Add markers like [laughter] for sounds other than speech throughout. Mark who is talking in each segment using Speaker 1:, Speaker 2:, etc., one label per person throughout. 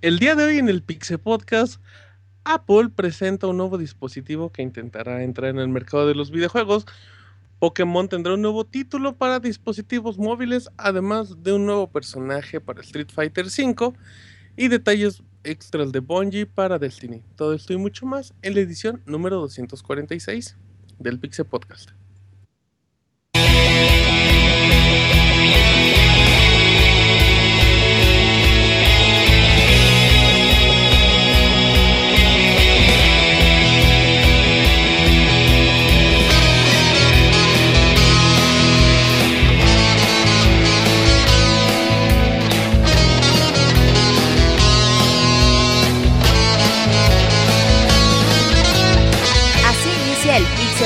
Speaker 1: El día de hoy en el Pixel Podcast, Apple presenta un nuevo dispositivo que intentará entrar en el mercado de los videojuegos. Pokémon tendrá un nuevo título para dispositivos móviles, además de un nuevo personaje para Street Fighter V y detalles extras de Bungie para Destiny. Todo esto y mucho más en la edición número 246 del Pixel Podcast.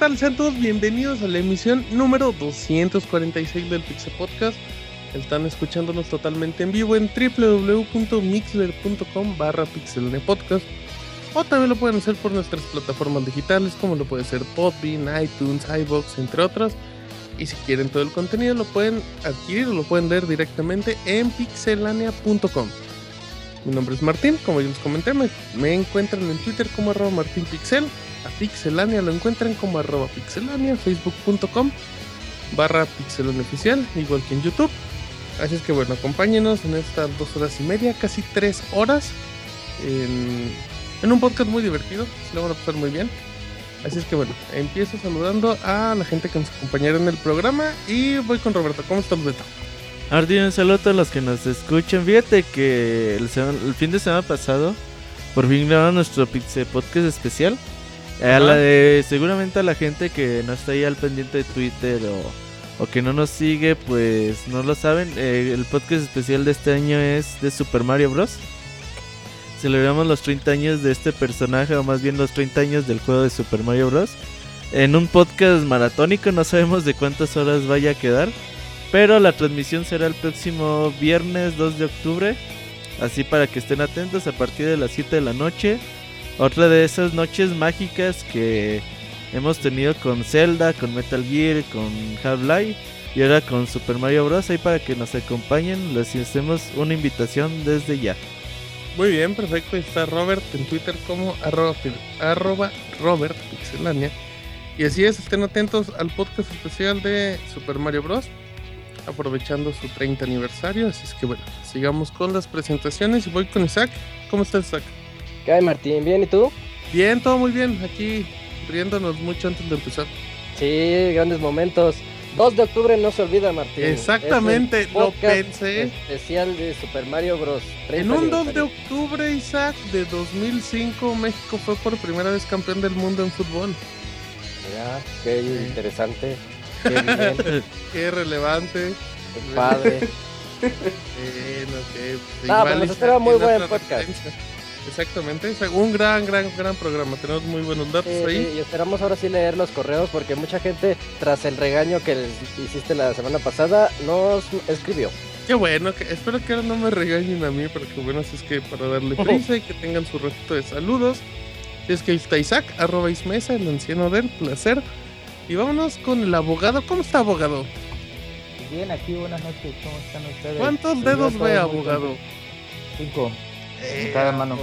Speaker 1: Tal? Sean todos bienvenidos a la emisión número 246 del Pixel Podcast. Están escuchándonos totalmente en vivo en www.mixler.com barra pixelnepodcast o también lo pueden hacer por nuestras plataformas digitales como lo puede ser Podbean, iTunes, iBox, entre otras. Y si quieren todo el contenido lo pueden adquirir o lo pueden leer directamente en pixelania.com. Mi nombre es Martín, como ya les comenté, me, encuentran en Twitter como arroba martinpixel a Pixelania lo encuentran como arroba pixelania, facebook.com barra pixelania oficial, igual que en YouTube. Así es que bueno, acompáñenos en estas dos horas y media, casi tres horas, en, un podcast muy divertido, se lo van a pasar muy bien. Así es que bueno, empiezo saludando a la gente que nos acompañará en el programa y voy con Roberto. ¿Cómo estás, Beto?
Speaker 2: Martín, un saludo a los que nos escuchan. Fíjate que el, fin de semana pasado, por fin grabamos nuestro Podcast especial. A la de, seguramente a la gente que no está ahí al pendiente de Twitter o, o que no nos sigue, pues no lo saben. eh, el podcast especial de este año es de Super Mario Bros. Celebramos los 30 años de este personaje, o más bien los 30 años del juego de Super Mario Bros. En un podcast maratónico, no sabemos de cuántas horas vaya a quedar. Pero la transmisión será el próximo viernes 2 de octubre. Así para que estén atentos a partir de las 7 de la noche. Otra de esas noches mágicas que hemos tenido con Zelda, con Metal Gear, con Half-Life y ahora con Super Mario Bros. Ahí para que nos acompañen, les hacemos una invitación desde ya.
Speaker 1: Muy bien, perfecto. Está Robert en Twitter como arroba, arroba Robert Pixelania. Y así es, estén atentos al podcast especial de Super Mario Bros. Aprovechando su 30 aniversario. Así es que bueno, sigamos con las presentaciones voy con Isaac. ¿Cómo estás, Isaac?
Speaker 3: ¿Qué hay, Martín? ¿Bien y tú?
Speaker 1: Bien, todo muy bien. Aquí riéndonos mucho antes de empezar.
Speaker 3: Sí, grandes momentos. 2 de octubre no se olvida, Martín.
Speaker 1: Exactamente,
Speaker 3: Es
Speaker 1: lo pensé.
Speaker 3: Especial de Super Mario Bros. 30
Speaker 1: En un 2 de octubre, Isaac, de 2005, México fue por primera vez campeón del mundo en fútbol.
Speaker 3: Mira, qué interesante. [laughs] Qué bien,
Speaker 1: Qué relevante.
Speaker 3: qué padre. [laughs]
Speaker 1: Bueno, pues,
Speaker 3: Ah, pues nos espera muy buen podcast.
Speaker 1: referencia. Exactamente, un gran, gran, gran programa. Tenemos muy buenos datos
Speaker 3: Sí,
Speaker 1: ahí.
Speaker 3: sí, y esperamos ahora sí leer los correos porque mucha gente, tras el regaño que les hiciste la semana pasada, nos escribió.
Speaker 1: Qué bueno, que, espero que ahora no me regañen a mí, pero que bueno, así es que para darle prisa y que tengan su ratito de saludos. Si es que ahí está Isaac, arroba Ismesa, el anciano del placer. Y vámonos con el abogado. ¿Cómo está, abogado?
Speaker 4: Bien, aquí buenas noches, ¿cómo están ustedes?
Speaker 1: ¿Cuántos
Speaker 4: Pues
Speaker 1: dedos ve, abogado?
Speaker 4: Cinco.
Speaker 1: Eh,
Speaker 4: cada mano.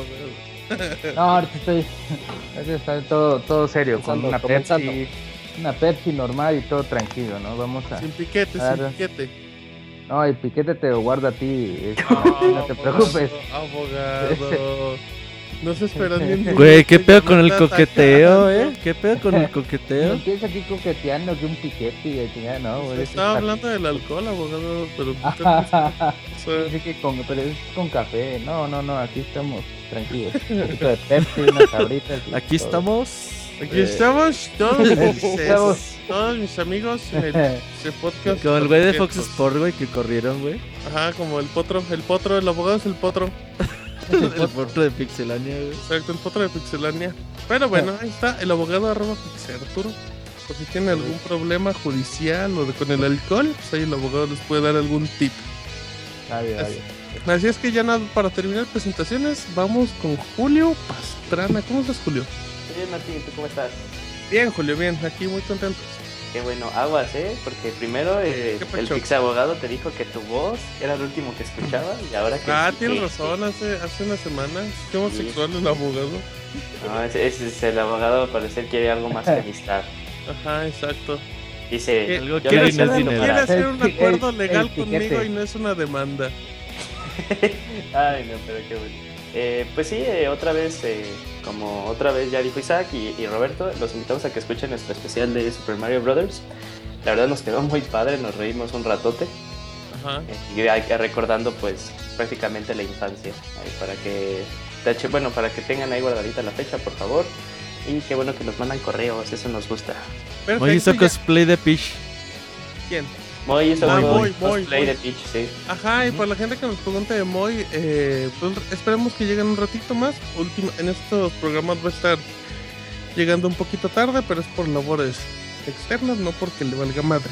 Speaker 4: No, ahorita estoy, ahorita está todo, todo serio, con una
Speaker 3: comenzando.
Speaker 4: Pepsi, una Pepsi normal y todo tranquilo, ¿no? Vamos a...
Speaker 1: Sin piquete, sin
Speaker 4: Claro.
Speaker 1: piquete.
Speaker 4: No, el piquete te lo guardo a ti,
Speaker 1: No,
Speaker 4: no te preocupes.
Speaker 1: Abogado. [laughs] No se espera ni un
Speaker 2: Güey, ¿qué pedo con el coqueteo, eh? ¿Qué pedo con el
Speaker 4: No
Speaker 2: coqueteo?
Speaker 4: empieza aquí coqueteando que un piquete y chingada, no, güey.
Speaker 1: Estaba hablando del alcohol, abogado, pero [laughs] usted, o sea,
Speaker 4: Dice que con, pero es con café. No, no, no, aquí estamos tranquilos. [laughs] Un poquito de Pepsi, unas sabritas. y
Speaker 2: Aquí
Speaker 4: todo.
Speaker 2: estamos.
Speaker 1: Aquí estamos todos, [laughs] todos mis amigos en el ese podcast.
Speaker 2: Como el güey de Fox
Speaker 1: Perfecto.
Speaker 2: Sport, güey, que corrieron, güey.
Speaker 1: Ajá, como el potro, el potro, el abogado es el potro. [laughs]
Speaker 2: el potro de Pixelania, güey.
Speaker 1: Exacto, el potro de Pixelania. Pero bueno, ahí está, el abogado arroba Pixel Arturo. Por si tiene algún problema judicial o de, con el alcohol, pues ahí el abogado les puede dar algún tip.
Speaker 4: Vale, vale.
Speaker 1: Así es que ya nada, para terminar presentaciones, vamos con Julio Pastrana. ¿Cómo estás, Julio?
Speaker 5: Bien, Martín, ¿tú cómo estás?
Speaker 1: Bien, Julio, bien, aquí muy contentos.
Speaker 5: Bueno, aguas, ¿eh? Porque primero eh,
Speaker 1: ¿Qué
Speaker 5: el pix abogado te dijo que tu voz era el último que escuchaba y ahora que...
Speaker 1: Ah, tienes razón, hace, hace una semana. Qué homosexual el abogado.
Speaker 5: No, ese, ese es el abogado, al parecer quiere algo más que amistad. [laughs]
Speaker 1: Ajá, exacto.
Speaker 5: Dice,
Speaker 1: ¿Qué-
Speaker 2: Algo
Speaker 5: yo
Speaker 2: quiere es
Speaker 5: para-
Speaker 1: hacer un acuerdo
Speaker 4: el-
Speaker 1: legal
Speaker 4: el
Speaker 1: conmigo y no es una demanda. [laughs]
Speaker 5: Ay, no, pero qué bueno. Eh, pues sí, eh, otra vez, eh, como otra vez ya dijo Isaac y, y Roberto, los invitamos a que escuchen nuestro especial de Super Mario Brothers. La verdad nos quedó muy padre, nos reímos un ratote.
Speaker 1: Ajá.
Speaker 5: Eh, y recordando pues prácticamente la infancia ahí para que bueno para que tengan ahí guardadita la fecha por favor y qué bueno que nos mandan correos eso nos gusta
Speaker 1: Perfecto.
Speaker 2: Hoy hizo
Speaker 1: ya-
Speaker 2: cosplay de Peach.
Speaker 1: ¿Quién?
Speaker 5: Moy hizo
Speaker 1: Ah, Moy,
Speaker 5: cosplay
Speaker 1: Moy, Moy.
Speaker 5: de Peach sí
Speaker 1: Ajá, y para la gente que nos pregunte de Moy, eh, pues esperemos que lleguen un ratito más. Última, en estos programas va a estar llegando un poquito tarde, pero es por labores externas, no porque le valga madres.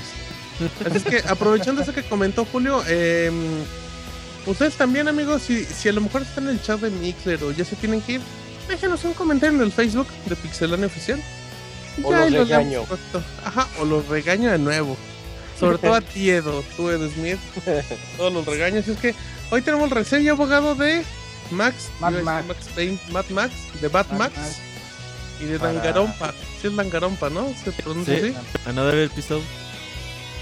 Speaker 1: Así es que [laughs] aprovechando eso que comentó Julio, eh, ustedes también amigos, si, si a lo mejor están en el chat de Mixler o ya se tienen que ir, déjenos un comentario en el Facebook de Pixelania Oficial.
Speaker 3: O
Speaker 1: Ya,
Speaker 3: los
Speaker 1: los
Speaker 3: regaño.
Speaker 1: Ajá, o los regaño de nuevo. Sobre todo a [laughs] Tiedo, tú Ed Smith. Todos los regaños. Es que hoy tenemos reseña abogado de Max,
Speaker 4: Mad
Speaker 1: decir
Speaker 4: Max.
Speaker 1: Payne, Mad Max, de Bad Max,
Speaker 4: Max.
Speaker 1: y de
Speaker 4: Para-
Speaker 1: Dangarompa. Sí es Dangarompa, ¿no? Se pronuncia
Speaker 2: Sí.
Speaker 1: así.
Speaker 2: Another episode.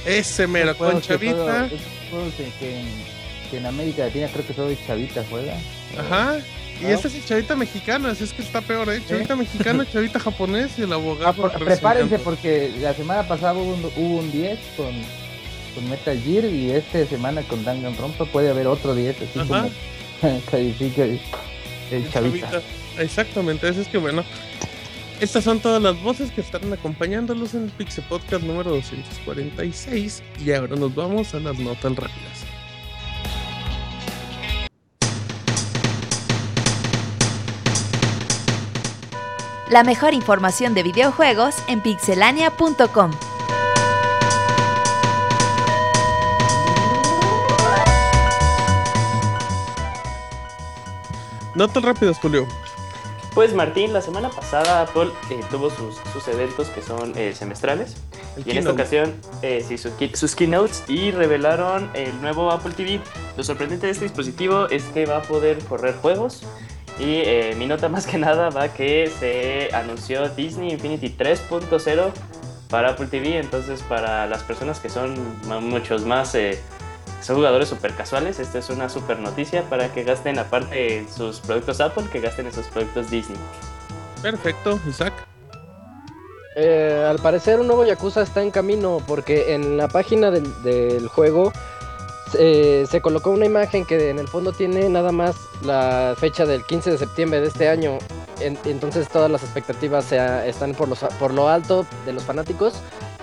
Speaker 1: Ese mero, con Chavita.
Speaker 4: juego- esos juegos que, que en, que en América Latina creo que solo Chavita juega.
Speaker 1: Ajá. Y este es el chavita mexicano, así es que está peor, ¿eh? Chavita mexicano, [laughs] chavita japonés y el abogado.
Speaker 4: Ah, por- prepárense porque la semana pasada hubo un, hubo un 10 con, con Metal Gear y esta semana con Danganronpa puede haber otro 10, así
Speaker 1: Ajá.
Speaker 4: como [laughs] califica el, el Chavita.
Speaker 1: Exactamente, así es que bueno. Estas son todas las voces que estarán acompañándolos en el Pixel Podcast número 246. Y ahora nos vamos a las notas rápidas.
Speaker 6: La mejor información de videojuegos en pixelania.com.
Speaker 1: Notas rápidas, Julio.
Speaker 5: pues Martín la semana pasada Apple eh, tuvo sus, sus eventos que son eh, semestrales
Speaker 1: El
Speaker 5: y en esta ocasión eh, sí, sus, sus keynotes y revelaron el nuevo Apple TV. Lo sorprendente de este dispositivo es que va a poder correr juegos. Y eh, mi nota más que nada va que se anunció Disney Infinity 3.0 para Apple TV. Entonces, para las personas que son muchos más, eh, son jugadores super casuales, esta es una super noticia para que gasten, aparte en sus productos Apple, que gasten en sus productos Disney.
Speaker 1: Perfecto, Isaac.
Speaker 3: Eh, al parecer un nuevo Yakuza está en camino porque en la página del, del juego eh, se colocó una imagen que en el fondo tiene nada más la fecha del 15 de septiembre de este año. En- entonces todas las expectativas están por, por lo alto de los fanáticos.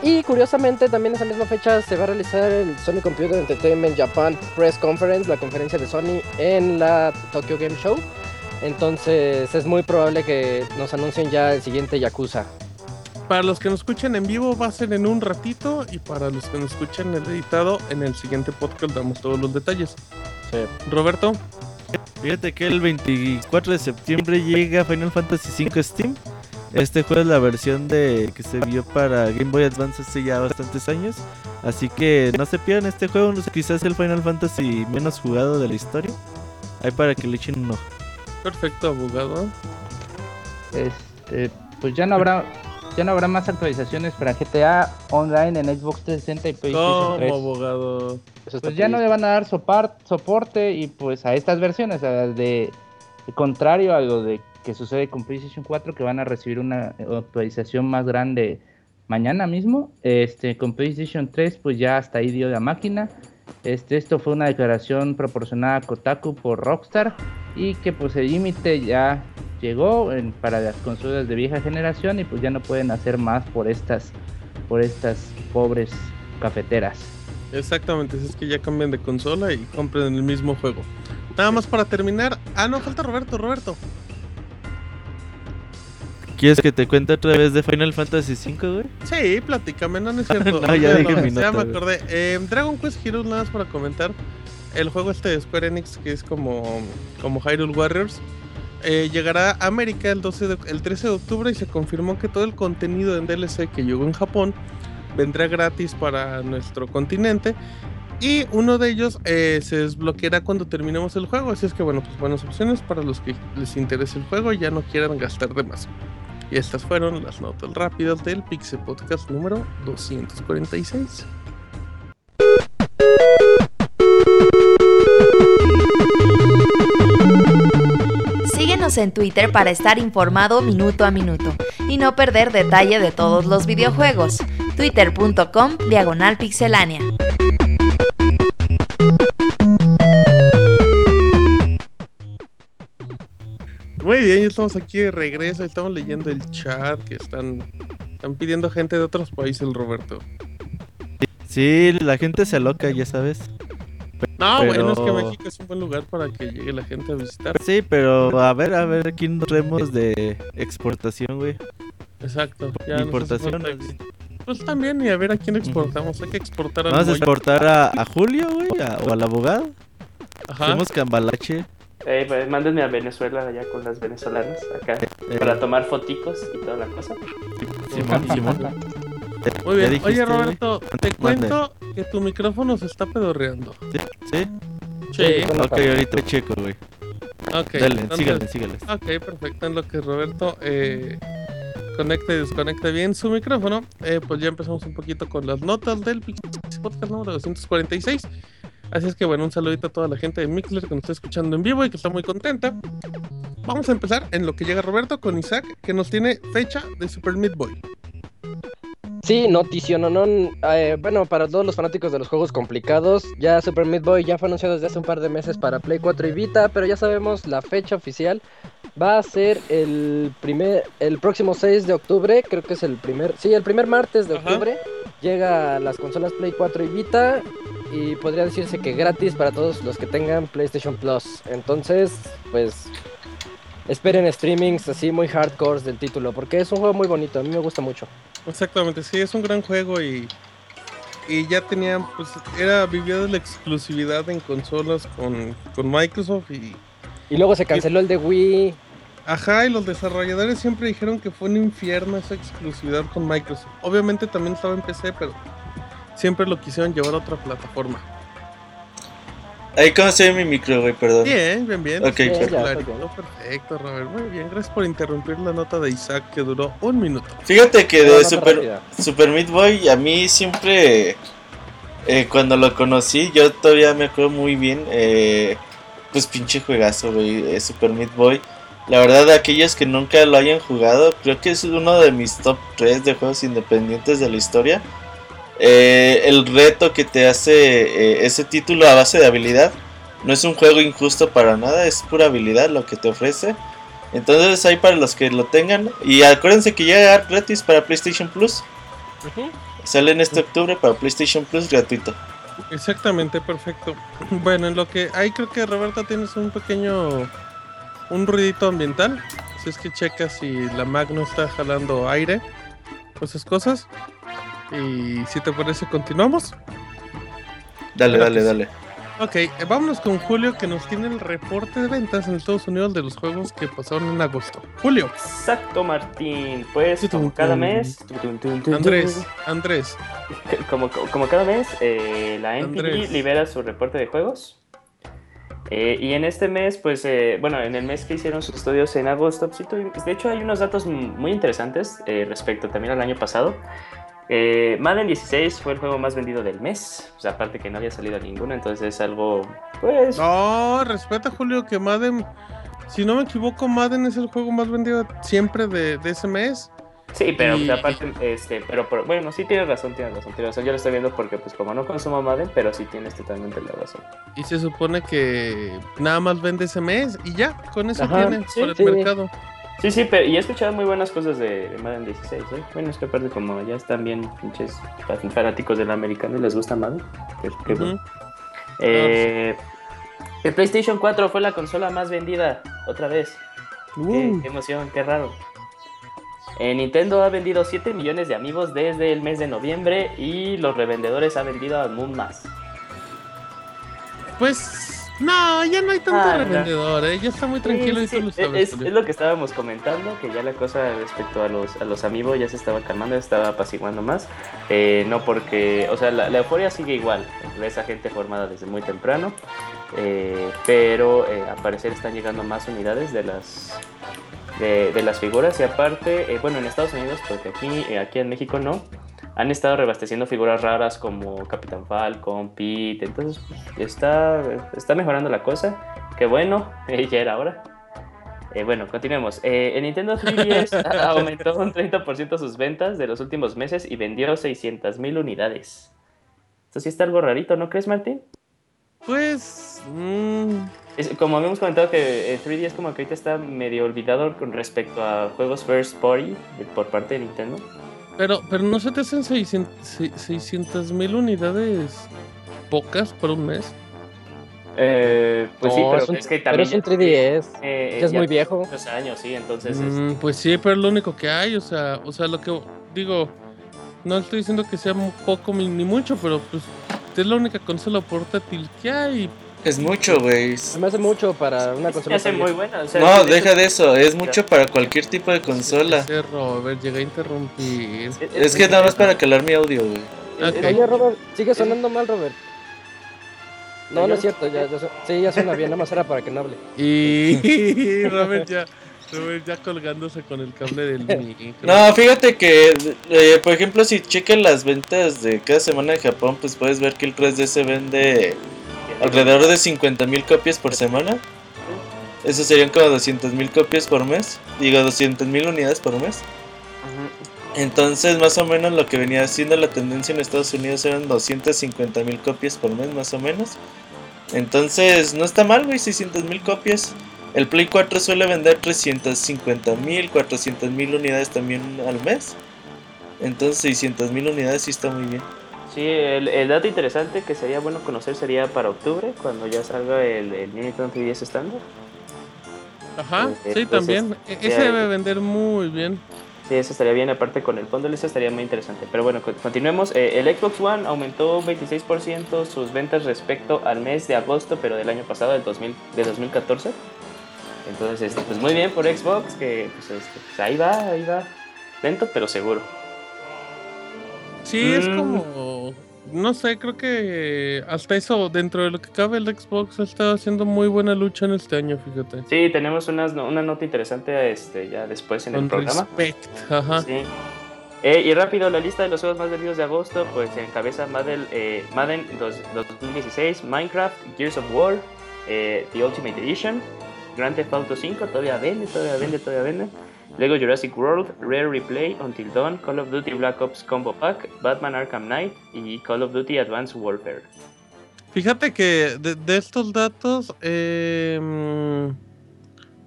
Speaker 3: Y curiosamente también esa misma fecha se va a realizar el Sony Computer Entertainment Japan Press Conference, la conferencia de Sony en la Tokyo Game Show. Entonces es muy probable que nos anuncien ya el siguiente Yakuza.
Speaker 1: Para los que nos escuchan en vivo va a ser en un ratito y para los que nos escuchan el editado en el siguiente podcast damos todos los detalles. Roberto,
Speaker 2: Fíjate que el 24 de septiembre llega Final Fantasy V Steam. Este juego es la versión de que se vio para Game Boy Advance hace ya bastantes años. Así que no se pierdan este juego, no sé, quizás el Final Fantasy menos jugado de la historia. Ahí para que le echen un ojo.
Speaker 1: perfecto, abogado.
Speaker 4: Este, pues ya no habrá ya no habrá más actualizaciones para GTA Online en Xbox 360 y PlayStation
Speaker 1: Como
Speaker 4: 3.
Speaker 1: abogado.
Speaker 4: Pues ya no le van a dar sopar- soporte y pues a estas versiones, a las de, de contrario a lo de que sucede con PlayStation 4 que van a recibir una actualización más grande mañana mismo. Este con PlayStation 3 pues ya hasta ahí dio la máquina. Este esto fue una declaración proporcionada a Kotaku por Rockstar y que pues el límite ya llegó en- para las consolas de vieja generación y pues ya no pueden hacer más por estas por estas pobres cafeteras.
Speaker 1: Exactamente, si es que ya cambian de consola y compren el mismo juego. Nada más para terminar. Ah, no, falta Roberto, Roberto.
Speaker 2: ¿Quieres que te cuente otra vez de Final Fantasy V, güey?
Speaker 1: Sí, platícame, no, no es cierto. [laughs]
Speaker 2: No, ya dije
Speaker 1: no,
Speaker 2: mi
Speaker 1: ya
Speaker 2: nota,
Speaker 1: me
Speaker 2: güey.
Speaker 1: acordé. Eh, Dragon Quest Heroes, nada más para comentar. El juego este de Square Enix, que es como, como Hyrule Warriors, eh, llegará a América el, 12 de- el 13 de octubre y se confirmó que todo el contenido en DLC que llegó en Japón vendrá gratis para nuestro continente. Y uno de ellos eh, se desbloqueará cuando terminemos el juego. Así es que, bueno, pues buenas opciones para los que les interese el juego y ya no quieran gastar de más. Y estas fueron las notas rápidas del Pixel Podcast número 246.
Speaker 6: Síguenos en Twitter para estar informado minuto a minuto y no perder detalle de todos los videojuegos. Twitter.com Diagonal Pixelánea.
Speaker 1: Muy bien, ya estamos aquí de regreso. Estamos leyendo el chat que están, están pidiendo gente de otros países, Roberto.
Speaker 2: Sí, la gente se aloca, ya sabes.
Speaker 1: No, bueno, es que
Speaker 2: Pero-
Speaker 1: México es un buen lugar para que llegue la gente a visitar.
Speaker 2: Sí, pero a ver, a ver, aquí nos vemos de exportación, güey.
Speaker 1: Exacto. ya
Speaker 2: Importación.
Speaker 1: Pues también, y a ver a quién exportamos. Hay que exportar al
Speaker 2: Vamos a exportar a, a Julio, güey, a- o al abogado.
Speaker 1: Ajá.
Speaker 2: Hacemos cambalache.
Speaker 5: Eh, pues, mándenme a Venezuela allá con las venezolanas acá
Speaker 2: eh,
Speaker 5: para tomar foticos y toda la cosa.
Speaker 2: Simón, Simón. [laughs]
Speaker 1: Muy bien.
Speaker 2: Dijiste,
Speaker 1: Oye. Roberto, te
Speaker 2: Mande.
Speaker 1: cuento que tu micrófono se está pedorreando.
Speaker 2: Sí, sí.
Speaker 1: Sí.
Speaker 2: Ok, ahorita checo, güey.
Speaker 1: Ok.
Speaker 2: Dale,
Speaker 1: entonces-
Speaker 2: síganle.
Speaker 1: Ok, perfecto. En lo que Roberto eh, conecta y desconecta bien su micrófono, eh, pues ya empezamos un poquito con las notas del Podcast número 246. Así es que bueno, un saludito a toda la gente de Mixler que nos está escuchando en vivo y que está muy contenta. Vamos a empezar en lo que llega Roberto con Isaac, que nos tiene fecha de Super Meat Boy.
Speaker 3: Sí, noticio, no, no. eh, bueno, para todos los fanáticos de los juegos complicados, ya Super Meat Boy ya fue anunciado desde hace un par de meses para Play 4 y Vita, pero ya sabemos la fecha oficial va a ser el primer, el próximo 6 de octubre, creo que es el primer, sí, el primer martes de
Speaker 1: Ajá.
Speaker 3: octubre llega a las consolas Play 4 y Vita y podría decirse que gratis para todos los que tengan PlayStation Plus. Entonces, pues esperen streamings así muy hardcore del título, porque es un juego muy bonito, a mí me gusta mucho.
Speaker 1: Exactamente, sí, es un gran juego y, y ya tenían, pues, era, vivía de la exclusividad en consolas con, con Microsoft y,
Speaker 3: Y luego se canceló el de Wii.
Speaker 1: Ajá, y los desarrolladores siempre dijeron que fue un infierno esa exclusividad con Microsoft. Obviamente también estaba en PC, pero siempre lo quisieron llevar a otra plataforma.
Speaker 7: Ahí ve mi micro, güey, perdón.
Speaker 1: Bien, bien, bien.
Speaker 7: Ok,
Speaker 1: Está
Speaker 3: perfecto.
Speaker 1: Robert. Muy bien, gracias por interrumpir la nota de Isaac que duró un minuto.
Speaker 7: Fíjate que de Super,
Speaker 3: rápida.
Speaker 7: Super Meat Boy a mí siempre, eh, cuando lo conocí, yo todavía me acuerdo muy bien, eh, pues pinche juegazo, güey, eh, Super Meat Boy. La verdad, aquellos que nunca lo hayan jugado, creo que es uno de mis top 3 de juegos independientes de la historia. Eh, el reto que te hace eh, ese título a base de habilidad no es un juego injusto para nada, es pura habilidad lo que te ofrece. Entonces ahí para los que lo tengan. Y acuérdense que llega gratis para PlayStation Plus. Sale en este octubre para PlayStation Plus gratuito.
Speaker 1: Exactamente, perfecto. [laughs] Bueno, en lo que ahí creo que Roberta tienes un pequeño un ruidito ambiental. Si es que checas si la Mac no está jalando aire, pues esas cosas. Y si te parece, continuamos.
Speaker 7: Dale, dale, dale.
Speaker 1: Ok, eh, vámonos con Julio que nos tiene el reporte de ventas en Estados Unidos de los juegos que pasaron en agosto. Julio,
Speaker 5: Exacto, Martín. Pues como cada mes.
Speaker 1: Andrés. Andrés. [laughs]
Speaker 5: Como, como cada mes, eh, la NPD libera su reporte de juegos. Eh, y en este mes, pues, eh, bueno, en el mes que hicieron sus estudios en agosto, tuvi- de hecho hay unos datos muy interesantes eh, respecto también al año pasado. Eh, Madden 16 fue el juego más vendido del mes, o sea, aparte que no había salido ninguno, entonces es algo, pues,
Speaker 1: No, respeta Julio que Madden, si no me equivoco, Madden es el juego más vendido siempre de, de ese mes.
Speaker 5: Sí, pero
Speaker 1: Y-
Speaker 5: aparte, este, pero bueno, sí tienes razón, tienes razón, tienes razón. Yo lo estoy viendo porque pues como no consumo Madden, pero sí tienes totalmente la razón.
Speaker 1: Y se supone que nada más vende ese mes y ya, con eso
Speaker 3: Ajá,
Speaker 1: tiene
Speaker 5: sí,
Speaker 1: por el
Speaker 3: sí.
Speaker 1: mercado.
Speaker 5: Sí, sí, pero y he escuchado muy buenas cosas de, de Madden 16, ¿eh? Bueno, es que aparte como ya están bien pinches fan- fanáticos del americano y les gusta Madden. pues, qué bueno. Eh, el PlayStation 4 fue la consola más vendida, otra vez. Qué,
Speaker 1: Uh,
Speaker 5: qué emoción, qué raro. Eh, Nintendo ha vendido 7 millones de amigos desde el mes de noviembre y los revendedores han vendido aún más.
Speaker 1: pues no, ya no hay tanto
Speaker 5: Ah, no.
Speaker 1: revendedor, ¿eh? ya está muy tranquilo
Speaker 5: Sí,
Speaker 1: y
Speaker 5: sí,
Speaker 1: sabes.
Speaker 5: Es, lo que estábamos comentando, que ya la cosa respecto a los, a los amigos ya se estaba calmando, ya se estaba apaciguando más. Eh, no porque, o sea, la, la euforia sigue igual, ves a gente formada desde muy temprano, eh, pero eh, al parecer están llegando más unidades de las de, de las figuras y aparte, eh, bueno, en Estados Unidos, porque aquí, aquí en México no, han estado reabasteciendo figuras raras como Capitán Falcon, Pete, entonces pues, está, está mejorando la cosa. Qué bueno, eh, [laughs] ya era hora. Eh, bueno, continuemos. Eh, el Nintendo 3DS [laughs] aumentó un 30% sus ventas de los últimos meses y vendió 600.000 unidades. Esto sí está algo rarito, ¿no crees, Martín?
Speaker 1: Pues. mm,
Speaker 5: Es- como habíamos comentado que el 3DS como que ahorita está medio olvidado con respecto a juegos first party de- por parte de Nintendo.
Speaker 1: Pero, pero no se te hacen 600 mil unidades pocas por un mes.
Speaker 5: Eh, pues sí, pero
Speaker 3: es un-
Speaker 5: es que
Speaker 3: pero
Speaker 5: también
Speaker 3: es un 3DS.
Speaker 5: eh,
Speaker 3: Ya es muy viejo.
Speaker 5: años, sí, entonces es-
Speaker 1: Mm, pues sí, pero es lo único que hay, o sea, o sea, lo que digo, no estoy diciendo que sea poco ni ni mucho, pero pues es la única consola portátil que hay.
Speaker 7: Es mucho, güey.
Speaker 3: Se me hace mucho para una
Speaker 5: se
Speaker 3: consola.
Speaker 5: hace
Speaker 3: tan
Speaker 5: muy buena. o sea,
Speaker 7: No,
Speaker 5: de
Speaker 7: deja
Speaker 5: hecho,
Speaker 7: de eso. Es mucho para cualquier tipo de consola.
Speaker 1: Ese Robert, llega a interrumpir.
Speaker 7: Es que nada más para calar mi audio, güey.
Speaker 1: Ok.
Speaker 3: Oye, Robert, sigue sonando mal, Robert. No, no es cierto, ya, ya su- sí, ya suena bien, nada más era para que no hable.
Speaker 1: Y [laughs] Robert ya, Robert ya colgándose con el cable del [laughs] micro.
Speaker 7: No, fíjate que, eh, por ejemplo, si chequen las ventas de cada semana en Japón, pues puedes ver que el 3DS vende alrededor de 50.000 copias por semana. Eso serían como 200.000 copias por mes. Digo, 200.000 unidades por mes. Entonces, más o menos lo que venía siendo la tendencia en Estados Unidos eran 250.000 copias por mes, más o menos. Entonces, no está mal, güey, 600.000 copias. El Play 4 suele vender 350.000, 400.000 unidades también al mes. Entonces, 600.000 unidades sí está muy bien.
Speaker 5: Sí, el, el dato interesante que sería bueno conocer sería para octubre, cuando ya salga el, el Nintendo 3DS estándar.
Speaker 1: Ajá,
Speaker 5: Eh,
Speaker 1: sí, también. E- Ese debe vender muy bien.
Speaker 5: Sí, eso estaría bien, aparte con el bundle, eso estaría muy interesante. Pero bueno, co- continuemos. Eh, el Xbox One aumentó 26% sus ventas respecto al mes de agosto, pero del año pasado, del 2000, de 2014. Entonces, este, pues muy bien por Xbox, que pues, este, pues ahí va, ahí va. Lento, pero seguro.
Speaker 1: Sí, es
Speaker 5: Mm.
Speaker 1: como. No sé, creo que hasta eso, dentro de lo que cabe, el Xbox ha estado haciendo muy buena lucha en este año, fíjate.
Speaker 5: Sí, tenemos unas, no- una nota interesante este, ya después en el programa.
Speaker 1: respect, ajá.
Speaker 5: Sí. Eh, y rápido, la lista de los juegos más vendidos de agosto, pues encabeza Madden, eh, Madden dos- 2016, Minecraft, Gears of War, eh, The Ultimate Edition, Grand Theft Auto 5, todavía vende, todavía vende, todavía vende. Lego Jurassic World, Rare Replay, Until Dawn, Call of Duty Black Ops Combo Pack, Batman Arkham Knight y Call of Duty Advanced Warfare.
Speaker 1: Fíjate que de, de estos datos, eh, mm,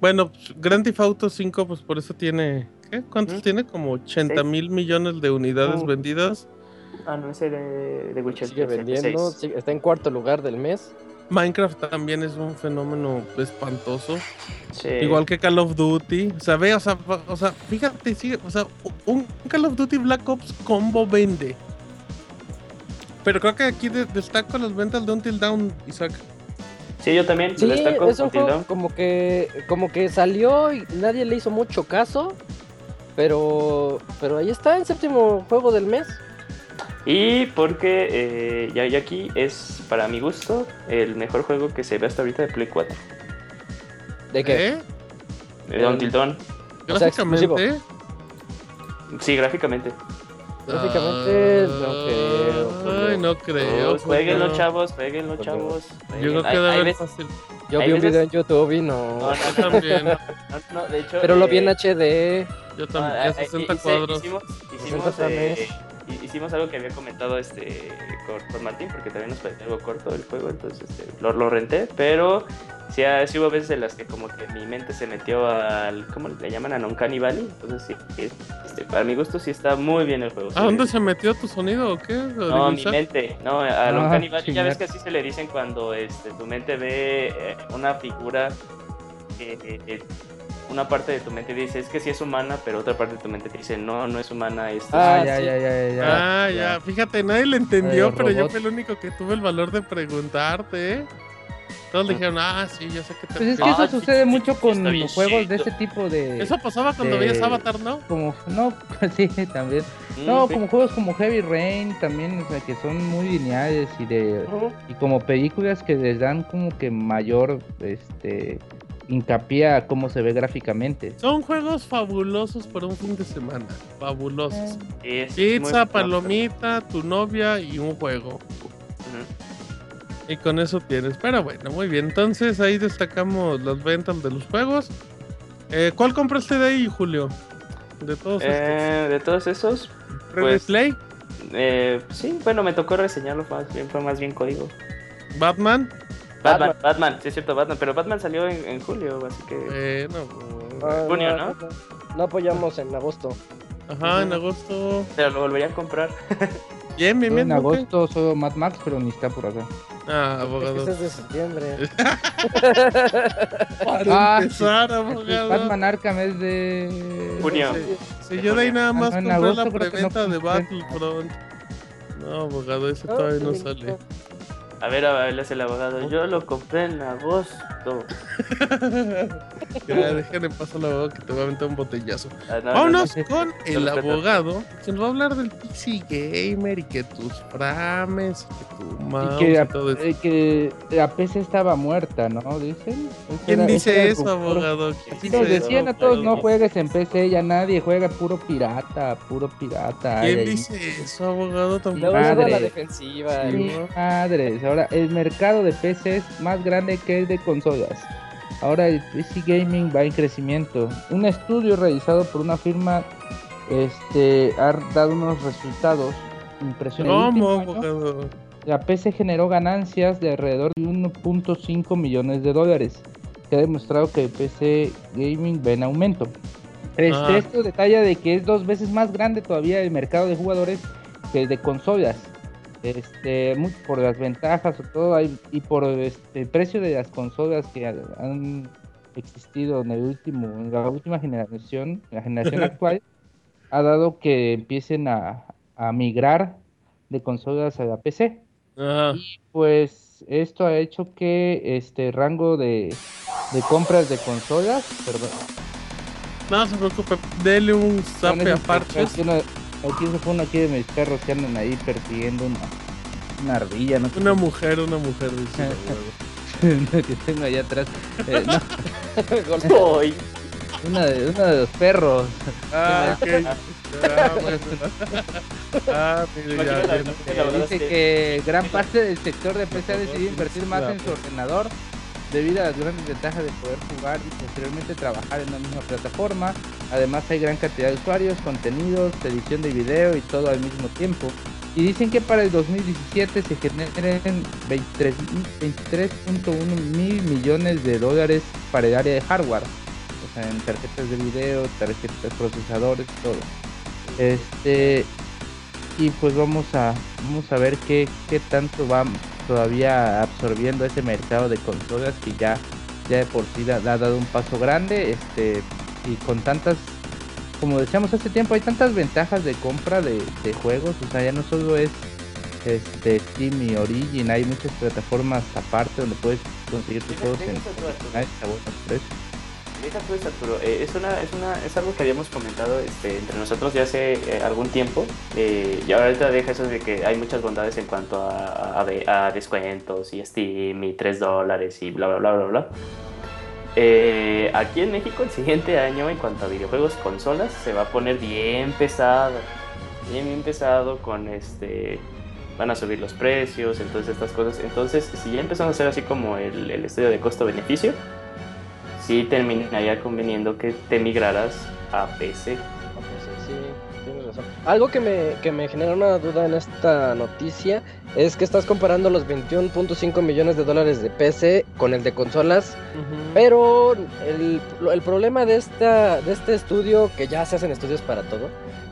Speaker 1: bueno, pues, Grand Theft Auto 5, pues por eso tiene, ¿qué? ¿Cuántos
Speaker 5: Ujú.
Speaker 1: tiene? Como 80
Speaker 5: Seis.
Speaker 1: mil millones de unidades
Speaker 5: Uh.
Speaker 1: vendidas.
Speaker 5: Ah, no, ese de, de Witcher.
Speaker 3: Sigue vendiendo, está en cuarto lugar del mes.
Speaker 1: Minecraft también es un fenómeno espantoso.
Speaker 5: Sí.
Speaker 1: Igual que Call of Duty. O sea, ve, o sea, o sea, fíjate, sigue, o sea, un Call of Duty Black Ops combo vende. Pero creo que aquí de- destaco las ventas de Until Down, Isaac.
Speaker 5: Sí, yo también.
Speaker 3: Sí,
Speaker 5: destaco
Speaker 3: es un
Speaker 5: Until
Speaker 3: juego como que, como que salió y nadie le hizo mucho caso. Pero, pero ahí está, en séptimo juego del mes.
Speaker 5: Y porque eh, ya, ya aquí es, para mi gusto, el mejor juego que se ve hasta ahorita de Play 4.
Speaker 3: ¿De qué?
Speaker 1: ¿Eh?
Speaker 5: De
Speaker 3: sea, exclusivo.
Speaker 1: Gráficamente.
Speaker 5: Sí, gráficamente.
Speaker 3: Gráficamente, no creo,
Speaker 1: Ay, no creo.
Speaker 5: Pues, jueguenlo,
Speaker 1: no.
Speaker 5: chavos, jueguenlo,
Speaker 3: Pues,
Speaker 5: chavos.
Speaker 1: Yo creo que debe
Speaker 5: veces-
Speaker 1: fácil.
Speaker 3: Yo vi un
Speaker 5: veces-
Speaker 3: video en YouTube y
Speaker 5: No,
Speaker 3: no.
Speaker 5: no,
Speaker 1: también.
Speaker 5: no, no, de hecho,
Speaker 3: Pero lo vi
Speaker 5: eh,
Speaker 3: en HD.
Speaker 1: Yo también,
Speaker 5: Ah,
Speaker 1: ya
Speaker 5: eh,
Speaker 1: 60
Speaker 5: hice-
Speaker 1: cuadros.
Speaker 5: Hicimos,
Speaker 3: 60
Speaker 5: hicimos,
Speaker 3: frames.
Speaker 5: eh, hicimos algo que había comentado este con, con Martín, porque también nos pareció algo corto el juego, entonces este, lo, lo renté, pero sí, ah, sí hubo veces en las que como que mi mente se metió al, ¿cómo le llaman? A Non-Canny Valley, entonces sí, este, para mi gusto sí está muy bien el juego.
Speaker 1: ¿A
Speaker 5: sí.
Speaker 1: dónde se metió tu sonido o qué? ¿O
Speaker 5: No, mi mente, no, a
Speaker 4: Ah,
Speaker 5: Uncanny Valley, ya ves que así se le dicen cuando este, tu mente ve eh, una figura que eh, eh, una parte de tu mente dice es que sí es humana, pero otra parte de tu mente te dice no, no es humana, esto
Speaker 4: Ah,
Speaker 5: es
Speaker 4: ya,
Speaker 5: así".
Speaker 4: ya, ya, ya.
Speaker 1: Ah, ya, fíjate, nadie le entendió,
Speaker 4: Ay,
Speaker 1: pero yo fui el único que tuve el valor de preguntarte, ¿eh? Todos le dijeron, ah, sí, ya sé que te
Speaker 4: Pues es que
Speaker 1: refieres".
Speaker 4: eso
Speaker 5: Ah,
Speaker 4: sucede
Speaker 5: sí,
Speaker 4: mucho
Speaker 5: sí,
Speaker 4: con los juegos de ese tipo de...
Speaker 1: Eso pasaba cuando
Speaker 4: de-
Speaker 1: veías Avatar, ¿no?
Speaker 4: Como, no, [laughs] sí, también.
Speaker 5: Mm,
Speaker 4: No,
Speaker 5: sí.
Speaker 4: como juegos como Heavy Rain también, o sea, que son muy lineales y de y como películas que les dan como que mayor este hincapié a cómo se ve gráficamente.
Speaker 1: Son juegos fabulosos para un fin de semana. Fabulosos.
Speaker 5: Es
Speaker 1: Pizza, palomita, tu novia y un juego. Y con eso tienes. Pero bueno, muy bien. Entonces ahí destacamos las ventas de los juegos. Eh, ¿Cuál compraste de ahí, Julio? De todos
Speaker 5: Eh, de todos esos,
Speaker 1: estos. ¿Red
Speaker 5: pues-
Speaker 1: Play?
Speaker 5: eh, sí, bueno, me tocó reseñarlo más bien, fue más bien código.
Speaker 1: Batman.
Speaker 5: Batman, Batman, sí es cierto, Batman, pero Batman salió en, en julio, así que...
Speaker 1: Bueno,
Speaker 3: Ah,
Speaker 5: Junio, ¿no?
Speaker 3: No apoyamos en agosto.
Speaker 1: ajá, en agosto.
Speaker 5: Pero lo volvería a comprar. [laughs]
Speaker 1: Bien, bien, bien.
Speaker 4: en
Speaker 1: ¿no? ¿Qué?
Speaker 4: agosto soy Mad Max, pero ni está por acá.
Speaker 1: Ah,
Speaker 3: Es
Speaker 1: abogado.
Speaker 3: que es de septiembre. [laughs]
Speaker 1: Para
Speaker 4: Ah,
Speaker 1: empezar,
Speaker 4: El
Speaker 1: abogado.
Speaker 4: Batman Arkham es de
Speaker 5: Junio.
Speaker 1: Si yo de ahí nada más
Speaker 4: Ah, en
Speaker 1: compré
Speaker 4: agosto
Speaker 1: la
Speaker 4: que no
Speaker 1: preventa de. Battlefront. No, abogado, ese
Speaker 3: Ah,
Speaker 1: todavía no sale.
Speaker 5: A ver, a ver, el abogado. Yo lo compré en agosto.
Speaker 1: Ya, déjale paso al abogado que te va a aventar un botellazo.
Speaker 5: Ah, no, no,
Speaker 1: Vámonos
Speaker 5: no.
Speaker 1: con el abogado que nos va a hablar del PC Gamer y que tus frames y que tu mouse
Speaker 4: y
Speaker 1: y,
Speaker 4: que,
Speaker 1: todo eso.
Speaker 4: eh, que la PC estaba muerta, ¿no? Dicen. Ese
Speaker 1: ¿Quién
Speaker 4: era-
Speaker 1: dice eso, abogado? ¿Quién
Speaker 4: Así
Speaker 1: dice
Speaker 4: nos decían a todos, no juegues en PC, ya nadie juega puro pirata, puro pirata.
Speaker 1: ¿Quién
Speaker 4: Ay,
Speaker 1: dice eso, abogado? Tampoco.
Speaker 3: La
Speaker 4: Madre.
Speaker 3: defensiva.
Speaker 4: Sí,
Speaker 3: y-
Speaker 4: madres, ahora el mercado de PC es más grande que el de consolas. Ahora el PC Gaming va en crecimiento. Un estudio realizado por una firma este, ha dado unos resultados impresionantes. La PC generó ganancias de alrededor de 1.5 millones de dólares, que ha demostrado que el PC Gaming va en aumento. Este,
Speaker 1: Ah.
Speaker 4: Esto detalla de que es dos veces más grande todavía el mercado de jugadores que el de consolas. Este, mu- por las ventajas o todo, hay- y por este, el precio de las consolas que ha- han existido en el último, en la última generación, la generación [laughs] actual, ha dado que empiecen a, a migrar de consolas a la PC.
Speaker 1: Ajá.
Speaker 4: Y pues esto ha hecho que este rango de, de compras de consolas, perdón,
Speaker 1: No se preocupe, dele un zape a
Speaker 4: necesito-
Speaker 1: parches.
Speaker 4: Aquí, uno- aquí se pone aquí de mis perros que andan ahí persiguiendo una, una ardilla, no
Speaker 1: Una mujer, una mujer, dice [laughs]
Speaker 4: que tengo allá atrás. Eh, no, [laughs] una de, uno de los perros.
Speaker 1: Ah, ok. Ah, bueno. Ah, ya,
Speaker 5: verdad
Speaker 4: Dice
Speaker 5: que
Speaker 4: gran parte del sector de PC ha decidido invertir más en su ordenador debido a las grandes ventajas de poder jugar y posteriormente trabajar en la misma plataforma. Además hay gran cantidad de usuarios, contenidos, edición de video y todo al mismo tiempo. Y dicen que para el 2017 se generen 23 23.1 mil millones de dólares para el área de hardware. O sea, en tarjetas de video, tarjetas, procesadores, todo. Este, y pues vamos a vamos a ver qué, qué tanto va todavía absorbiendo ese mercado de consolas que ya ya de por sí da- ha dado un paso grande este y con tantas como decíamos hace tiempo hay tantas ventajas de compra de, de juegos o sea ya no solo es este Steam y Origin hay muchas plataformas aparte donde puedes conseguir tus juegos en
Speaker 5: Arturo.
Speaker 4: a buenos precios
Speaker 5: Tú eso, Arturo. Eh, es, una, es, una, es algo que habíamos comentado este, entre nosotros ya hace eh, algún tiempo. Eh, y ahorita deja eso de que hay muchas bondades en cuanto a, a, a descuentos y Steam y 3 dólares y bla, bla, bla, bla, bla. Eh, aquí en México el siguiente año en cuanto a videojuegos consolas se va a poner bien pesado. Bien, bien pesado con este... Van a subir los precios, entonces estas cosas. Entonces, si ya empezamos a hacer así como el, el estudio de costo-beneficio, sí terminaría conveniendo que te migraras a PC.
Speaker 3: Sí, sí, tienes razón. Algo que me, que me genera una duda en esta noticia es que estás comparando los 21.5 millones de dólares de PC con el de consolas, pero el, el problema de, esta, de este estudio, que ya se hacen estudios para todo,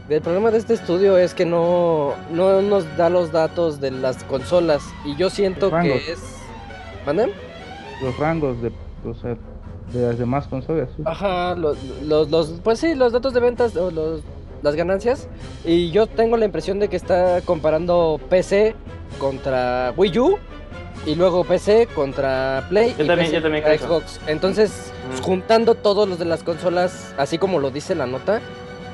Speaker 3: el problema de este estudio es que no, no nos da los datos de las consolas y yo siento que es... ¿Manden?
Speaker 4: Los rangos de, o sea, de las demás consolas. sí.
Speaker 3: Ajá, los, los, los- pues sí, los datos de ventas, o los, las ganancias. Y yo tengo la impresión de que está comparando PC contra Wii U y luego PC contra Play
Speaker 5: Yo
Speaker 3: y
Speaker 5: también-
Speaker 3: PC
Speaker 5: yo también.
Speaker 3: Xbox. Entonces,
Speaker 5: Mm.
Speaker 3: juntando todos los de las consolas, así como lo dice la nota,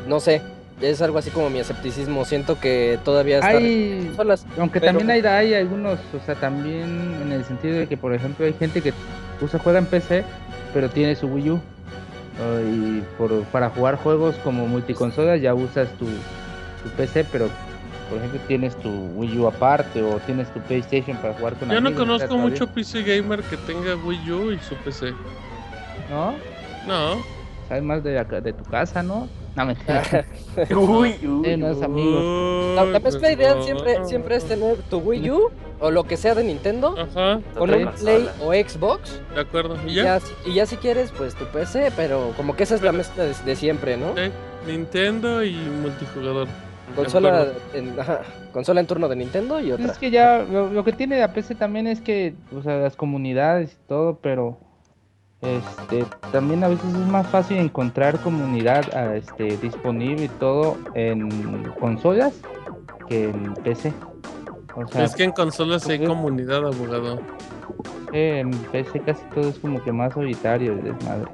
Speaker 3: no sé, es algo así como mi escepticismo. Siento que todavía está
Speaker 4: Hay,
Speaker 3: consolas.
Speaker 4: aunque
Speaker 3: pero-
Speaker 4: también hay, hay algunos, o sea, también en el sentido de que, por ejemplo, hay gente que usa, juega en PC, pero tiene su Wii U. o- y por, para jugar juegos como multiconsolas ya usas tu, tu PC, pero por ejemplo tienes tu Wii U aparte o tienes tu PlayStation para jugar con
Speaker 1: Yo no
Speaker 4: amigos,
Speaker 1: conozco mucho PC gamer que tenga Wii U y su PC.
Speaker 4: ¿No?
Speaker 1: No.
Speaker 4: Sabes más de, tu casa, ¿no? No, mentira. [laughs]
Speaker 5: Uy, uy,
Speaker 4: no es amigos.
Speaker 3: La,
Speaker 1: Uy,
Speaker 3: la
Speaker 1: pues
Speaker 3: mezcla ideal
Speaker 1: no.
Speaker 3: siempre, siempre es tener tu Wii U o lo que sea de Nintendo
Speaker 1: Ajá,
Speaker 3: con un. Play o Xbox
Speaker 1: de acuerdo. ¿Y
Speaker 3: Y
Speaker 1: ya?
Speaker 3: y ya si quieres, pues tu PC, pero como que esa es la mezcla de, de siempre, ¿no?
Speaker 1: Nintendo y multijugador.
Speaker 3: Consola en, ajá, consola en turno de Nintendo y otra.
Speaker 4: Es que ya lo, lo que tiene la PC también es que, o sea, las comunidades y todo, pero este también a veces es más fácil encontrar comunidad ah, este, disponible y todo en consolas que en PC. O sea,
Speaker 1: es que en consolas hay comunidad, abogado.
Speaker 4: en PC casi todo es como que más solitario el desmadre.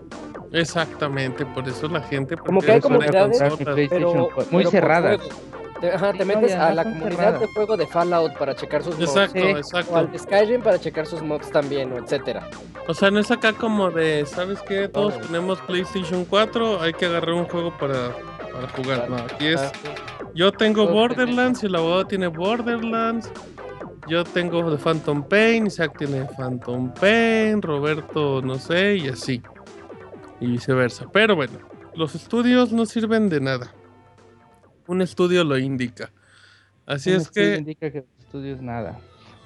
Speaker 1: Exactamente, por eso la gente.
Speaker 3: Como que hay comunidades, Pero,
Speaker 4: muy
Speaker 3: pero
Speaker 4: cerradas.
Speaker 3: Te, ajá, te metes a la comunidad
Speaker 4: cerradas.
Speaker 3: de juego de Fallout para checar sus mods.
Speaker 1: Exacto,
Speaker 4: Sí.
Speaker 3: O al
Speaker 1: exacto.
Speaker 3: Skyrim para checar sus mods también, o etcétera.
Speaker 1: O sea, no es acá como de, ¿sabes qué? Todos
Speaker 3: Todo.
Speaker 1: tenemos PlayStation 4, hay que agarrar un juego para, para jugar. No, aquí es. Yo tengo Borderlands y el abogado tiene Borderlands. Yo tengo The Phantom Pain, Isaac tiene Phantom Pain, Roberto no sé, y así. Y viceversa. Pero bueno, los estudios no sirven de nada. Un estudio lo indica. Así
Speaker 4: Un
Speaker 1: es
Speaker 4: estudio
Speaker 1: que
Speaker 4: indica que los estudios nada.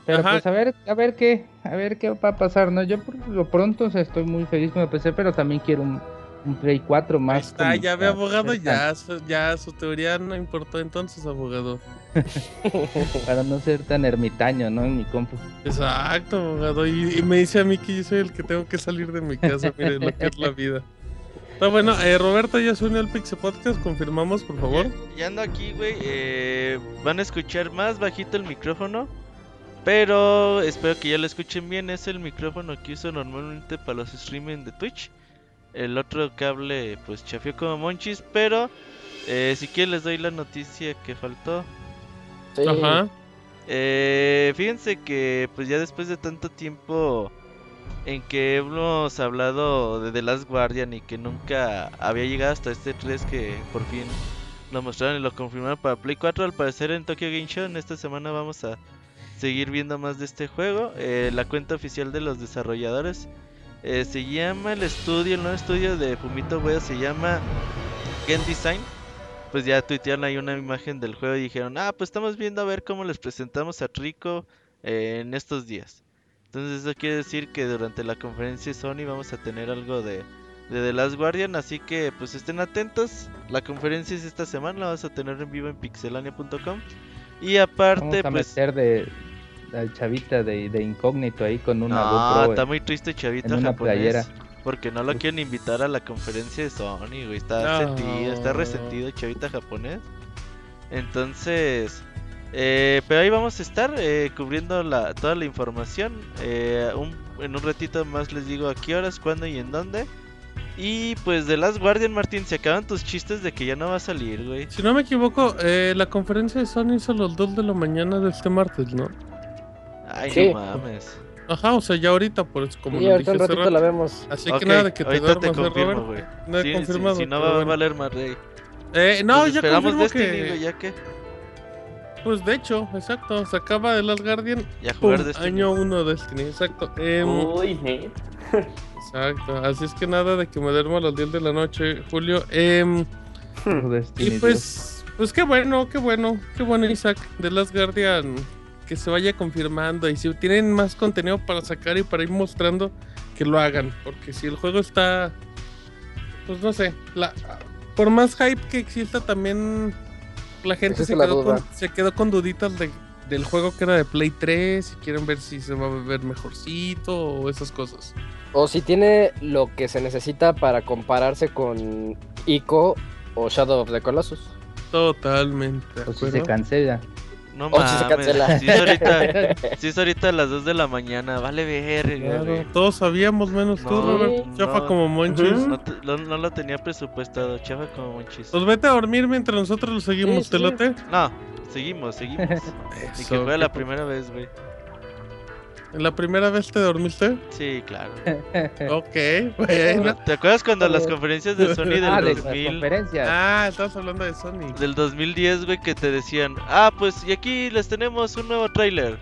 Speaker 4: Pero
Speaker 1: Ajá.
Speaker 4: pues a ver, a ver qué, a ver qué va a pasar, ¿no? Yo por lo pronto o sea, estoy muy feliz con el PC, pero también quiero un, un Play 4
Speaker 1: ahí
Speaker 4: más.
Speaker 1: está,
Speaker 4: como
Speaker 1: ya ve abogado, ya, su- ya su teoría no importó entonces, abogado. [laughs]
Speaker 4: para no ser tan ermitaño, ¿no? En mi compu.
Speaker 1: Exacto, abogado. Y, y me dice a mí que yo soy el que tengo que salir de mi casa. Mire lo que es la vida. Está bueno, eh, Roberto ya se unió al Pixel Podcast. Confirmamos, por favor.
Speaker 2: Ya ando aquí, güey. eh, van a escuchar más bajito el micrófono. Pero espero que ya lo escuchen bien. Es el micrófono que uso normalmente para los streaming de Twitch. El otro cable, pues chafió como monchis. Pero eh, si quieren, les doy la noticia que faltó.
Speaker 3: sí.
Speaker 1: Ajá.
Speaker 2: Eh, fíjense que pues ya después de tanto tiempo en que hemos hablado de The Last Guardian y que nunca había llegado hasta este 3 que por fin lo mostraron y lo confirmaron para Play 4, al parecer en Tokyo Game Show en esta semana vamos a seguir viendo más de este juego. Eh, la cuenta oficial de los desarrolladores eh, se llama el estudio, el nuevo estudio de Fumito Ueda se llama Game Design pues ya tuitearon ahí una imagen del juego y dijeron, ah, pues estamos viendo a ver cómo les presentamos a Rico eh, en estos días. Entonces eso quiere decir que durante la conferencia de Sony vamos a tener algo de, de The Last Guardian, así que pues estén atentos. La conferencia es esta semana, la vas a tener en vivo en pixelania.com. Y
Speaker 4: Vamos
Speaker 2: aparte,
Speaker 4: a
Speaker 2: pues...
Speaker 4: meter de al chavita de, de incógnito ahí con una
Speaker 2: No,
Speaker 4: GoPro
Speaker 2: está muy triste chavito
Speaker 4: en una
Speaker 2: japonés.
Speaker 4: playera.
Speaker 2: Porque no lo quieren invitar a la conferencia de Sony, güey. Está
Speaker 1: No.
Speaker 2: sentido, está resentido chavita japonés. Entonces, eh, pero ahí vamos a estar eh, cubriendo la, toda la información. Eh, un- en un ratito más les digo a qué horas, cuándo y en dónde. Y pues de Last Guardian, Martín, se acaban tus chistes de que ya no va a salir, güey.
Speaker 1: Si no me equivoco, eh, la conferencia de Sony hizo los 2 de la mañana de este martes, ¿no?
Speaker 2: Ay,
Speaker 3: Sí.
Speaker 2: no mames.
Speaker 1: Ajá, o sea, ya ahorita, por eso, como lo
Speaker 3: ahorita
Speaker 1: dije
Speaker 3: un ratito
Speaker 1: rato.
Speaker 3: la vemos.
Speaker 1: Así
Speaker 2: Ok,
Speaker 1: que nada de que te
Speaker 2: ahorita te
Speaker 1: duermas, ¿eh,
Speaker 2: confirmo,
Speaker 1: Robert?
Speaker 2: güey.
Speaker 1: No he
Speaker 2: Sí, sí,
Speaker 1: confirmado.
Speaker 2: si no va a valer más, rey.
Speaker 1: Eh, no,
Speaker 2: Pues
Speaker 1: ya
Speaker 2: esperamos
Speaker 1: confirmo
Speaker 2: Destiny,
Speaker 1: que...
Speaker 2: ya que.
Speaker 1: Pues de hecho, exacto, se acaba de Last Guardian.
Speaker 2: Ya
Speaker 1: pum,
Speaker 2: jugar Destiny.
Speaker 1: año 1 Destiny, exacto. Em,
Speaker 5: Uy, net.
Speaker 1: Exacto. Así es que nada de que me duermo a las 10 de la noche, Julio. [laughs]
Speaker 4: Su destino,
Speaker 1: y
Speaker 4: Dios.
Speaker 1: pues, pues qué bueno, qué bueno, qué bueno, Isaac, de Last Guardian, que se vaya confirmando. Y si tienen más contenido para sacar y para ir mostrando, que lo hagan. Porque si el juego está, pues no sé, la, por más hype que exista, también la gente se
Speaker 3: la
Speaker 1: quedó, con, se quedó con duditas de, del juego que era de Play 3. Si quieren ver si se va a ver mejorcito o esas cosas.
Speaker 3: O si tiene lo que se necesita para compararse con Ico o Shadow of the Colossus.
Speaker 1: Totalmente.
Speaker 4: O si se cancela.
Speaker 2: No
Speaker 3: O si se
Speaker 2: mames.
Speaker 3: cancela.
Speaker 2: Sí es ahorita, [laughs] sí es ahorita a las 2 de la mañana. Vale verga,
Speaker 1: Claro,
Speaker 2: güey.
Speaker 1: todos sabíamos menos tú,
Speaker 2: No,
Speaker 1: Robert. Chafa
Speaker 2: no.
Speaker 1: como monchis.
Speaker 2: No, te- no- no lo tenía presupuestado, chava como monchis.
Speaker 1: Pues vete a dormir mientras nosotros lo seguimos,
Speaker 3: Sí,
Speaker 1: ¿te
Speaker 3: sí.
Speaker 1: late?
Speaker 2: No, seguimos, seguimos. [laughs] Y
Speaker 1: Eso,
Speaker 2: que fue la primera vez, güey.
Speaker 1: ¿La primera vez te dormiste?
Speaker 2: Sí, claro. [laughs]
Speaker 1: Ok, bueno.
Speaker 2: ¿Te acuerdas cuando las conferencias de Sony del
Speaker 4: ah, de las
Speaker 2: 2000,
Speaker 4: conferencias.
Speaker 1: Ah, estás hablando de Sonic.
Speaker 2: del 2010, güey, que te decían, ah, pues y aquí les tenemos un nuevo tráiler?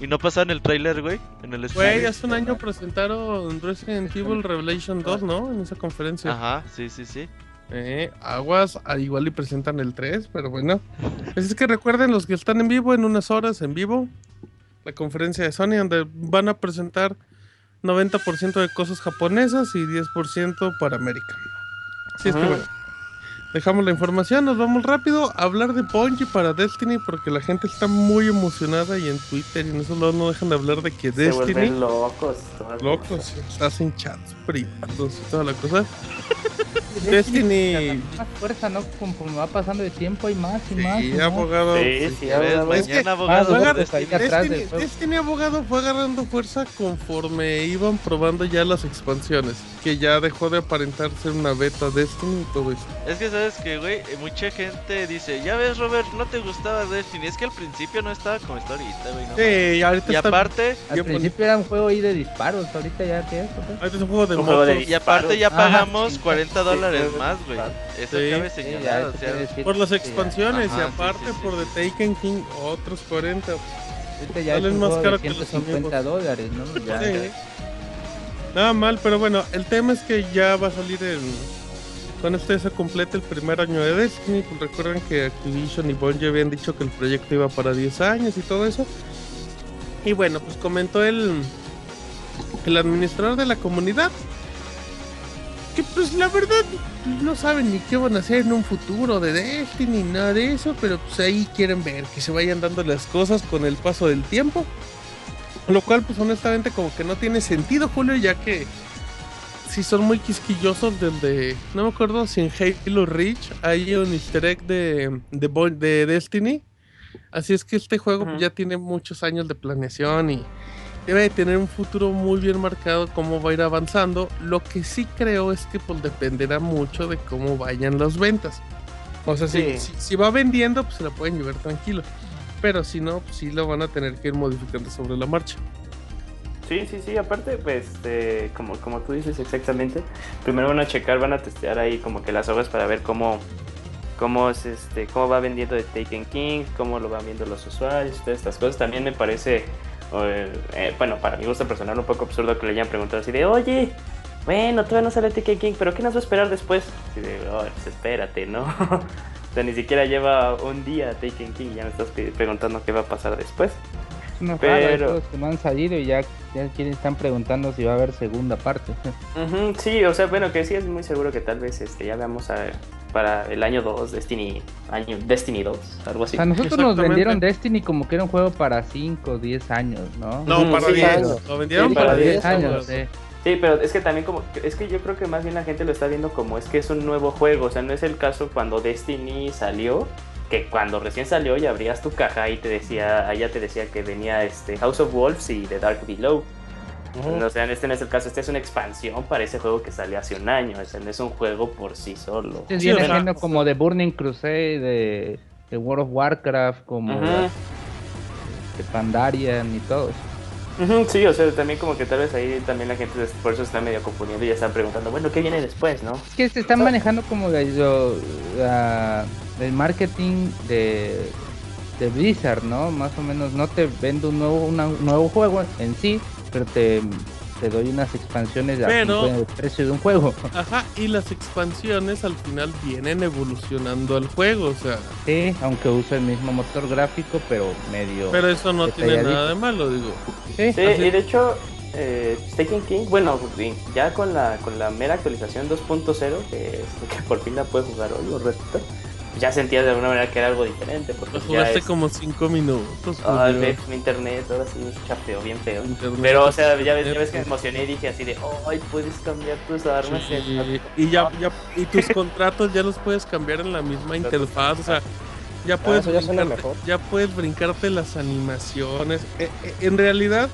Speaker 2: Y no pasaban el tráiler, güey, en el
Speaker 1: Güey, hace un año presentaron Resident Evil Revelation 2, ¿no? En esa conferencia.
Speaker 2: Ajá, sí, sí, sí.
Speaker 1: Eh, aguas, al igual y presentan el 3, pero bueno. Pues es que recuerden los que están en vivo, en unas horas en vivo, la conferencia de Sony, donde van a presentar 90% de cosas japonesas y 10% para América. Así es que
Speaker 5: Ujú.
Speaker 1: bueno. Dejamos la información, nos vamos rápido a hablar de Bungie para Destiny porque la gente está muy emocionada y en Twitter y en esos lados no dejan de hablar de que
Speaker 5: Se
Speaker 1: Destiny
Speaker 5: vuelven locos.
Speaker 1: locos, hacen chats privados y toda la cosa. [laughs] Destiny.
Speaker 4: Más fuerza, ¿no? Conforme va pasando el tiempo hay más y más. y
Speaker 1: Y
Speaker 4: más.
Speaker 1: abogado.
Speaker 5: Sí, sí,
Speaker 2: ves,
Speaker 5: abogado.
Speaker 1: Es que-
Speaker 2: abogado.
Speaker 4: Más atrás
Speaker 1: Destiny, abogado fue agarrando fuerza conforme iban probando ya las expansiones. Que ya dejó de aparentar ser una beta Destiny y todo eso.
Speaker 2: Es que sabes que, güey, eh, mucha gente dice, ya ves, Robert, no te gustaba Destiny. Es que al principio no estaba como está ahorita, güey. no mames".
Speaker 1: Sí, ahorita
Speaker 2: Y
Speaker 1: está.
Speaker 2: aparte,
Speaker 4: Al principio era un juego ahí de disparos, ahorita ya qué es.
Speaker 1: Ahorita es un juego de
Speaker 5: Un juego de
Speaker 1: motos.
Speaker 2: y aparte ya pagamos
Speaker 4: sí,
Speaker 2: 40 dólares
Speaker 5: sí,
Speaker 2: más, güey. Eso
Speaker 1: Sí.
Speaker 2: cabe
Speaker 4: Sí,
Speaker 2: señalar,
Speaker 4: ya,
Speaker 2: o
Speaker 4: eso
Speaker 2: sea,
Speaker 4: quiere decir
Speaker 1: Por las
Speaker 4: ya-
Speaker 1: expansiones y
Speaker 2: Ajá,
Speaker 1: aparte
Speaker 2: sí, sí.
Speaker 1: por The Taken King otros 40.
Speaker 4: Ahorita ya es
Speaker 1: Salen más caro que los
Speaker 4: 150 dólares, ¿no? Ya,
Speaker 1: Sí.
Speaker 4: ya.
Speaker 1: Nada mal, pero bueno, el tema es que ya va a salir en... Cuando este se complete el primer año de Destiny, pues recuerden que Activision y Bungie habían dicho que el proyecto iba para 10 años y todo eso. Y bueno, pues comentó el, el administrador de la comunidad que pues la verdad no saben ni qué van a hacer en un futuro de Destiny, ni nada de eso, pero pues ahí quieren ver que se vayan dando las cosas con el paso del tiempo. Lo cual, pues honestamente, como que no tiene sentido, Julio, ya que si son muy quisquillosos del de. No me acuerdo si en Halo Reach hay un easter egg de, de, Destiny. Así es que este juego ya tiene muchos años de planeación y debe de tener un futuro muy bien marcado cómo va a ir avanzando. Lo que sí creo es que pues dependerá mucho de cómo vayan las ventas. O sea, si,
Speaker 5: Sí.
Speaker 1: si, si va vendiendo, pues se la pueden llevar tranquilo. Pero si no, pues sí lo van a tener que ir modificando sobre la marcha.
Speaker 5: Sí, sí, sí, aparte, pues, eh, como, como tú dices exactamente, primero van a checar, van a testear ahí como que las obras para ver cómo, cómo es este, cómo va vendiendo de Taken King, cómo lo van viendo los usuarios, todas estas cosas. También me parece, eh, bueno, para mi gusto personal, un poco absurdo que le hayan preguntado así de, oye, bueno, todavía no sale Taken King, pero ¿qué nos va a esperar después? Así de, oh, pues espérate, ¿no? [laughs] o sea, ni siquiera lleva un día Taken King, ya me estás preguntando qué va a pasar después.
Speaker 4: Hay
Speaker 5: Pero-
Speaker 4: juegos que no han salido y ya, ya quieren, están preguntando si va a haber segunda parte.
Speaker 5: Ujú, sí, o sea, bueno, que sí es muy seguro que tal vez este, ya veamos a ver para el año 2, Destiny, año, Destiny 2, algo
Speaker 4: O
Speaker 5: así.
Speaker 4: sea, nosotros nos vendieron Destiny como que era un juego para 5 o 10 años, ¿no?
Speaker 1: No, para
Speaker 5: sí,
Speaker 1: 10.
Speaker 3: claro.
Speaker 1: Lo vendieron
Speaker 5: Sí,
Speaker 1: para
Speaker 5: para
Speaker 1: 10
Speaker 4: 10 años, sí.
Speaker 5: Sí, pero es que también como, es que yo creo que más bien la gente lo está viendo como es que es un nuevo juego, o sea, no es el caso cuando Destiny salió, que cuando recién salió y abrías tu caja y te decía, allá te decía que venía este House of Wolves y The Dark Below. O sea, este no es el caso, este es una expansión para ese juego que salió hace un año, o sea, no es un juego por sí solo.
Speaker 4: Este
Speaker 1: Sí,
Speaker 4: viene siendo como de Burning Crusade, de, de World of Warcraft, como de, de Pandarian y todo.
Speaker 5: Sí, o sea, también como que tal vez ahí también la gente por eso está medio confundiendo y ya están preguntando, bueno, ¿qué viene después, no?
Speaker 4: Es que se están manejando como la- lo- la- el marketing de, de Blizzard, ¿no? Más o menos no te vende un nuevo, una- un nuevo juego en sí, pero te te doy unas expansiones a
Speaker 1: Pero-
Speaker 4: cinco- el precio de un juego. [laughs]
Speaker 1: Ajá, y las expansiones al final vienen evolucionando al juego, o sea,
Speaker 4: Sí, aunque usa el mismo motor gráfico, pero medio.
Speaker 1: pero eso no tiene nada de malo, digo.
Speaker 4: Sí,
Speaker 5: Sí, y de hecho, eh, Taken King, bueno, ya con la, con la mera actualización 2.0, que, es- que por fin la puedes jugar hoy, un ratito, ya sentías de alguna manera que era algo diferente. Porque
Speaker 1: Lo
Speaker 5: ya
Speaker 1: jugaste
Speaker 5: es-
Speaker 1: como 5 minutos.
Speaker 5: Ah, ve, mi internet, ahora sí, chafeo, bien feo.
Speaker 1: Internet.
Speaker 5: Pero, o sea, ya ves, ya ves que me emocioné y dije así de, ay, puedes cambiar tus armas. en
Speaker 1: Sí, y ya, ya y tus [laughs] contratos ya los puedes cambiar en la misma interfaz, o sea, ya puedes
Speaker 3: eso ya
Speaker 1: brincarte-
Speaker 3: mejor.
Speaker 1: ya puedes brincarte las animaciones. Eh, eh, en realidad,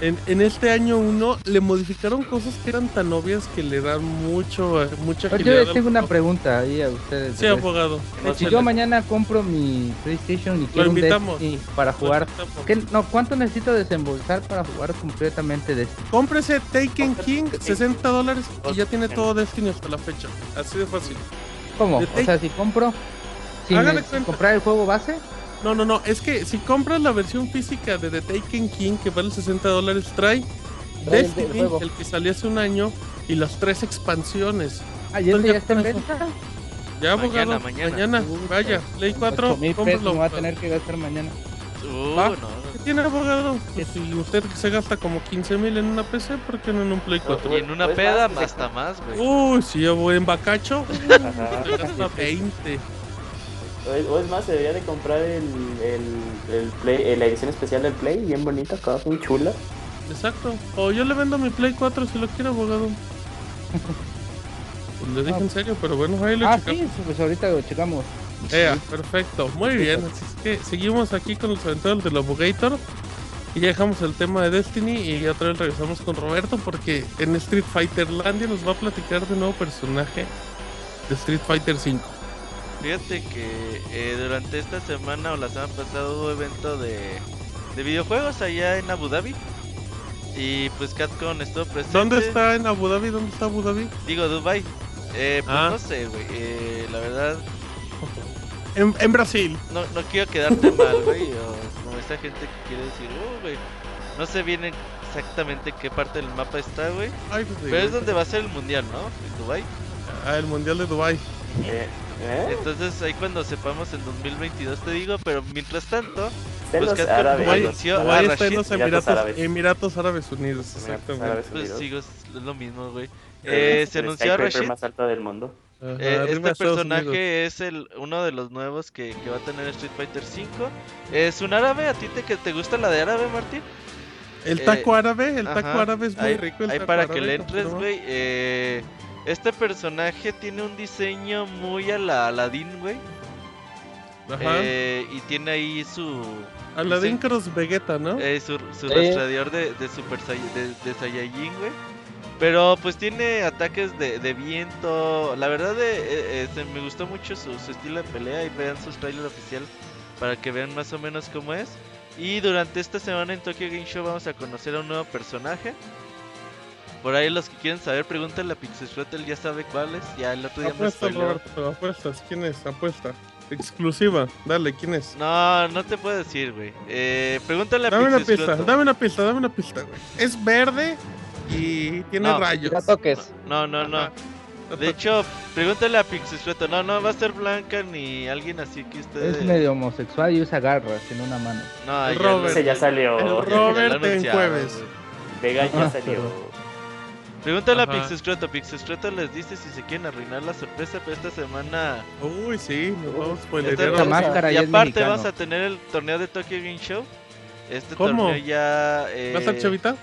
Speaker 1: en, en este año 1 le modificaron cosas que eran tan obvias que le dan mucho eh, mucha
Speaker 4: yo
Speaker 1: al
Speaker 4: tengo una pregunta ahí a ustedes.
Speaker 1: Sí, abogado.
Speaker 4: Si yo mañana compro mi PlayStation y quiero un
Speaker 1: invitamos.
Speaker 4: Destiny para
Speaker 1: Lo
Speaker 4: jugar. ¿qué, no, ¿cuánto necesito desembolsar para jugar completamente Destiny?
Speaker 1: Cómprese Taken King, 60 dólares y ya tiene todo Destiny hasta la fecha. Así de fácil.
Speaker 4: ¿Cómo?
Speaker 1: De
Speaker 4: O sea, si compro
Speaker 1: Hágale
Speaker 4: sin
Speaker 1: cuenta.
Speaker 4: comprar el juego base,
Speaker 1: No, no, no. Es que si compras la versión física de The Taken King, que vale 60 dólares, trae
Speaker 3: Trae el- el
Speaker 1: Destiny, que salió hace un año, y las tres expansiones.
Speaker 4: ayer
Speaker 1: Entonces,
Speaker 4: ya está en venta.
Speaker 1: Ya,
Speaker 2: Mañana,
Speaker 1: abogado.
Speaker 2: mañana.
Speaker 1: Mañana.
Speaker 4: Puta.
Speaker 1: Vaya, Play 4,
Speaker 4: 8 mil pesos
Speaker 1: cómpralo.
Speaker 4: me voy a tener que gastar mañana.
Speaker 2: Uh,
Speaker 1: Va.
Speaker 2: no.
Speaker 1: ¿Qué tiene, abogado? Pues si usted se gasta como 15 mil en una PC, ¿por qué no en un Play 4?
Speaker 2: Y en una
Speaker 5: Pues
Speaker 2: peda
Speaker 5: más,
Speaker 2: hasta más, güey.
Speaker 1: Uy, si yo voy en bacacho, [laughs] se gasta 20.
Speaker 5: O es, o es más, se debería de comprar el, el, el Play, eh, la edición especial del Play, bien bonita, acá, muy chula.
Speaker 1: Exacto. O yo le vendo mi Play 4 si lo quiere, abogado. Pues [laughs] le dije en serio, pero bueno, ahí lo
Speaker 4: Ah,
Speaker 1: checamos.
Speaker 4: sí, pues ahorita lo checamos.
Speaker 1: Ea, perfecto, muy bien. Así es que seguimos aquí con los aventuras del Abogator. Y ya dejamos el tema de Destiny y otra vez regresamos con Roberto porque en Street Fighter Landia nos va a platicar de nuevo personaje de Street Fighter 5.
Speaker 2: Fíjate que eh, durante esta semana o la semana pasada hubo evento de, de videojuegos allá en Abu Dhabi. Y pues Capcom estuvo presente.
Speaker 1: ¿Dónde está en Abu Dhabi? ¿Dónde está Abu Dhabi?
Speaker 2: Digo, Dubai. Eh, pues
Speaker 1: Ah.
Speaker 2: no sé, güey. eh, la verdad,
Speaker 1: En, en Brasil.
Speaker 2: no, no quiero quedarte mal, güey. O como esa gente que quiere decir, oh, güey. No sé bien exactamente qué parte del mapa está, güey.
Speaker 1: Ay, pues,
Speaker 2: Pero es donde va a ser el mundial, ¿no? En Dubai.
Speaker 1: Ah, el Mundial de Dubai.
Speaker 5: Eh, ¿eh?
Speaker 2: Entonces ahí cuando sepamos en 2022 te digo, pero mientras tanto, pues
Speaker 5: los
Speaker 2: anunció a
Speaker 1: Dubái está en
Speaker 2: Rashid,
Speaker 1: los
Speaker 5: Emiratos
Speaker 1: Emiratos,
Speaker 5: Árabes.
Speaker 1: Emiratos Árabes Unidos. Exactamente.
Speaker 5: Árabes
Speaker 2: pues
Speaker 5: Unidos.
Speaker 2: sigo, es lo mismo, güey.
Speaker 5: Eh,
Speaker 2: Eh, se anunció Rashid.
Speaker 5: más alto del mundo.
Speaker 1: Ajá,
Speaker 2: Eh, este personaje es el uno de los nuevos que, que va a tener Street Fighter 5. Es un árabe, ¿a ti te, que te gusta la de árabe, Martín?
Speaker 1: El taco árabe, el taco
Speaker 2: Ajá.
Speaker 1: árabe es muy rico. El
Speaker 2: ahí
Speaker 1: taco
Speaker 2: para
Speaker 1: árabe,
Speaker 2: que le entres, güey. eh, este personaje tiene un diseño muy a la Aladdin, güey.
Speaker 1: Ajá.
Speaker 2: eh, y tiene ahí su
Speaker 1: Aladdin
Speaker 2: dice-
Speaker 1: Cross Vegeta, ¿no?
Speaker 2: eh, su, su rastreador de, de Super Sai- de, de Saiyajin, güey. Pero pues tiene ataques de, de viento. La verdad eh, eh, este, me gustó mucho su, su estilo de pelea. Y vean su trailer oficial para que vean más o menos cómo es. Y durante esta semana en Tokyo Game Show vamos a conocer a un nuevo personaje. Por ahí los que quieren saber, pregúntale a Pixel él ya sabe cuál es. Ya el otro día me
Speaker 1: Apuesta,
Speaker 2: spoileó.
Speaker 1: Roberto, apuestas. ¿Quién es? Apuesta. Exclusiva. Dale, ¿quién es?
Speaker 2: No, no te puedo decir, güey. Eh, pregúntale a
Speaker 1: Dame una pista, dame una pista, dame una pista, güey. Es verde y tiene
Speaker 2: No.
Speaker 1: rayos.
Speaker 3: Toques.
Speaker 2: No, no, no.
Speaker 1: Ajá.
Speaker 2: De hecho, pregúntale a Pixisueto. No, no va a ser Blanca ni alguien así que ustedes.
Speaker 4: Es medio homosexual y usa garras en una mano.
Speaker 2: No,
Speaker 1: El
Speaker 2: ya
Speaker 1: Robert.
Speaker 5: Ese ya salió.
Speaker 1: El
Speaker 2: ya- [laughs] ya lo
Speaker 1: Robert en jueves.
Speaker 5: Vega ya salió.
Speaker 2: Pregúntale
Speaker 1: Ajá.
Speaker 2: a Pixisueto. Pixisueto les dice si se quieren arruinar la sorpresa, pero esta semana.
Speaker 1: Uy, sí, nos vamos a
Speaker 2: esta-
Speaker 1: spoilerear.
Speaker 4: Esta máscara
Speaker 2: y aparte vamos a tener el torneo de Tokyo Game Show. Este
Speaker 1: ¿Cómo?
Speaker 2: torneo ya. eh,
Speaker 1: ¿Va a estar chavita?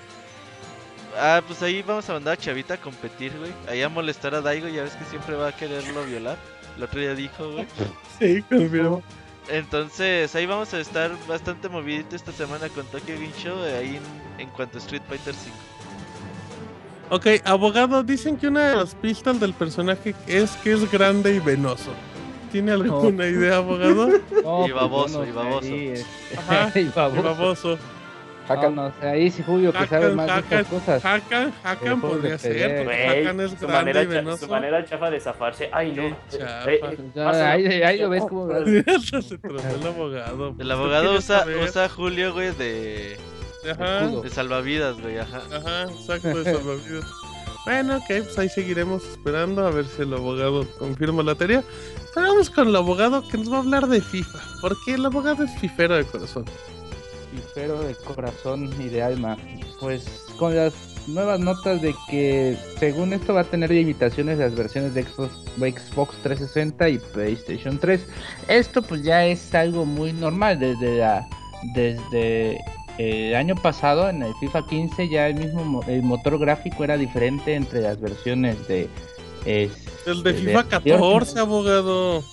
Speaker 2: Ah, pues ahí vamos a mandar a Chavita a competir, güey. Ahí a molestar a Daigo, ya ves que siempre va a quererlo violar. El otro día dijo, güey. [laughs]
Speaker 1: Sí, confirmo.
Speaker 2: Entonces, ahí vamos a estar bastante movidito esta semana con Tokyo Game Show, eh, ahí en, en cuanto a Street Fighter 5.
Speaker 1: Ok, abogado, dicen que una de las pistas del personaje es que es grande y venoso. ¿Tiene alguna idea, abogado? [laughs]
Speaker 4: No,
Speaker 2: Y
Speaker 4: pues,
Speaker 2: baboso, y baboso.
Speaker 4: ahí,
Speaker 1: Ajá, [laughs]
Speaker 4: y
Speaker 1: Y
Speaker 4: baboso. No,
Speaker 3: Hakan.
Speaker 4: no sé, ahí sí Julio que sabe
Speaker 1: Hakan,
Speaker 4: más de
Speaker 1: Hakan,
Speaker 4: estas cosas.
Speaker 1: Hakan, Hakan
Speaker 4: de
Speaker 1: podría ser, Hakan es
Speaker 5: su,
Speaker 1: grande
Speaker 5: manera
Speaker 1: y venoso.
Speaker 5: su manera chafa de zafarse. Ay, no. Eh, eh,
Speaker 4: Ya, ahí, ahí lo ves [laughs] como...
Speaker 1: Se el abogado.
Speaker 2: El
Speaker 1: ¿Usted
Speaker 2: abogado usa, usa a Julio, güey, de...
Speaker 1: de Ajá.
Speaker 2: De salvavidas, güey, ajá.
Speaker 1: Ajá, exacto, de salvavidas. Bueno, ok, pues ahí seguiremos esperando a ver si el abogado confirma la teoría. Pero vamos con el abogado que nos va a hablar de FIFA. Porque el abogado es fifero de corazón.
Speaker 4: Fifero de corazón y de alma. Pues con las nuevas notas de que según esto va a tener limitaciones las versiones de Xbox, Xbox 360 y PlayStation 3. Esto pues ya es algo muy normal desde la desde el año pasado en el FIFA 15 ya el mismo mo- el motor gráfico era diferente entre las versiones de este,
Speaker 1: El de FIFA
Speaker 4: anterior.
Speaker 1: 14, abogado.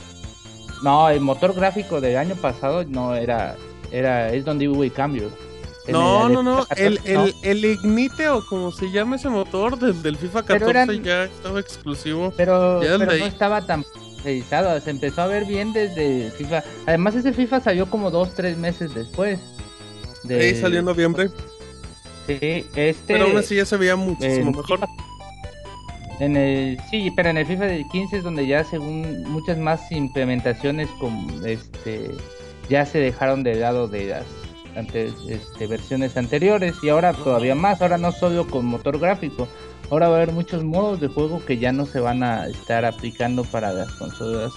Speaker 4: No, el motor gráfico del año pasado no era era es donde hubo el cambio.
Speaker 1: No,
Speaker 4: el de
Speaker 1: no, no.
Speaker 4: FIFA
Speaker 1: El,
Speaker 4: 14 no.
Speaker 1: el, el Ignite o como se llama ese motor del, del FIFA
Speaker 4: Pero
Speaker 1: 14
Speaker 4: eran-
Speaker 1: ya estaba exclusivo.
Speaker 4: Pero, pero no estaba tan realizado, se empezó a ver bien desde FIFA. Además ese FIFA salió como dos, tres meses después. De...
Speaker 1: Ahí salió en noviembre.
Speaker 4: Sí, este...
Speaker 1: Pero aún así ya se veía muchísimo mejor.
Speaker 4: En el, sí, pero en el FIFA del 15 es donde ya según muchas más implementaciones como este ya se dejaron de lado de las antes, este, versiones anteriores y ahora todavía más, ahora no solo con motor gráfico, ahora va a haber muchos modos de juego que ya no se van a estar aplicando para las consolas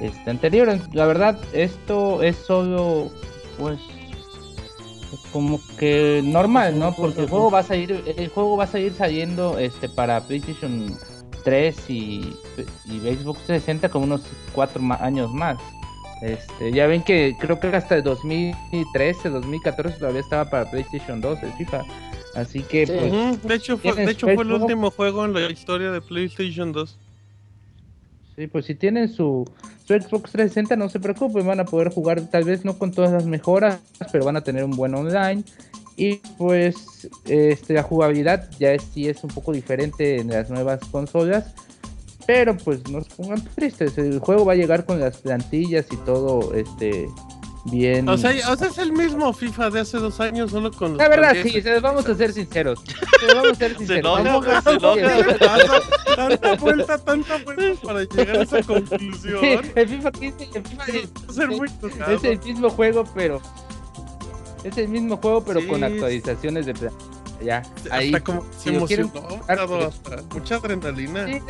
Speaker 4: este, anteriores. La verdad, esto es solo pues como que normal, ¿no? Porque el juego va a salir, el juego va a seguir saliendo este para PlayStation 3 y, y Xbox 360 como unos cuatro ma- años más. Este, ya ven que creo que hasta el 2013, 2014 todavía estaba para PlayStation 2 el FIFA. Así que
Speaker 3: Sí.
Speaker 4: pues
Speaker 1: Ujú, De hecho, fue, de
Speaker 4: ¿Tienes
Speaker 1: hecho fue el último juego en la historia de PlayStation 2.
Speaker 4: Sí, pues si tienen su, su Xbox 360 no se preocupen, van a poder jugar tal vez no con todas las mejoras, pero van a tener un buen online. Y pues este, la jugabilidad ya es, sí es un poco diferente en las nuevas consolas. Pero pues no se pongan tristes, el juego va a llegar con las plantillas y todo este bien.
Speaker 1: O sea, o sea, es el mismo FIFA de hace dos años, solo con los
Speaker 4: la verdad sí, se los vamos a ser sinceros. [laughs] Se vamos a ser sinceros.
Speaker 2: se enoja.
Speaker 1: ¿Qué le pasa? Tanta vuelta, tanta vuelta para llegar a esa conclusión.
Speaker 4: Sí, el FIFA 15 el FIFA
Speaker 1: tocado.
Speaker 4: Es el mismo juego, pero. Es el mismo juego, pero con
Speaker 1: Sí.
Speaker 4: actualizaciones de. Ya,
Speaker 1: Hasta
Speaker 4: ahí.
Speaker 1: como
Speaker 4: si quieren pues-
Speaker 1: hasta mucha adrenalina.
Speaker 4: Sí,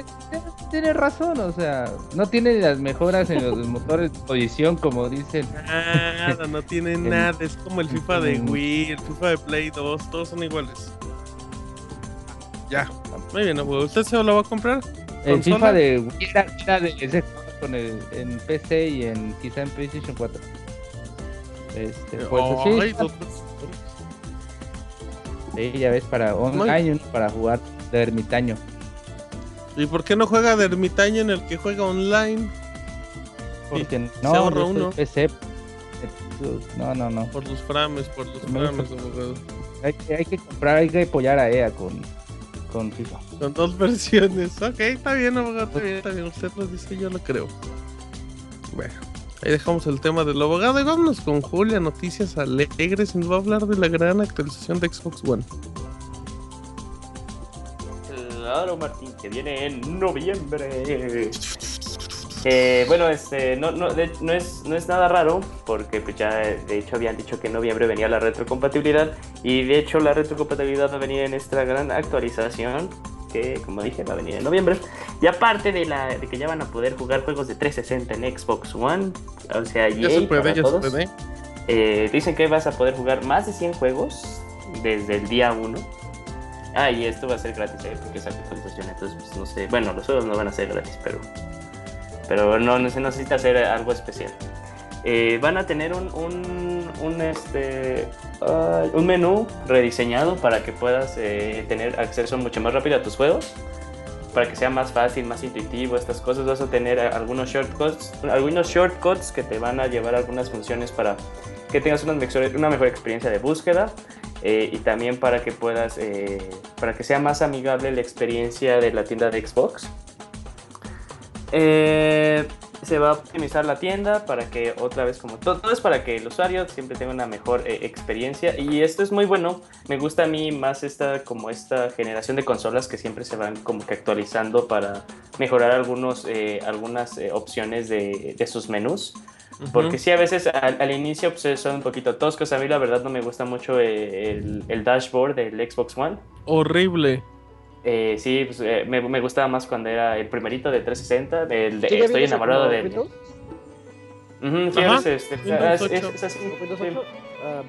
Speaker 4: tiene razón, o sea, no tiene las mejoras en los [laughs] motores de posición, como dicen.
Speaker 1: Nada, no tiene [laughs]
Speaker 4: En-
Speaker 1: nada. Es como el FIFA de Wii, el FIFA de Play 2, todos son iguales. Ya, muy bien, abuelo. ¿Usted se lo va a comprar?
Speaker 4: El. FIFA de Wii era, era de ese con el, en PC y en quizá en PlayStation 4. Este, pues sí,
Speaker 1: Ay, dos-
Speaker 4: sí, ya ves, para online, uno para jugar de ermitaño.
Speaker 1: ¿Y por qué no juega de ermitaño en el que juega online?
Speaker 4: Porque
Speaker 1: se
Speaker 4: no,
Speaker 1: ahorra uno.
Speaker 4: PC. No, no, no.
Speaker 1: Por los frames, por los frames, abogado.
Speaker 4: Hay que, hay que comprar, hay que apoyar a EA con, con FIFA.
Speaker 1: Con dos [laughs] versiones. Ok, está bien, abogado, está bien, está bien. Usted lo dice, yo lo creo. Bueno, ahí dejamos el tema del abogado y vámonos con Julia, noticias alegres. y Nos va a hablar de la gran actualización de Xbox One.
Speaker 5: Claro, Martín, que viene en noviembre. Eh, bueno, este, no, no, de- no es, no es nada raro, porque pues ya de hecho habían dicho que en noviembre venía la retrocompatibilidad, y de hecho la retrocompatibilidad va a venir en esta gran actualización, que como dije va a venir en noviembre, y aparte de, la, de que ya van a poder jugar juegos de 360 en Xbox One, o sea,
Speaker 1: Ya se puede, ya se
Speaker 5: todos.
Speaker 1: puede.
Speaker 5: Eh, dicen que vas a poder jugar más de 100 juegos desde el día 1. Ah, y esto va a ser gratis, ¿eh? porque es actualización, entonces pues, no sé. Bueno, los juegos no van a ser gratis, pero, pero no, no se necesita hacer algo especial. Eh, van a tener un, un, este, ah, un menú rediseñado para que puedas eh, tener acceso mucho más rápido a tus juegos. Para que sea más fácil, más intuitivo, estas cosas. Vas a tener algunos shortcuts, algunos shortcuts que te van a llevar algunas funciones para que tengas una mejor, una mejor experiencia de búsqueda eh, y también para que puedas, para que sea más amigable la experiencia de la tienda de Xbox. Eh, se va a optimizar la tienda para que otra vez como todo, todo es para que el usuario siempre tenga una mejor eh, experiencia y esto es muy bueno me gusta a mí más esta como esta generación de consolas que siempre se van como que actualizando para mejorar algunos eh, algunas eh, opciones de, de sus menús Porque sí, a veces al, al inicio pues, son un poquito toscos. A mí la verdad no me gusta mucho el, el dashboard del Xbox One.
Speaker 1: Horrible.
Speaker 5: Eh, sí, pues, eh, me, me gustaba más cuando era el primerito de 360. Del, de-
Speaker 3: ¿Sigue
Speaker 5: estoy enamorado de...
Speaker 3: Windows?
Speaker 5: Ujú, sí,
Speaker 1: Ajá,
Speaker 5: veces, este, es- es-
Speaker 1: 8.
Speaker 5: es así,
Speaker 3: ¿Windows
Speaker 5: sí.
Speaker 3: 8? Ah,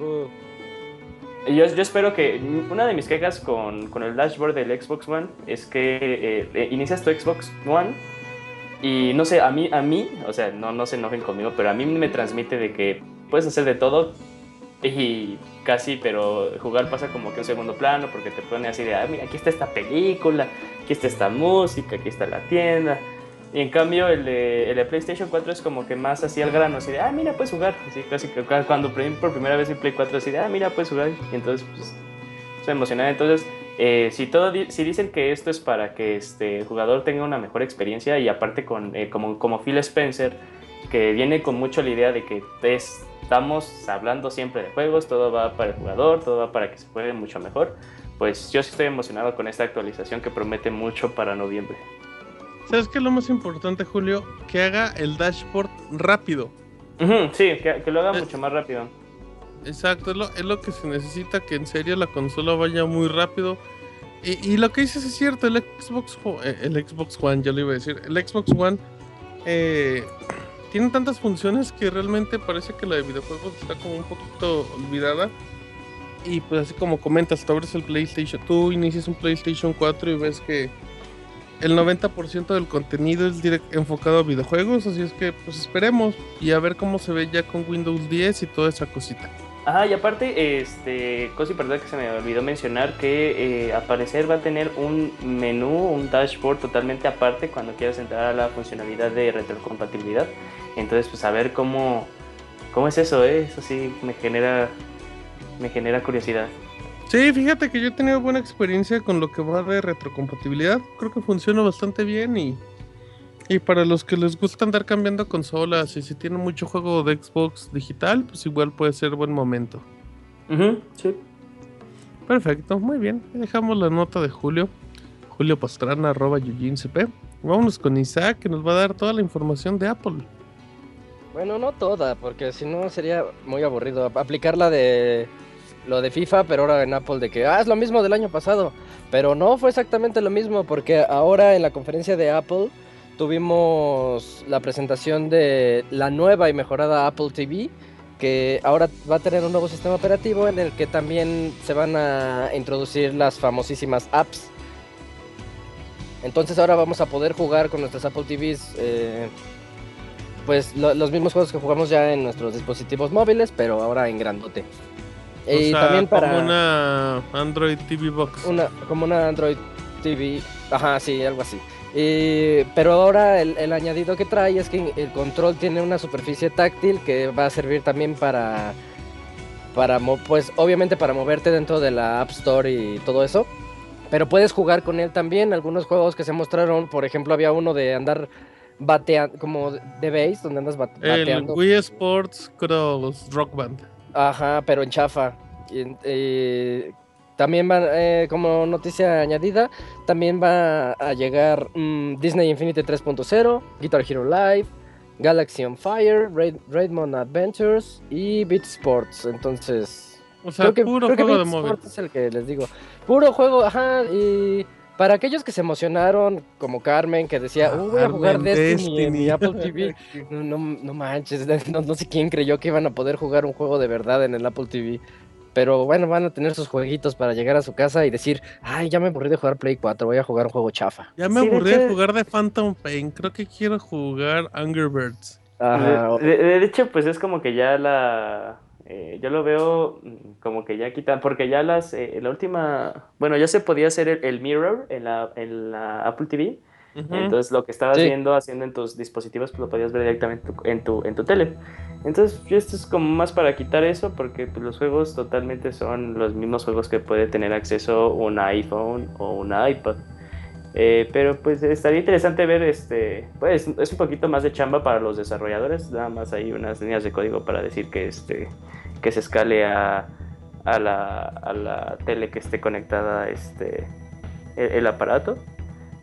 Speaker 5: Yo, yo espero que una de mis quejas con, con el dashboard del Xbox One es que eh, eh, inicias tu Xbox One y no sé, a mí, a mí, o sea, no, no se enojen conmigo, pero a mí me transmite de que puedes hacer de todo y casi, pero jugar pasa como que un segundo plano porque te pone así de, ah, mira, aquí está esta película, aquí está esta música, aquí está la tienda. Y en cambio el de, el de PlayStation 4 es como que más así al grano, así de, ah, mira, puedes jugar. Así casi cuando por primera vez en Play 4, así de, ah, mira, puedes jugar. Y entonces, pues, estoy emocionado. Entonces, eh, si, todo, si dicen que esto es para que este, el jugador tenga una mejor experiencia y aparte con, eh, como, como Phil Spencer, que viene con mucho la idea de que es- estamos hablando siempre de juegos, todo va para el jugador, todo va para que se juegue mucho mejor, pues yo sí estoy emocionado con esta actualización que promete mucho para noviembre.
Speaker 1: ¿Sabes qué es lo más importante, Julio? Que haga el dashboard rápido.
Speaker 5: Sí, que, que lo haga mucho más rápido.
Speaker 1: Exacto, es lo, es lo que se necesita, que en serio la consola vaya muy rápido. Y, y lo que dices es cierto, el Xbox, One- eh, el Xbox One, ya lo iba a decir, el Xbox One eh, tiene tantas funciones que realmente parece que la de videojuegos está como un poquito olvidada. Y pues así como comentas, tú abres el PlayStation, tú inicias un PlayStation 4 y ves que el 90% del contenido es enfocado a videojuegos, así es que pues esperemos y a ver cómo se ve ya con Windows 10 y toda esa cosita.
Speaker 5: Ah, y aparte, este, cosa importante que se me olvidó mencionar, que eh, parecer va a tener un menú, un dashboard totalmente aparte cuando quieras entrar a la funcionalidad de retrocompatibilidad. Entonces, pues a ver cómo, cómo es eso, ¿eh? Eso sí me genera, me genera curiosidad.
Speaker 1: Sí, fíjate que yo he tenido buena experiencia con lo que va de retrocompatibilidad. Creo que funciona bastante bien y, y para los que les gusta andar cambiando consolas y si tienen mucho juego de Xbox digital, pues igual puede ser buen momento.
Speaker 5: Ujú, sí.
Speaker 1: Perfecto, muy bien. Dejamos la nota de Julio. Julio Pastrana, arroba CP. Vámonos con Isaac que nos va a dar toda la información de Apple.
Speaker 3: Bueno, no toda, porque si no sería muy aburrido ap- aplicarla de lo de FIFA, pero ahora en Apple de que ah, es lo mismo del año pasado. Pero no fue exactamente lo mismo, porque ahora en la conferencia de Apple tuvimos la presentación de la nueva y mejorada Apple TV, que ahora va a tener un nuevo sistema operativo en el que también se van a introducir las famosísimas apps. Entonces ahora vamos a poder jugar con nuestras Apple TVs. eh, pues lo- los mismos juegos que jugamos ya en nuestros dispositivos móviles, pero ahora en grandote.
Speaker 1: O
Speaker 3: y
Speaker 1: sea,
Speaker 3: también para
Speaker 1: como una Android TV Box.
Speaker 3: una como una Android TV, ajá, sí, algo así. Y- pero ahora el, el añadido que trae es que el control tiene una superficie táctil que va a servir también para para pues obviamente para moverte dentro de la App Store y todo eso. Pero puedes jugar con él también. Algunos juegos que se mostraron, por ejemplo, había uno de andar bateando, como de base, donde andas bat-
Speaker 1: El
Speaker 3: bateando.
Speaker 1: Wii Sports Cross Rock Band.
Speaker 3: Ajá, pero en chafa. Y, eh, también va, eh, como noticia añadida, también va a llegar mm, Disney Infinity 3.0, Guitar Hero Live, Galaxy on Fire, Raid, Raidmon Adventures y Beat Sports. Entonces,
Speaker 1: O sea,
Speaker 3: creo que,
Speaker 1: puro
Speaker 3: creo que
Speaker 1: juego de
Speaker 3: Beat
Speaker 1: móvil.
Speaker 3: Sports es el que les digo. Puro juego, ajá, y para aquellos que se emocionaron, como Carmen, que decía, "Uh, voy a jugar
Speaker 1: Carmen
Speaker 3: Destiny, en mi
Speaker 1: Destiny.
Speaker 3: Apple TV. [laughs] No, no, no manches, [laughs] no, no sé quién creyó que iban a poder jugar un juego de verdad en el Apple TV. Pero bueno, van a tener sus jueguitos para llegar a su casa y decir, ay, ya me aburrí de jugar Play 4, voy a jugar un juego chafa.
Speaker 1: Ya me
Speaker 5: Sí, de
Speaker 1: aburrí de
Speaker 5: hecho-
Speaker 1: jugar de Phantom Pain. Creo que quiero jugar Angry Birds.
Speaker 3: Ajá,
Speaker 5: De, de- de hecho, pues es como que ya la. eh, yo lo veo mm, como que ya quitan. Porque ya las. eh, la última. Bueno, ya se podía hacer el, el mirror en la, en la Apple TV. Entonces, lo que estabas
Speaker 3: Sí.
Speaker 5: viendo haciendo en tus dispositivos, pues lo podías ver directamente en tu, en tu, en tu tele. Entonces, esto es como más para quitar eso, porque pues, los juegos totalmente son los mismos juegos que puede tener acceso un iPhone o un iPad. Eh, pero pues estaría interesante ver, este, pues es un poquito más de chamba para los desarrolladores, nada más hay unas líneas de código para decir que, este, que se escale a, a, la, a la tele que esté conectada este, el, el aparato.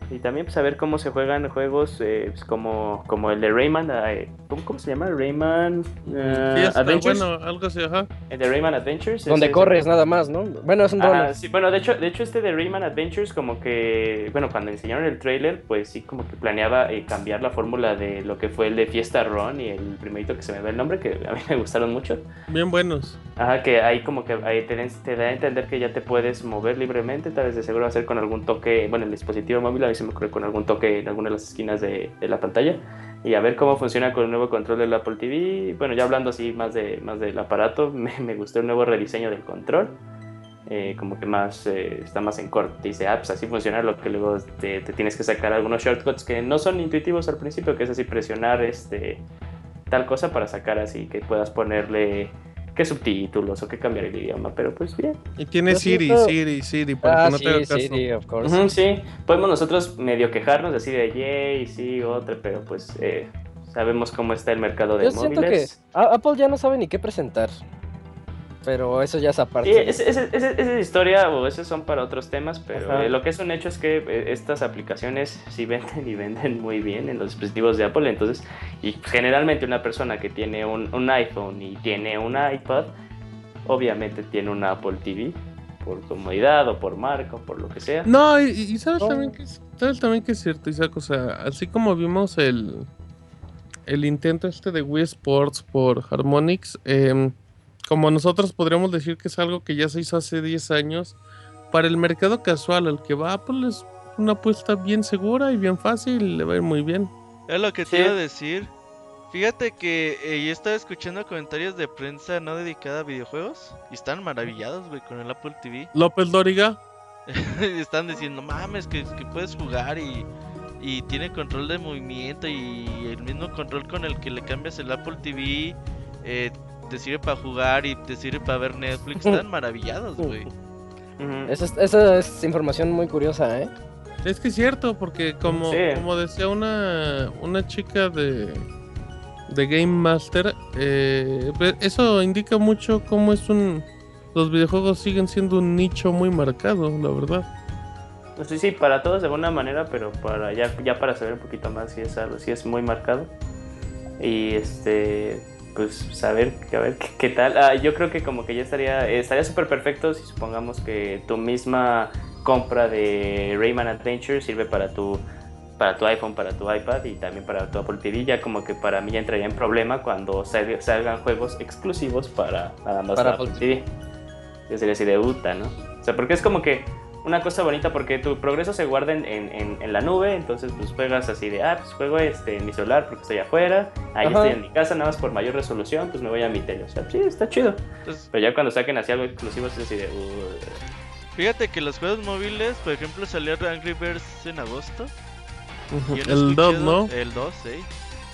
Speaker 5: Y también pues, saber cómo se juegan juegos eh, pues, como, como el de Rayman. eh, ¿cómo, cómo se llama? Rayman eh,
Speaker 1: Sí, está
Speaker 5: Adventures.
Speaker 1: bueno, algo así, ajá.
Speaker 5: El de Rayman Adventures.
Speaker 3: Donde
Speaker 5: ese-
Speaker 3: corres nada más, ¿no? Bueno, es un
Speaker 5: sí, bueno, de hecho, de hecho este de Rayman Adventures como que, bueno, cuando enseñaron el trailer, pues sí como que planeaba eh, cambiar la fórmula de lo que fue el de Fiesta Run y el primerito que se me ve el nombre, que a mí [laughs] me gustaron mucho.
Speaker 1: Bien buenos.
Speaker 5: Ajá, que ahí como que ahí te, da a entender que ya te puedes mover libremente, tal vez de seguro va a ser con algún toque, bueno, el dispositivo móvil a se me ocurre con algún toque en alguna de las esquinas de, de la pantalla y a ver cómo funciona con el nuevo control del Apple TV. Bueno, ya hablando así más, de, más del aparato, [laughs] me, me gustó el nuevo rediseño del control. eh, como que más eh, está más en corte, dice, ah, pues así funciona lo que luego te, te tienes que sacar algunos shortcuts que no son intuitivos al principio, que es así presionar este tal cosa para sacar así que puedas ponerle qué subtítulos o qué cambiar el idioma, pero pues bien.
Speaker 1: Y tiene
Speaker 3: Yo
Speaker 1: Siri,
Speaker 3: siento-
Speaker 1: Siri, Siri, para
Speaker 3: Ah,
Speaker 1: que no
Speaker 3: sí,
Speaker 1: te haga caso.
Speaker 3: sí, of course.
Speaker 5: Ujú, sí, podemos nosotros medio quejarnos así de yay, sí, otra, pero pues eh, sabemos cómo está el mercado de
Speaker 3: Yo siento que
Speaker 5: móviles.
Speaker 3: Apple ya no sabe ni qué presentar. Pero eso ya es aparte.
Speaker 5: Sí, esa es historia o esos son para otros temas, pero eh, lo que es un hecho es que eh, estas aplicaciones sí venden y venden muy bien en los dispositivos de Apple, entonces, y generalmente una persona que tiene un, un iPhone y tiene un iPad, obviamente tiene una Apple TV por comodidad o por marca o por lo que sea.
Speaker 1: No, y, y sabes también que es, sabes también que es cierto, Isaac, o sea, así como vimos el el intento este de Wii Sports por Harmonix, em, como nosotros podríamos decir que es algo que ya se hizo hace 10 años, para el mercado casual al que va Apple es una apuesta bien segura y bien fácil, y le va a ir muy bien.
Speaker 2: Es lo que te
Speaker 5: Sí.
Speaker 2: iba a decir. Fíjate que eh, yo estaba escuchando comentarios de prensa no dedicada a videojuegos y están maravillados, güey, con el Apple TV. [laughs]
Speaker 1: López Dóriga,
Speaker 2: están diciendo, mames, que, que puedes jugar y, y tiene control de movimiento y el mismo control con el que le cambias el Apple TV eh, te sirve para jugar y te sirve para ver Netflix. [laughs] Están maravillados, güey.
Speaker 3: Esa es, esa es información muy curiosa, ¿eh?
Speaker 1: es que es cierto, porque como,
Speaker 5: Sí.
Speaker 1: como decía una, una chica de, de Game Master, eh, eso indica mucho cómo es un... Los videojuegos siguen siendo un nicho muy marcado, la verdad.
Speaker 5: No sé si para todos de alguna manera, pero para ya, ya para saber un poquito más si es algo, si es muy marcado. Y este pues saber a ver qué, qué tal. Ah, yo creo que como que ya estaría estaría súper perfecto si supongamos que tu misma compra de Rayman Adventure sirve para tu para tu iPhone, para tu iPad y también para tu Apple TV, ya como que para mí ya entraría en problema cuando salga- salgan juegos exclusivos para nada más
Speaker 3: Para
Speaker 5: Apple TV. Yo sería así de puta, ¿no? O sea, porque es como que una cosa bonita porque tu progreso se guarda en, en- en- en la nube, entonces pues juegas así de, ah, pues juego este, en mi celular porque estoy afuera, ahí
Speaker 3: Ajá.
Speaker 5: estoy en mi casa, nada más por mayor resolución, pues me voy a mi tele. O sea, sí, está chido.
Speaker 2: Entonces,
Speaker 5: Pero ya cuando saquen así algo exclusivo es así de, "Uh".
Speaker 2: fíjate que los juegos móviles, por ejemplo, salió Angry Birds en agosto.
Speaker 1: El 2,
Speaker 2: escuchado-
Speaker 1: ¿no?
Speaker 2: El 2, sí.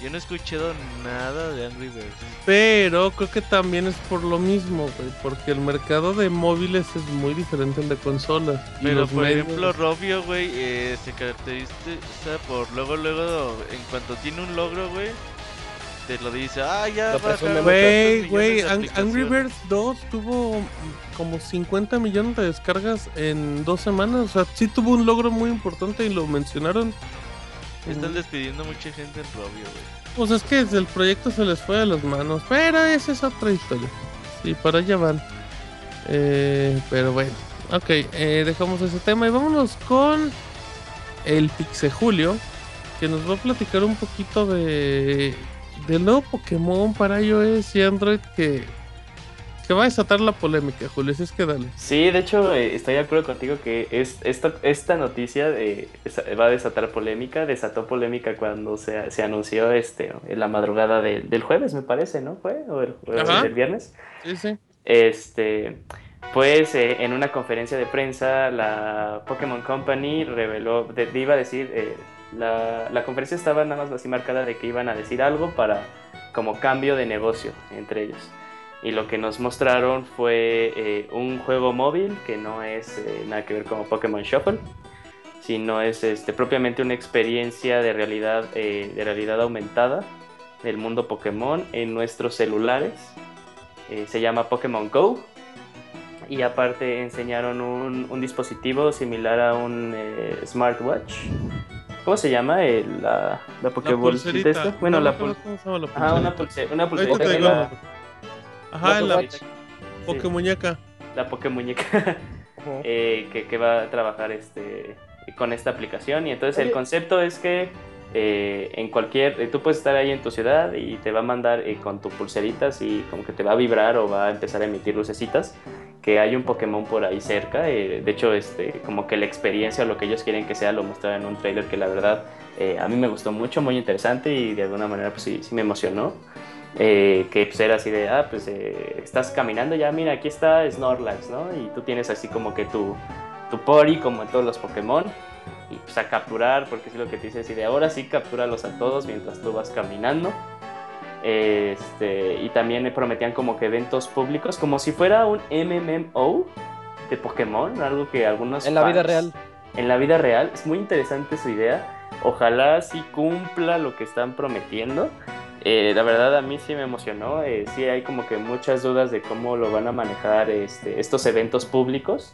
Speaker 2: Yo no he escuchado nada de Angry Birds.
Speaker 1: Pero creo que también es por lo mismo, güey, porque el mercado de móviles es muy diferente al de consolas.
Speaker 2: Pero por
Speaker 1: medios-
Speaker 2: ejemplo, Robio, güey, eh, se caracteriza por luego, luego, en cuanto tiene un logro, güey, te lo dice, ah, ya
Speaker 1: Güey, güey, Ang- Angry
Speaker 2: aplicaciones".
Speaker 1: Birds 2 tuvo como 50 millones de descargas en dos semanas. O sea, sí tuvo un logro muy importante y lo mencionaron.
Speaker 2: Están despidiendo mucha gente en Robio, güey.
Speaker 1: Pues es que el proyecto se les fue de las manos. Pero esa es otra historia. Sí, para allá van. Eh, pero bueno. Ok, eh, dejamos ese tema y vámonos con el Pixe Julio. Que nos va a platicar un poquito de del nuevo Pokémon para iOS y Android que, que va a desatar la polémica, Julio. Así es que dale.
Speaker 5: Sí, de hecho, eh, estoy de acuerdo contigo que es, esta, esta noticia de- va a desatar polémica. Desató polémica cuando se, se anunció este, en la madrugada del- del jueves, me parece, ¿no? ¿Fue? ¿O el, o viernes?
Speaker 1: Sí, sí.
Speaker 5: Este, pues eh, en una conferencia de prensa, la Pokémon Company reveló, de- iba a decir, eh, la, la conferencia estaba nada más así marcada de que iban a decir algo para como cambio de negocio entre ellos. Y lo que nos mostraron fue eh, un juego móvil que no es eh, nada que ver como Pokémon Shuffle, sino es este, propiamente una experiencia de realidad, eh, de realidad aumentada del mundo Pokémon en nuestros celulares. Eh, se llama Pokémon Go. Y aparte enseñaron un, un dispositivo similar a un eh, smartwatch ¿Cómo se llama? El, la, la Pokéball. Bueno,
Speaker 1: No
Speaker 5: la pul- Ajá, una
Speaker 1: pulserita.
Speaker 5: Una pulserita la,
Speaker 1: Ajá, la
Speaker 5: pulserita- sí, la Pokémuñeca. [laughs] eh, que, que va a trabajar este con esta aplicación. Y entonces el
Speaker 3: Oye.
Speaker 5: concepto es que eh, en cualquier eh, tú puedes estar ahí en tu ciudad y te va a mandar eh, con tu pulseritas y como que te va a vibrar o va a empezar a emitir lucecitas que hay un Pokémon por ahí cerca. Eh, de hecho este como que la experiencia o lo que ellos quieren que sea lo mostraron en un trailer que la verdad eh, a mí me gustó mucho muy interesante y de alguna manera pues sí, sí me emocionó eh, que pues era así de, ah, pues eh, estás caminando ya, mira, aquí está Snorlax, ¿no? Y tú tienes así como que tu, tu Pori, como en todos los Pokémon, y pues a capturar, porque es lo que te dice así de, ahora sí captúralos a todos mientras tú vas caminando. Este, y también me prometían como que eventos públicos, como si fuera un MMO de Pokémon, algo que algunos...
Speaker 3: En la vida
Speaker 5: fans-
Speaker 3: real.
Speaker 5: en la vida real. Es muy interesante su idea. Ojalá sí cumpla lo que están prometiendo. Eh, la verdad a mí sí me emocionó. Eh, sí hay como que muchas dudas de cómo lo van a manejar este, estos eventos públicos.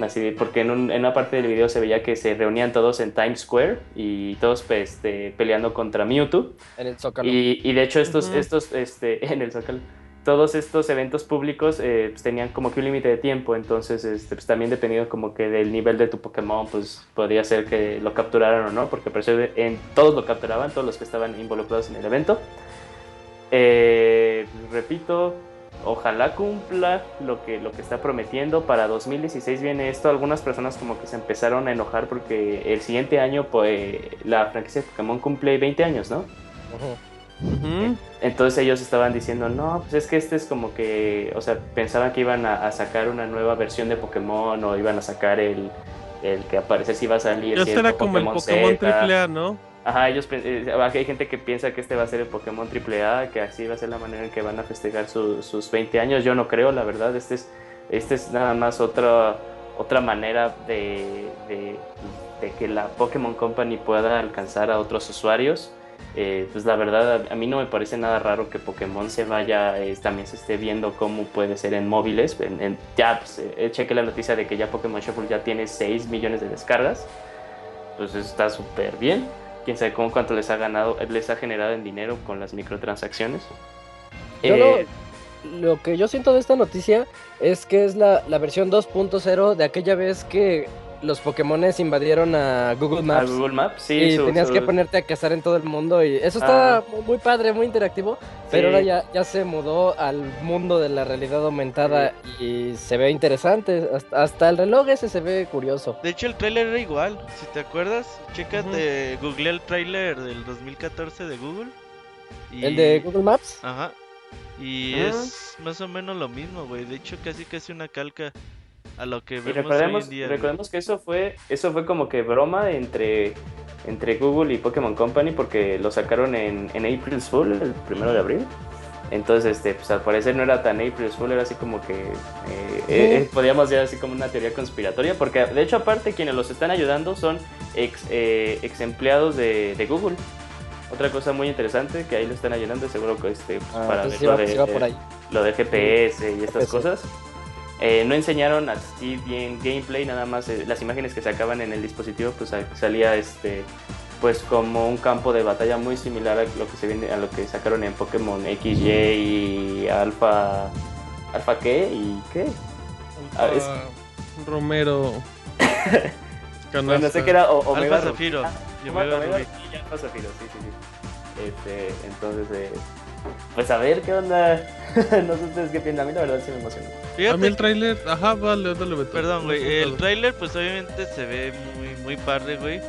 Speaker 5: Así, porque en, un- en una parte del video se veía que se reunían todos en Times Square y todos pues, este, peleando contra Mewtwo.
Speaker 3: En el Zócalo.
Speaker 5: Y, y de hecho estos,
Speaker 1: Ujú.
Speaker 5: estos este, [laughs] en el Zócalo, todos estos eventos públicos eh, pues, tenían como que un límite de tiempo, entonces este, pues, también dependiendo como que del nivel de tu Pokémon, pues podría ser que lo capturaran o no, porque en, todos lo capturaban, todos los que estaban involucrados en el evento. Eh, repito, ojalá cumpla lo que, lo que está prometiendo. Para 2016 viene esto. Algunas personas como que se empezaron a enojar porque el siguiente año pues, la franquicia de Pokémon cumple 20 años, ¿no?
Speaker 3: Ujú.
Speaker 5: Entonces ellos estaban diciendo, no, pues es que este es como que, o sea, pensaban que iban a, a sacar una nueva versión de Pokémon o iban a sacar el, el que aparece si iba a salir.
Speaker 1: Ya será como el Pokémon
Speaker 5: Z.
Speaker 1: AAA, ¿no?
Speaker 5: Ajá, ellos, eh, hay gente que piensa que este va a ser el Pokémon AAA, que así va a ser la manera en que van a festejar su- sus 20 años. Yo no creo, la verdad, este es, este es nada más otra, otra manera de, de- de que la Pokémon Company pueda alcanzar a otros usuarios. Eh, pues la verdad, a, mí no me parece nada raro que Pokémon se vaya, eh, también se esté viendo cómo puede ser en móviles. En, en- ya, pues, eh, chequé la noticia de que ya Pokémon Shuffle ya tiene 6 millones de descargas. Pues está súper bien quién sabe cómo cuánto les ha ganado, les ha generado en dinero con las microtransacciones.
Speaker 3: Yo
Speaker 5: Eh,
Speaker 3: lo, lo que yo siento de esta noticia es que es la, la versión 2.0 de aquella vez que los Pokémones invadieron a Google
Speaker 5: a
Speaker 3: Maps.
Speaker 5: Google Maps, sí,
Speaker 3: y
Speaker 5: su-
Speaker 3: tenías
Speaker 5: su-
Speaker 3: que ponerte a cazar en todo el mundo y eso está
Speaker 5: Ajá.
Speaker 3: muy, padre, muy interactivo, pero
Speaker 5: Sí.
Speaker 3: ahora ya, ya se mudó al mundo de la realidad aumentada y se ve interesante, hasta, hasta el reloj ese se ve curioso.
Speaker 2: De hecho, el tráiler era igual. Si te acuerdas, chécate, googleé el tráiler del 2014 de Google. y-
Speaker 3: ¿El de Google Maps?
Speaker 2: Ajá. Y
Speaker 5: Ajá.
Speaker 2: es más o menos lo mismo, güey. De hecho, casi casi una calca a lo que
Speaker 5: Y
Speaker 2: vemos
Speaker 5: recordemos,
Speaker 2: hoy en día.
Speaker 5: recordemos que eso fue, eso fue como que broma entre, entre Google y Pokémon Company porque lo sacaron en, en April's Fool, el primero de abril. Entonces, este, pues al parecer no era tan April's Fool, era así como que eh, eh, eh, podíamos ver así como una teoría conspiratoria, porque de hecho aparte quienes los están ayudando son ex, eh, ex empleados de, de Google. Otra cosa muy interesante que ahí lo están ayudando, seguro que este, pues,
Speaker 3: Ah,
Speaker 5: para ver lo de,
Speaker 3: sí por ahí.
Speaker 5: lo de GPS y estas
Speaker 3: GPS.
Speaker 5: cosas. Eh, no enseñaron así bien gameplay, nada más eh, las imágenes que sacaban en el dispositivo, pues sa- salía este pues como un campo de batalla muy similar a lo que se viene a lo que sacaron en Pokémon XY y Alpha Alpha qué y qué Ah, es-
Speaker 1: Romero. [coughs]
Speaker 5: bueno sé que era o- Omega Rubí.
Speaker 2: Zafiro.
Speaker 5: Ah,
Speaker 2: y
Speaker 5: Omega
Speaker 2: Omega Rubí.
Speaker 5: Alpha Zafiro, sí sí sí este, entonces eh, pues a ver qué onda [laughs] no sé ustedes qué piensan a mí la verdad sí me emocionó
Speaker 1: A
Speaker 2: Fíjate
Speaker 1: mí el tráiler, ajá, vale, dale, Beto.
Speaker 2: Perdón, güey. El tráiler, pues obviamente se ve muy, muy padre, güey.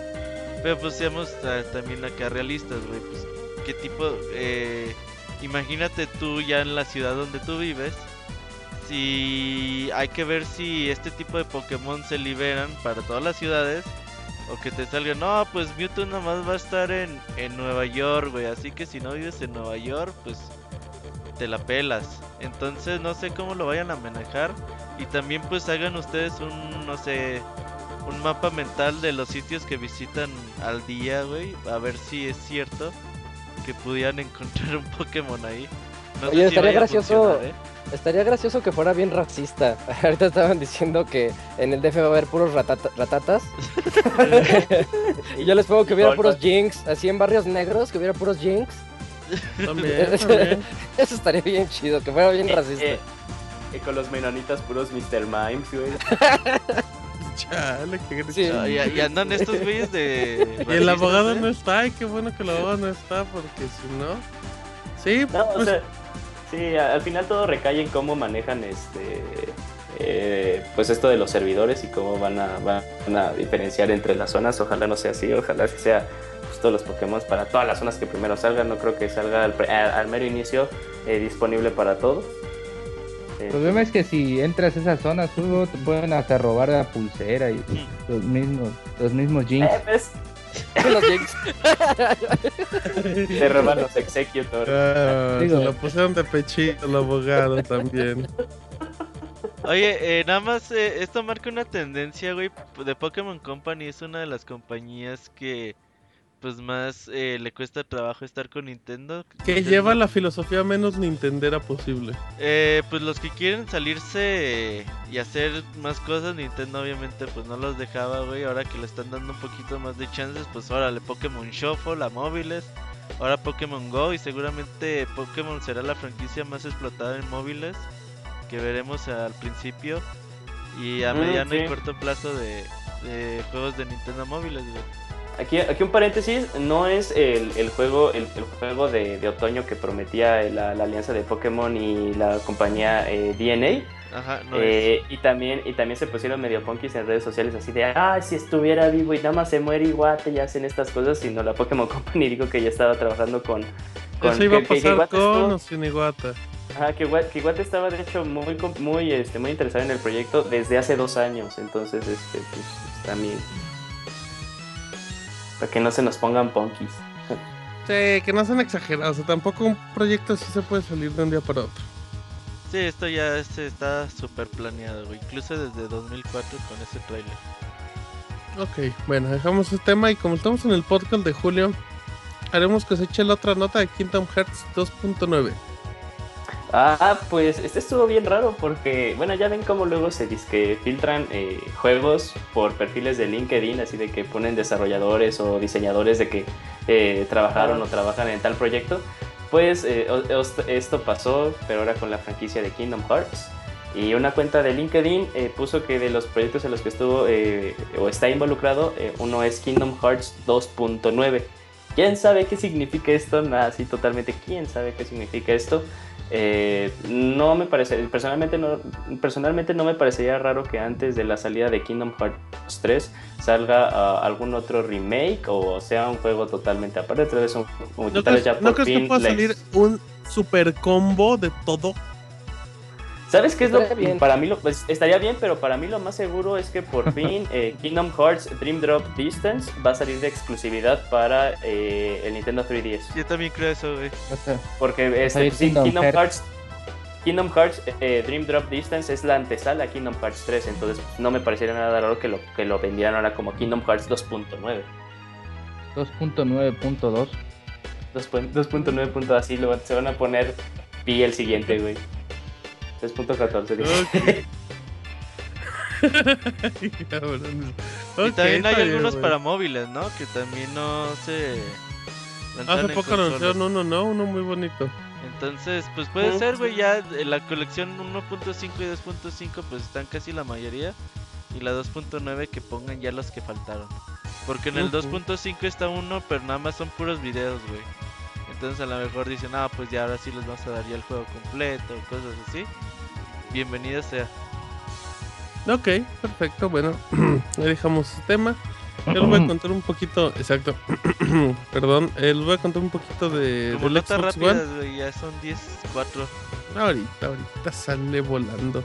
Speaker 2: Pero pues seamos ta- también acá realistas, güey. Pues, ¿qué tipo? Eh, imagínate tú ya en la ciudad donde tú vives. Si hay que ver si este tipo de Pokémon se liberan para todas las ciudades. O que te salga, no, pues Mewtwo nomás va a estar en, en Nueva York, güey. Así que si no vives en Nueva York, pues te la pelas. Entonces no sé cómo lo vayan a manejar. Y también pues hagan ustedes un, no sé, un mapa mental de los sitios que visitan al día, güey. A ver si es cierto que pudieran [laughs] encontrar un Pokémon ahí. No
Speaker 3: Oye,
Speaker 2: sé si
Speaker 3: estaría gracioso.
Speaker 2: ¿eh?
Speaker 3: Estaría gracioso que fuera bien racista. [laughs] Ahorita estaban diciendo que en el DF va a haber puros ratata- ratatas. [laughs] y yo les pongo que hubiera puros jinx, así en barrios negros, que hubiera puros jinx.
Speaker 1: También, [laughs] también.
Speaker 3: Eso estaría bien chido, que fuera bien racista.
Speaker 5: Eh, eh, con los menonitas puros Mr. Mimes, güey.
Speaker 1: Chale, qué.
Speaker 3: Sí.
Speaker 2: Y, y andan estos güeyes de.
Speaker 1: Y el abogado
Speaker 2: ¿eh?
Speaker 1: no está, ay, qué bueno que el abogado no está, porque si no. Sí,
Speaker 5: No, o
Speaker 1: pues,
Speaker 5: sea, sí, al final todo recae en cómo manejan este. eh, pues esto de los servidores y cómo van a, van a diferenciar entre las zonas. Ojalá no sea así, ojalá que sea pues, todos los Pokémon para todas las zonas que primero salgan. No creo que salga al, al- al mero inicio eh, disponible para todos. Eh,
Speaker 4: El problema es que si entras a esas zonas, tú te pueden hasta robar la pulsera y los mismos, los mismos jeans.
Speaker 5: eh, pues,
Speaker 3: Los jinx.
Speaker 5: te roban los Executors.
Speaker 1: ah, se lo pusieron de pechito el abogado también.
Speaker 2: Oye, eh, nada más, eh, esto marca una tendencia, güey. De Pokémon Company es una de las compañías que, pues, más eh, le cuesta trabajo estar con Nintendo.
Speaker 1: Que
Speaker 2: Nintendo-
Speaker 1: lleva la filosofía menos nintendera posible.
Speaker 2: Eh, pues los que quieren salirse y hacer más cosas, Nintendo obviamente pues no los dejaba, güey. Ahora que le están dando un poquito más de chances, pues órale, Pokémon Shuffle a móviles. Ahora Pokémon Go y seguramente Pokémon será la franquicia más explotada en móviles que veremos al principio y a
Speaker 5: Mm,
Speaker 2: mediano y corto plazo de, de juegos de Nintendo móviles, güey.
Speaker 5: Aquí, aquí un paréntesis, no es el, el juego el, el juego de, de otoño que prometía la, la alianza de Pokémon y la compañía eh, DNA.
Speaker 2: Ajá, no
Speaker 5: Eh, y también y también se pusieron medio punkis en redes sociales así de, ah, si estuviera vivo y nada más se muere Iwate y hacen estas cosas, sino la Pokémon [laughs] Company dijo que ya estaba trabajando con... con
Speaker 1: Eso iba a
Speaker 5: que- que- que
Speaker 1: pasar con o sin Iguata.
Speaker 5: Ajá, que que Iwate estaba de hecho muy muy este muy interesado en el proyecto desde hace dos años, entonces este pues también para que no se nos pongan punkis.
Speaker 1: Sí, que no sean exagerados. O sea, tampoco un proyecto así se puede salir de un día para otro.
Speaker 2: Sí, esto ya este, está súper planeado. Incluso desde 2004 con ese trailer.
Speaker 1: Ok, bueno, dejamos este tema y como estamos en el podcast de julio, haremos que se eche la otra nota de Kingdom Hearts 2.9.
Speaker 5: Ah, pues este estuvo bien raro porque, bueno, ya ven cómo luego se que filtran eh, juegos por perfiles de LinkedIn, así de que ponen desarrolladores o diseñadores de que eh, trabajaron o trabajan en tal proyecto. Pues eh, esto pasó, pero ahora con la franquicia de Kingdom Hearts. Y una cuenta de LinkedIn eh, puso que de los proyectos en los que estuvo eh, o está involucrado, eh, uno es Kingdom Hearts 2.9. ¿Quién sabe qué significa esto? Nada, así totalmente, ¿quién sabe qué significa esto? Eh, no me parece, personalmente no, personalmente no me parecería raro que antes de la salida de Kingdom Hearts 3 salga ah, algún otro remake o sea un juego totalmente aparte, tal vez un, un-
Speaker 1: ¿No
Speaker 5: tal vez
Speaker 1: crees,
Speaker 5: ya
Speaker 1: ¿no
Speaker 5: por
Speaker 1: crees que pueda salir un super combo de todo?
Speaker 5: ¿Sabes qué es lo
Speaker 3: bien.
Speaker 5: para mí lo, pues, estaría bien, pero para mí lo más seguro es que por fin eh, [laughs] Kingdom Hearts Dream Drop Distance va a salir de exclusividad para eh, el Nintendo 3DS.
Speaker 2: Yo también creo eso, güey.
Speaker 4: O sea,
Speaker 5: Porque este, sí,
Speaker 4: Kingdom
Speaker 5: Kingdom,
Speaker 4: Hearts.
Speaker 5: Hearts. Kingdom Hearts eh, Dream Drop Distance es la antesala a Kingdom Hearts 3, entonces pues, no me parecería nada raro que lo, que lo vendieran ahora como Kingdom Hearts 2.9.
Speaker 4: 2.9.2.
Speaker 5: 2.9. punto así lo, se van a poner pi el siguiente, güey. 3.14. dice. [laughs] [laughs]
Speaker 1: Cabrones.
Speaker 2: y también hay algunos para móviles, ¿no? Que también no se...
Speaker 1: Hace
Speaker 2: en
Speaker 1: poco anunciaron uno, ¿no? Uno muy bonito.
Speaker 2: Entonces, pues puede ser, güey, ya eh, la colección 1.5 y 2.5 pues están casi la mayoría. Y la 2.9 que pongan ya los que faltaron. Porque en el
Speaker 1: Ujú.
Speaker 2: 2.5 está uno, pero nada más son puros videos, güey. Entonces a lo mejor dicen, ah, pues ya ahora sí les vamos a dar ya el juego completo, cosas así. Bienvenido sea.
Speaker 1: Ok, perfecto. Bueno, [clears throat] ya dejamos ese tema. Yo les voy a contar un poquito, exacto. [clears throat] Perdón, eh, les voy a contar un poquito de
Speaker 2: Como notas
Speaker 1: Xbox One.
Speaker 2: rápidas, ya son 10, 4.
Speaker 1: Ahorita, ahorita sale volando.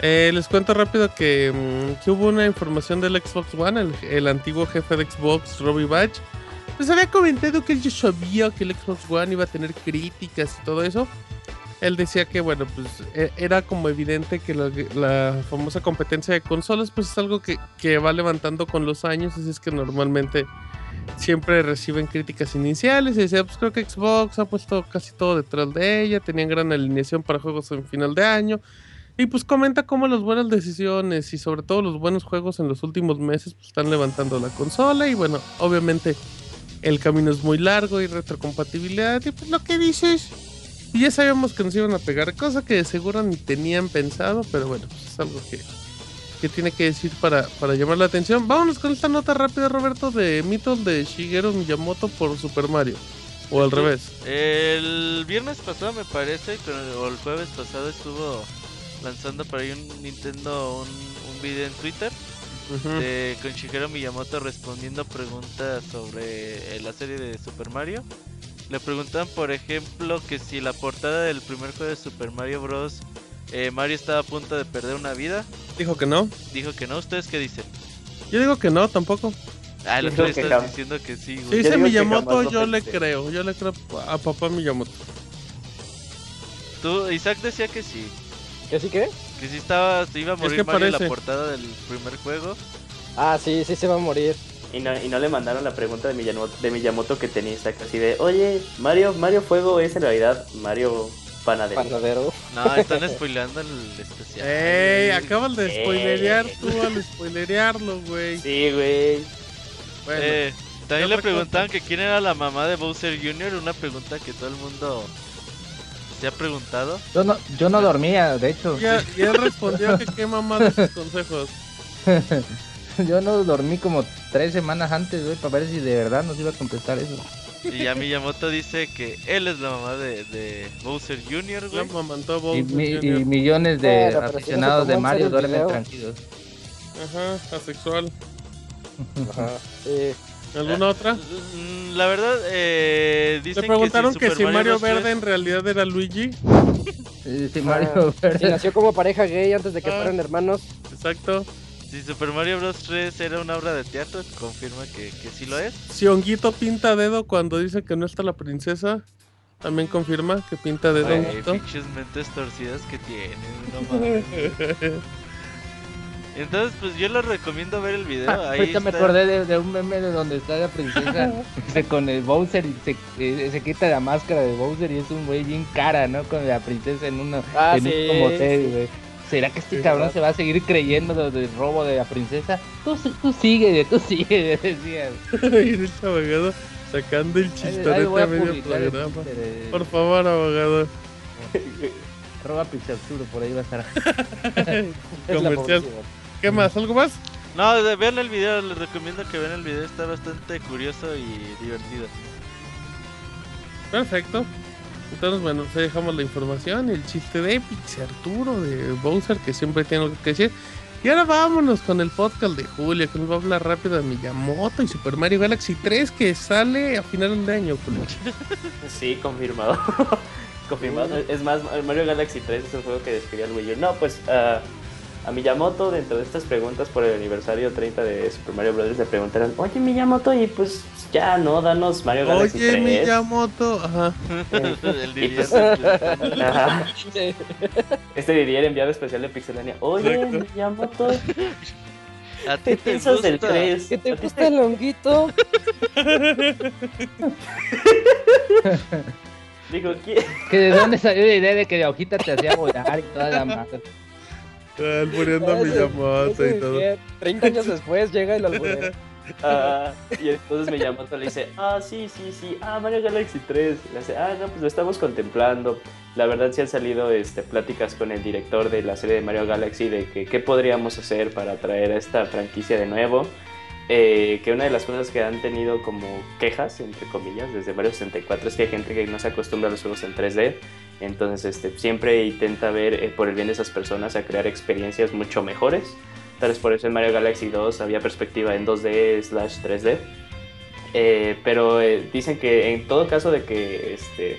Speaker 1: Eh, les cuento rápido que, mm, que hubo una información del Xbox One, el, el antiguo jefe de Xbox, Robbie Batch. Les había comentado que él ya sabía que el Xbox One iba a tener críticas y todo eso. Él decía que, bueno, pues e- era como evidente que la, la famosa competencia de consolas, pues es algo que, que va levantando con los años, así es que normalmente siempre reciben críticas iniciales y decía, pues creo que Xbox ha puesto casi todo detrás de ella, tenían gran alineación para juegos en final de año. Y pues comenta cómo las buenas decisiones y sobre todo los buenos juegos en los últimos meses pues, están levantando la consola y bueno, obviamente el camino es muy largo y retrocompatibilidad y pues lo que dices y ya sabíamos que nos iban a pegar, cosa que de seguro ni tenían pensado, pero bueno, pues es algo que, que tiene que decir para, para llamar la atención. Vámonos con esta nota rápida, Roberto, de mitos de Shigeru Miyamoto por Super Mario. O al revés.
Speaker 2: El viernes pasado me parece, o el jueves pasado estuvo lanzando por ahí un Nintendo un, un video en Twitter De, con Shigeru Miyamoto respondiendo preguntas sobre eh, la serie de Super Mario. Le preguntan, por ejemplo, que si la portada del primer juego de Super Mario Bros. eh, Mario estaba a punto de perder una vida.
Speaker 1: Dijo que no.
Speaker 2: Dijo que no. ¿Ustedes qué dicen?
Speaker 1: Yo digo que no, tampoco.
Speaker 2: Ah, el otro
Speaker 5: que jam-
Speaker 2: diciendo que sí,
Speaker 1: Si
Speaker 2: güey.
Speaker 1: dice
Speaker 5: digo que
Speaker 1: Miyamoto, yo le creo. Yo le creo a papá Miyamoto.
Speaker 2: Tú, Isaac decía que sí.
Speaker 3: ¿Que sí qué?
Speaker 2: Que sí estaba, se iba a morir
Speaker 1: que
Speaker 2: Mario en la portada del primer juego.
Speaker 3: Ah, sí, sí se va a morir.
Speaker 5: Y no, y no le mandaron la pregunta de Miyamoto, de Miyamoto que tenía Isaac, así de, oye, Mario, Mario Fuego es en realidad Mario Panadero.
Speaker 3: Panadero.
Speaker 2: No, están spoileando el especial.
Speaker 1: Ey,
Speaker 2: güey.
Speaker 1: acabas de
Speaker 5: Eh.
Speaker 1: spoilerear tú al spoilerearlo, güey.
Speaker 5: Sí, güey.
Speaker 1: Bueno,
Speaker 2: Eh, también
Speaker 1: ¿qué
Speaker 2: le preguntaban que quién era la mamá de Bowser Jr., una pregunta que todo el mundo se ha preguntado.
Speaker 4: Yo no, yo no dormía, de hecho.
Speaker 1: ya, y él respondió que qué mamá de sus consejos. [laughs]
Speaker 4: Yo no dormí como tres semanas antes, güey, para ver si de verdad nos iba a contestar eso.
Speaker 2: Y ya Miyamoto dice que él es la mamá de, de Bowser Jr., güey.
Speaker 1: mamantó
Speaker 4: Y,
Speaker 1: Bowser
Speaker 4: mi- y millones de
Speaker 3: pero
Speaker 4: aficionados de Mario duermen tranquilos.
Speaker 1: Ajá, asexual.
Speaker 3: Ajá. Sí.
Speaker 1: ¿Alguna otra?
Speaker 2: Mm, La verdad, eh,
Speaker 1: Le
Speaker 2: dicen
Speaker 1: preguntaron
Speaker 2: que
Speaker 1: que
Speaker 2: si,
Speaker 1: si Mario
Speaker 2: Bros. 3
Speaker 1: Verde en realidad era Luigi.
Speaker 4: Sí,
Speaker 3: Ah,
Speaker 4: Mario
Speaker 3: Si
Speaker 4: Verde.
Speaker 3: nació como pareja gay antes de que
Speaker 1: Ah.
Speaker 3: fueran hermanos.
Speaker 1: Exacto.
Speaker 2: Si Super Mario Bros. 3 era una obra de teatro, confirma que, que sí lo es.
Speaker 1: Si Honguito pinta dedo cuando dice que no está la princesa, también confirma que pinta dedo Honguito.
Speaker 2: pinches mentes torcidas que tienen, no mames. [laughs] Entonces, pues yo les recomiendo ver el video. Ahí
Speaker 4: Ahorita me acordé de, de un meme de donde está la princesa [laughs] se- con el Bowser y se, eh, se quita la máscara de Bowser y es un güey bien cara, ¿no? Con la princesa en, una,
Speaker 3: Ah,
Speaker 4: en
Speaker 3: sí,
Speaker 4: un
Speaker 3: sí.
Speaker 4: güey. ¿Será que este
Speaker 3: Sí,
Speaker 4: cabrón
Speaker 3: ¿verdad?
Speaker 4: se va a seguir creyendo lo del robo de la princesa? Tú, tú sigue, tú sigue, decía.
Speaker 1: y el abogado sacando el
Speaker 4: Ahí- ahí
Speaker 1: chistorete a
Speaker 4: a
Speaker 1: medio
Speaker 4: el
Speaker 1: programa. Por favor, abogado. [laughs]
Speaker 4: Arroba Pixabsuro, por ahí va a estar. [laughs]
Speaker 3: Es la
Speaker 1: Comercial. ¿Qué más? ¿Algo más?
Speaker 2: No, de- vean el video, les recomiendo que vean el video, está bastante curioso y divertido.
Speaker 1: Perfecto. Entonces, bueno, ahí dejamos la información, el chiste de Pixie Arturo, de Bowser, que siempre tiene algo que decir. Y ahora vámonos con el podcast de Julio, que nos va a hablar rápido de Miyamoto y Super Mario Galaxy 3, que sale a final de año, Julio. [laughs]
Speaker 5: Sí, confirmado. [laughs] confirmado. Es más, Mario Galaxy 3 es un juego que describía el Wii U. No, pues ah, a Miyamoto, dentro de estas preguntas por el aniversario 30 de Super Mario Bros. le preguntaron, oye Miyamoto, y pues ya, ¿no? Danos Mario Galaxy
Speaker 1: Oye,
Speaker 5: 3.
Speaker 1: Miyamoto, ajá. [laughs]
Speaker 2: el
Speaker 5: pues-
Speaker 2: Didier.
Speaker 5: Ajá. Este Didier enviado especial de Pixelania. Oye,
Speaker 1: Exacto.
Speaker 5: Miyamoto, [laughs]
Speaker 2: ¿A ti
Speaker 5: ¿qué
Speaker 2: te
Speaker 5: piensas del
Speaker 2: gusta?
Speaker 5: 3?
Speaker 3: ¿Qué te gusta el honguito? [laughs]
Speaker 5: Digo, ¿quién?
Speaker 4: ¿Que ¿De dónde salió la idea de que la hojita te hacía volar y toda la madre?
Speaker 1: Muriendo a Miyamoto y todo.
Speaker 3: bien. 30 años después llega el alburero. [laughs]
Speaker 5: Ah, y entonces Miyamoto le dice, ah, sí, sí, sí, ah, Mario Galaxy 3. Le dice, ah, no, pues lo estamos contemplando. La verdad sí han salido este, pláticas con el director de la serie de Mario Galaxy de que qué podríamos hacer para traer a esta franquicia de nuevo. Eh, que una de las cosas que han tenido como quejas, entre comillas, desde Mario 64 es que hay gente que no se acostumbra a los juegos en 3D. Entonces este, siempre intenta ver eh, por el bien de esas personas a crear experiencias mucho mejores. Tal vez por eso en Mario Galaxy 2 había perspectiva en 2D slash 3D. Eh, pero eh, dicen que en todo caso de que este,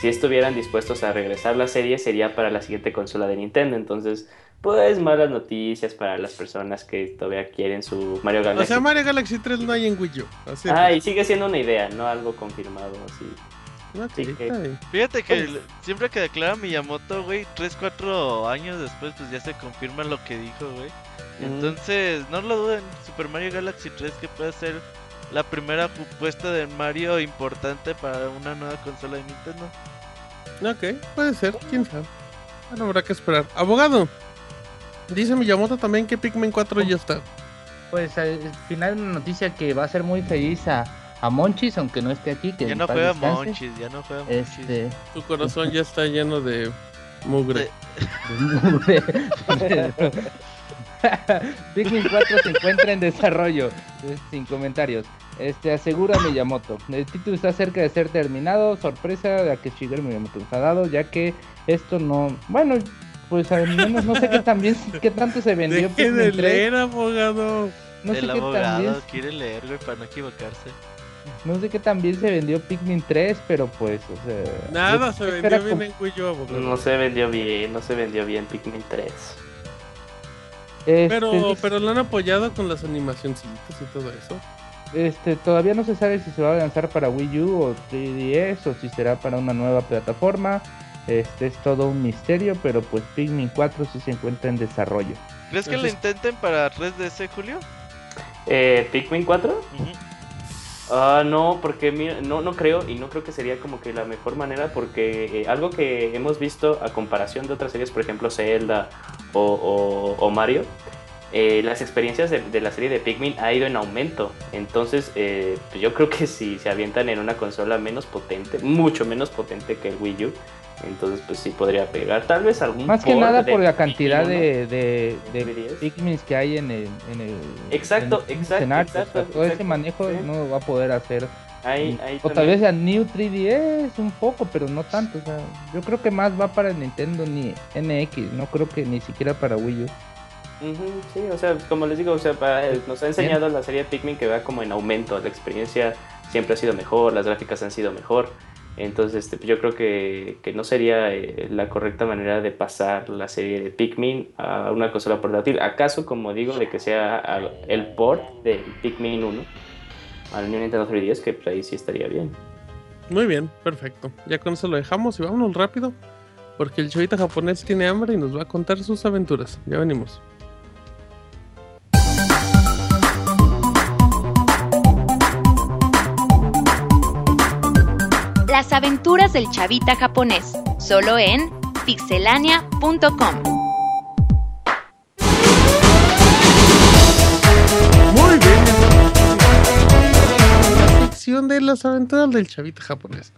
Speaker 5: si estuvieran dispuestos a regresar la serie sería para la siguiente consola de Nintendo. Entonces, pues malas noticias para las personas que todavía quieren su Mario
Speaker 1: O
Speaker 5: Galaxy.
Speaker 1: sea, Mario Galaxy 3 no hay en Wii U. Así
Speaker 5: ah, y sigue siendo una idea, no algo confirmado así.
Speaker 1: Una
Speaker 5: sí, que-
Speaker 2: Fíjate que el- siempre que declara Miyamoto, güey, 3, 4 años después, pues ya se confirma lo que dijo, güey. Entonces, no lo duden, Super Mario Galaxy 3 que puede ser la primera puesta de Mario importante para una nueva consola de Nintendo.
Speaker 1: Ok, puede ser, quién sabe. Bueno, habrá que esperar. Abogado, dice Miyamoto también que Pikmin 4 ya está.
Speaker 4: Pues al final una noticia que va a ser muy feliz a, a Monchis, aunque no esté aquí. Que
Speaker 2: Ya no juega
Speaker 4: descanse.
Speaker 2: Monchis, ya no juega Monchis.
Speaker 4: Este,
Speaker 1: Tu corazón ya está lleno de mugre. [laughs]
Speaker 4: Pikmin 4 se encuentra en desarrollo. eh, Sin comentarios. Este asegura Miyamoto. El título está cerca de ser terminado. Sorpresa de que Shigeru Miyamoto nos ha dado, ya que esto no. Bueno, pues al menos no sé qué también qué tanto se vendió
Speaker 1: Deje de
Speaker 4: Pikmin 3.
Speaker 1: leer, abogado.
Speaker 4: No sé
Speaker 2: el
Speaker 4: qué
Speaker 2: abogado
Speaker 4: también,
Speaker 2: quiere leer, güey, para no equivocarse.
Speaker 4: no sé qué también se vendió Pikmin 3, pero pues, o sea,
Speaker 1: Nada se vendió bien
Speaker 4: como-
Speaker 1: en Wii U, abogado.
Speaker 5: No se vendió bien, no se vendió bien Pikmin 3.
Speaker 4: este,
Speaker 1: Pero, pero lo han apoyado con las animacioncitas y todo eso.
Speaker 4: Este, todavía no se sabe si se va a lanzar para Wii U o 3DS o si será para una nueva plataforma. Este es todo un misterio, pero pues Pikmin 4 sí se encuentra en desarrollo.
Speaker 2: ¿Crees que lo intenten para 3DS, Julio?
Speaker 5: Eh, ¿Pikmin 4? Ah, no, porque mira, no, no creo y no creo que sería como que la mejor manera porque eh, algo que hemos visto a comparación de otras series, por ejemplo Zelda o, o- o Mario, eh, las experiencias de, de la serie de Pikmin ha ido en aumento. Entonces, eh, pues yo creo que si se avientan en una consola menos potente, mucho menos potente que el Wii U, entonces pues sí podría pegar. Tal vez algún
Speaker 4: Más que nada por la
Speaker 5: Pikmin
Speaker 4: cantidad
Speaker 5: 1.
Speaker 4: de, de, de
Speaker 5: 3DS.
Speaker 4: Pikmins que hay en el, en el
Speaker 5: Exacto,
Speaker 4: en el
Speaker 5: exacto,
Speaker 4: escenario. O sea,
Speaker 5: exacto,
Speaker 4: todo ese manejo
Speaker 5: sí.
Speaker 4: no lo va a poder hacer.
Speaker 5: Ahí- ahí
Speaker 4: o tal
Speaker 5: también.
Speaker 4: vez a New 3DS un poco, pero no tanto. O sea, yo creo que más va para Nintendo ni NX. No creo que ni siquiera para Wii U.
Speaker 5: Ujú, sí, o sea, como les digo, o sea, nos ha enseñado la serie Pikmin que va como en aumento, la experiencia siempre ha sido mejor, las gráficas han sido mejor, entonces este, yo creo que, que no sería eh, la correcta manera de pasar la serie de Pikmin a una consola portátil, acaso como digo, de que sea el port de Pikmin 1 al Nintendo 3DS, que pues, ahí sí estaría bien.
Speaker 1: Muy bien, perfecto. Ya con eso lo dejamos y vámonos rápido. Porque el chavita japonés tiene hambre y nos va a contar sus aventuras. Ya venimos.
Speaker 6: Las aventuras del chavita japonés, solo en pixelania.com.
Speaker 1: Muy bien. La sección de las aventuras del chavita japonés.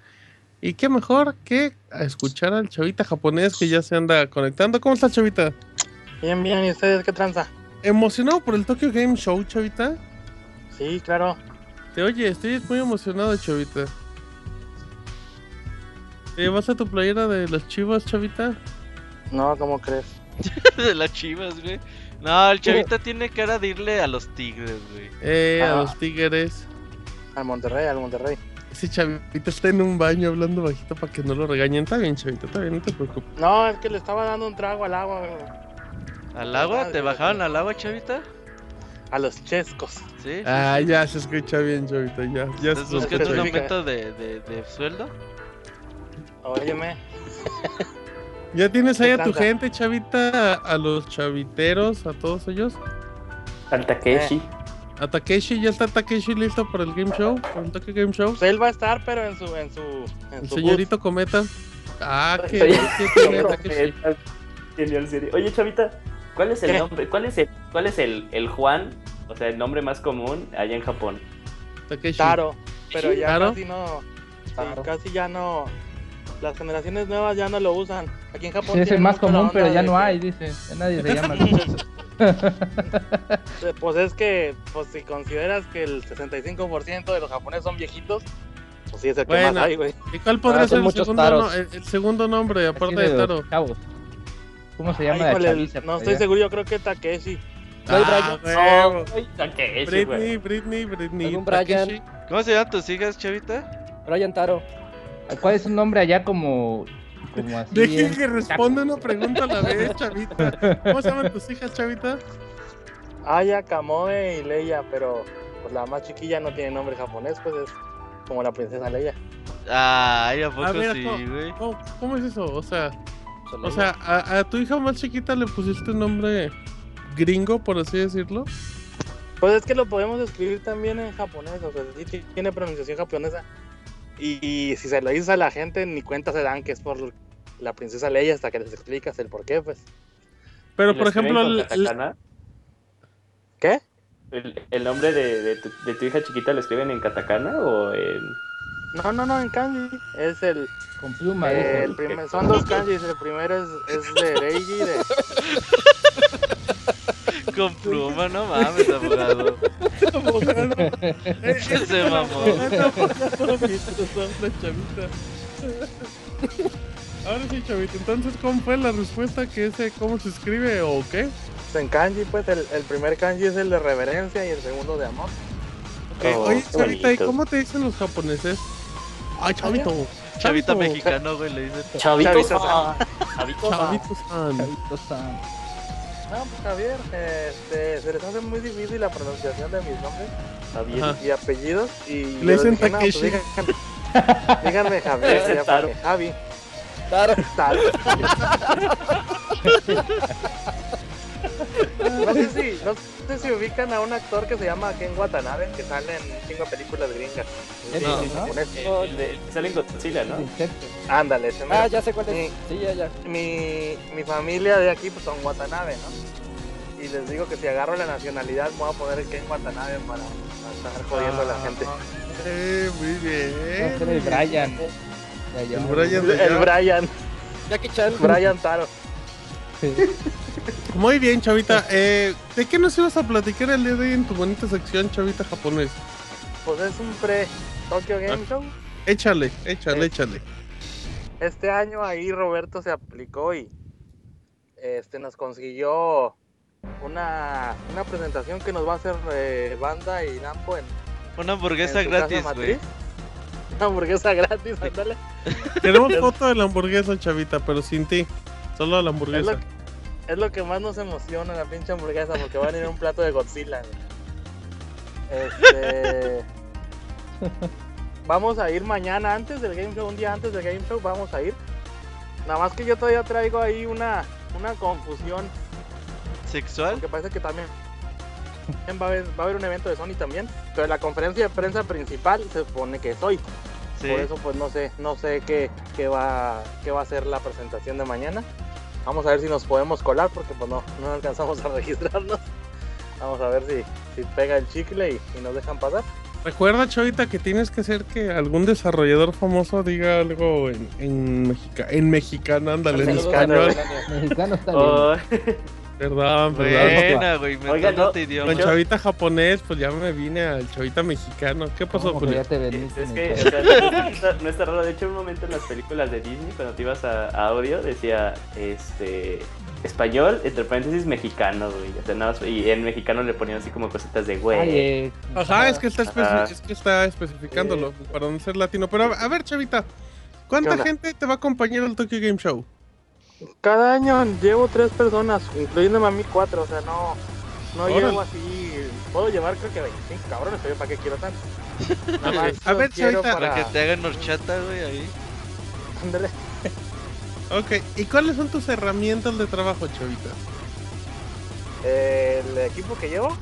Speaker 1: Y qué mejor que escuchar al chavita japonés que ya se anda conectando. ¿Cómo está, chavita?
Speaker 8: Bien, bien, ¿y ustedes qué tranza?
Speaker 1: ¿Emocionado por el Tokyo Game Show, chavita?
Speaker 8: Sí, claro.
Speaker 1: Te oye, estoy muy emocionado, chavita. ¿Te vas a tu playera de las chivas, chavita?
Speaker 8: No, ¿cómo crees? [laughs]
Speaker 2: de las chivas, güey. No, el chavita tiene cara de irle a los tigres, güey.
Speaker 1: Eh, a
Speaker 8: Ah.
Speaker 1: los tigres.
Speaker 8: Al Monterrey, al Monterrey.
Speaker 1: Ese chavita está en un baño hablando bajito para que no lo regañen. Está bien, chavita, está bien, no te preocupes.
Speaker 8: No, es que le estaba dando un trago al agua, güey.
Speaker 2: ¿Al agua? ¿Te bajaron al agua, chavita?
Speaker 8: A los chescos.
Speaker 2: Sí.
Speaker 1: Ah, ya se escucha bien, chavita, ya. ya se
Speaker 2: ¿Estás buscando un
Speaker 1: escucha bien.
Speaker 8: especifica.
Speaker 2: aumento de, de, de sueldo?
Speaker 8: Óyeme.
Speaker 1: ¿Ya tienes ahí
Speaker 8: ¿Qué
Speaker 1: a tu gente, chavita? A, los chaviteros, a todos ellos.
Speaker 5: Al Takeshi.
Speaker 1: A Takeshi, ¿ya está Takeshi listo para el Game Show? ¿Para el Tokyo Game Show?
Speaker 8: Pues él va a estar, pero en su, en su, en
Speaker 1: El
Speaker 8: su
Speaker 1: señorito Cometa. Ah, qué,
Speaker 5: Oye,
Speaker 1: qué tiene Takeshi.
Speaker 5: Genial serie. Oye, Chavita, ¿cuál es el
Speaker 8: ¿Qué?
Speaker 5: nombre? ¿Cuál es el, cuál es el, el Juan? O sea, el nombre más común allá en Japón.
Speaker 1: Takeshi.
Speaker 8: Taro, pero ya
Speaker 1: Taro.
Speaker 8: casi no. sí, casi ya no. Las generaciones nuevas ya no lo usan. Aquí en Japón.
Speaker 4: Sí, es el más común, pero ya no
Speaker 8: que-
Speaker 4: hay, dice. Ya nadie se llama [laughs]
Speaker 8: Pues es que, pues si consideras que el 65% de los japoneses son viejitos, pues sí es el que
Speaker 1: Bueno.
Speaker 8: más hay, güey.
Speaker 1: ¿Y cuál podría
Speaker 3: Ah,
Speaker 1: ser el segundo, no- el, el segundo nombre, aparte de Taro?
Speaker 4: chavos. ¿Cómo se
Speaker 8: Ay,
Speaker 4: llama la chaviza
Speaker 8: no
Speaker 4: por
Speaker 8: estoy
Speaker 4: allá?
Speaker 8: seguro, yo creo que Takeshi.
Speaker 1: Ah, huevo.
Speaker 5: Ay, Takeshi,
Speaker 1: Britney. Britney, Britney.
Speaker 3: Brian.
Speaker 1: Takeshi.
Speaker 2: ¿Cómo se llaman tus hijas, chavita?
Speaker 3: Brian Taro.
Speaker 4: ¿Cuál es un nombre allá como, como así?
Speaker 1: Dejen
Speaker 4: en-
Speaker 1: que responda una pregunta a la vez, chavita. ¿Cómo se llaman tus hijas, chavita?
Speaker 8: Aya, Kamoe y Leia, pero pues la más chiquilla no tiene nombre japonés, pues es como la princesa Leia.
Speaker 2: Ay, ¿a poco
Speaker 1: ver,
Speaker 2: sí,
Speaker 1: ¿cómo?
Speaker 2: güey?
Speaker 1: ¿Cómo, cómo es eso? O sea,
Speaker 3: Solo
Speaker 1: o sea a, a tu hija más chiquita le pusiste un nombre gringo, por así decirlo.
Speaker 8: Pues es que lo podemos escribir también en japonés, o sea, sí ti- tiene pronunciación japonesa. Y, si se lo dices a la gente, ni cuenta se dan que es por la princesa Leia hasta que les explicas el por qué, pues.
Speaker 1: Pero
Speaker 5: ¿Y lo
Speaker 1: por ejemplo, el- el-?
Speaker 8: ¿Qué?
Speaker 5: ¿El, el nombre de, de tu, de tu hija chiquita lo escriben en katakana o en...?
Speaker 8: No, no, no, en kanji. Es el,
Speaker 4: Con pluma,
Speaker 8: eh, el primer, son dos kanjis. El primero es, es de Reiji, de, [laughs]
Speaker 2: Con pluma, no mames, abogado.
Speaker 1: Eh, [laughs]
Speaker 2: Se mamó.
Speaker 1: Ahora sí, chavito. Entonces, ¿cómo fue la respuesta? que ese, ¿Cómo se escribe o qué?
Speaker 8: en kanji, pues el, el primer kanji es el de reverencia y el segundo de amor.
Speaker 1: Ok,
Speaker 5: Oh,
Speaker 1: Oye,
Speaker 5: qué
Speaker 1: chavita, ¿y cómo te dicen los japoneses? Ay, chavito.
Speaker 2: Chavita
Speaker 1: chavito,
Speaker 2: mexicano, güey, le dicen.
Speaker 5: Chavito.
Speaker 8: Chavito-san.
Speaker 5: Chavito.
Speaker 1: Chavito-san.
Speaker 4: Chavito-san.
Speaker 8: No, pues Javier, este, se les hace muy difícil la pronunciación de mis nombres
Speaker 5: Javier.
Speaker 1: Ajá.
Speaker 8: y apellidos. Y
Speaker 1: Le dicen
Speaker 8: dije, no, pues digan- díganme Javier, ya
Speaker 5: Taro.
Speaker 8: porque Javi.
Speaker 3: Claro.
Speaker 8: Taro. [laughs] [laughs] No sé si, no sé si ubican a un actor que se llama Ken Watanabe, que sale en cinco películas gringas.
Speaker 4: Sí,
Speaker 2: No.
Speaker 4: ¿no?
Speaker 8: japonés.
Speaker 5: El, el de, sale en Godzilla, ¿no?
Speaker 8: Ándale, ese.
Speaker 3: Ah, ya sé cuál es. Sí, ya, ya.
Speaker 8: mi, mi familia de aquí pues, son Watanabe, ¿no? Y les digo que si agarro la nacionalidad voy a poner Ken Watanabe para, para estar jodiendo a la gente.
Speaker 1: Eh, muy bien.
Speaker 4: Va a ser el Brian. Ya, ya.
Speaker 1: El Brian de
Speaker 8: El. Brian,
Speaker 3: Jackie Chan.
Speaker 8: Brian Taro.
Speaker 1: Muy bien, chavita. Eh, ¿De qué nos ibas a platicar el día de hoy en tu bonita sección, chavita japonés?
Speaker 8: Pues es un pre Tokyo Game Show.
Speaker 1: Échale, échale,
Speaker 8: Eh.
Speaker 1: échale.
Speaker 8: Este año ahí Roberto se aplicó y este nos consiguió una, una presentación que nos va a hacer eh, Banda y Namco en,
Speaker 2: Una
Speaker 8: en
Speaker 2: hamburguesa
Speaker 8: casa
Speaker 2: gratis, güey. [laughs]
Speaker 8: Una hamburguesa gratis, ándale.
Speaker 1: Tenemos [laughs] foto de la hamburguesa, chavita, pero sin ti. Solo la
Speaker 8: Es lo,
Speaker 1: hamburguesa.
Speaker 8: Es lo que más nos emociona la pinche hamburguesa porque van a ir a un plato de Godzilla. güey. Este. [laughs] vamos a ir mañana antes del game show, un día antes del game show, vamos a ir. Nada más que yo todavía traigo ahí una, una confusión,
Speaker 2: ¿Sexual?
Speaker 8: porque parece que también va a, haber, va a haber un evento de Sony también, pero la conferencia de prensa principal se supone que es hoy.
Speaker 2: Sí.
Speaker 8: Por eso pues no sé, no sé qué, qué va, qué va a ser la presentación de mañana. Vamos a ver si nos podemos colar porque pues no, no alcanzamos a registrarnos. Vamos a ver si, si pega el chicle y, y nos dejan pasar.
Speaker 1: Recuerda, chavita, que tienes que hacer que algún desarrollador famoso diga algo en, en, mexica- en mexicano, ándale, en
Speaker 8: Mexicano,
Speaker 1: español.
Speaker 4: Mexicano está bien.
Speaker 1: Perdón, perdón.
Speaker 2: Buena, güey, me
Speaker 5: Oiga, no,
Speaker 2: tu idioma.
Speaker 1: Con chavita japonés, pues ya me vine al chavita mexicano. ¿Qué pasó,
Speaker 4: ¿Cómo que
Speaker 1: Julio?
Speaker 4: ya te
Speaker 5: es,
Speaker 4: veniste?
Speaker 5: es
Speaker 4: en
Speaker 5: que o sea, no, está, raro. De hecho, un momento en las películas de Disney, cuando te ibas a, a audio, decía este español, entre paréntesis, mexicano, güey. O sea, nada más- y en mexicano le ponían así como cositas de güey.
Speaker 4: Ay, eh,
Speaker 1: Ajá, es que está, es que está especificándolo para no ser latino. Pero a, a ver, chavita, ¿cuánta gente te va a acompañar al Tokyo Game Show?
Speaker 8: Cada año llevo tres personas, incluyéndome a mí cuatro, o sea, no, no
Speaker 1: Órale.
Speaker 8: llevo así. Puedo llevar creo que 25 cabrones, pero yo para qué quiero tanto. [laughs] Nada más
Speaker 1: A ver,
Speaker 8: quiero
Speaker 1: Chavita.
Speaker 2: Para
Speaker 8: para...
Speaker 2: que te hagan horchata, güey, ahí.
Speaker 8: Ándale.
Speaker 1: Ok, ¿y cuáles son tus herramientas de trabajo, chavita?
Speaker 8: El equipo que llevo.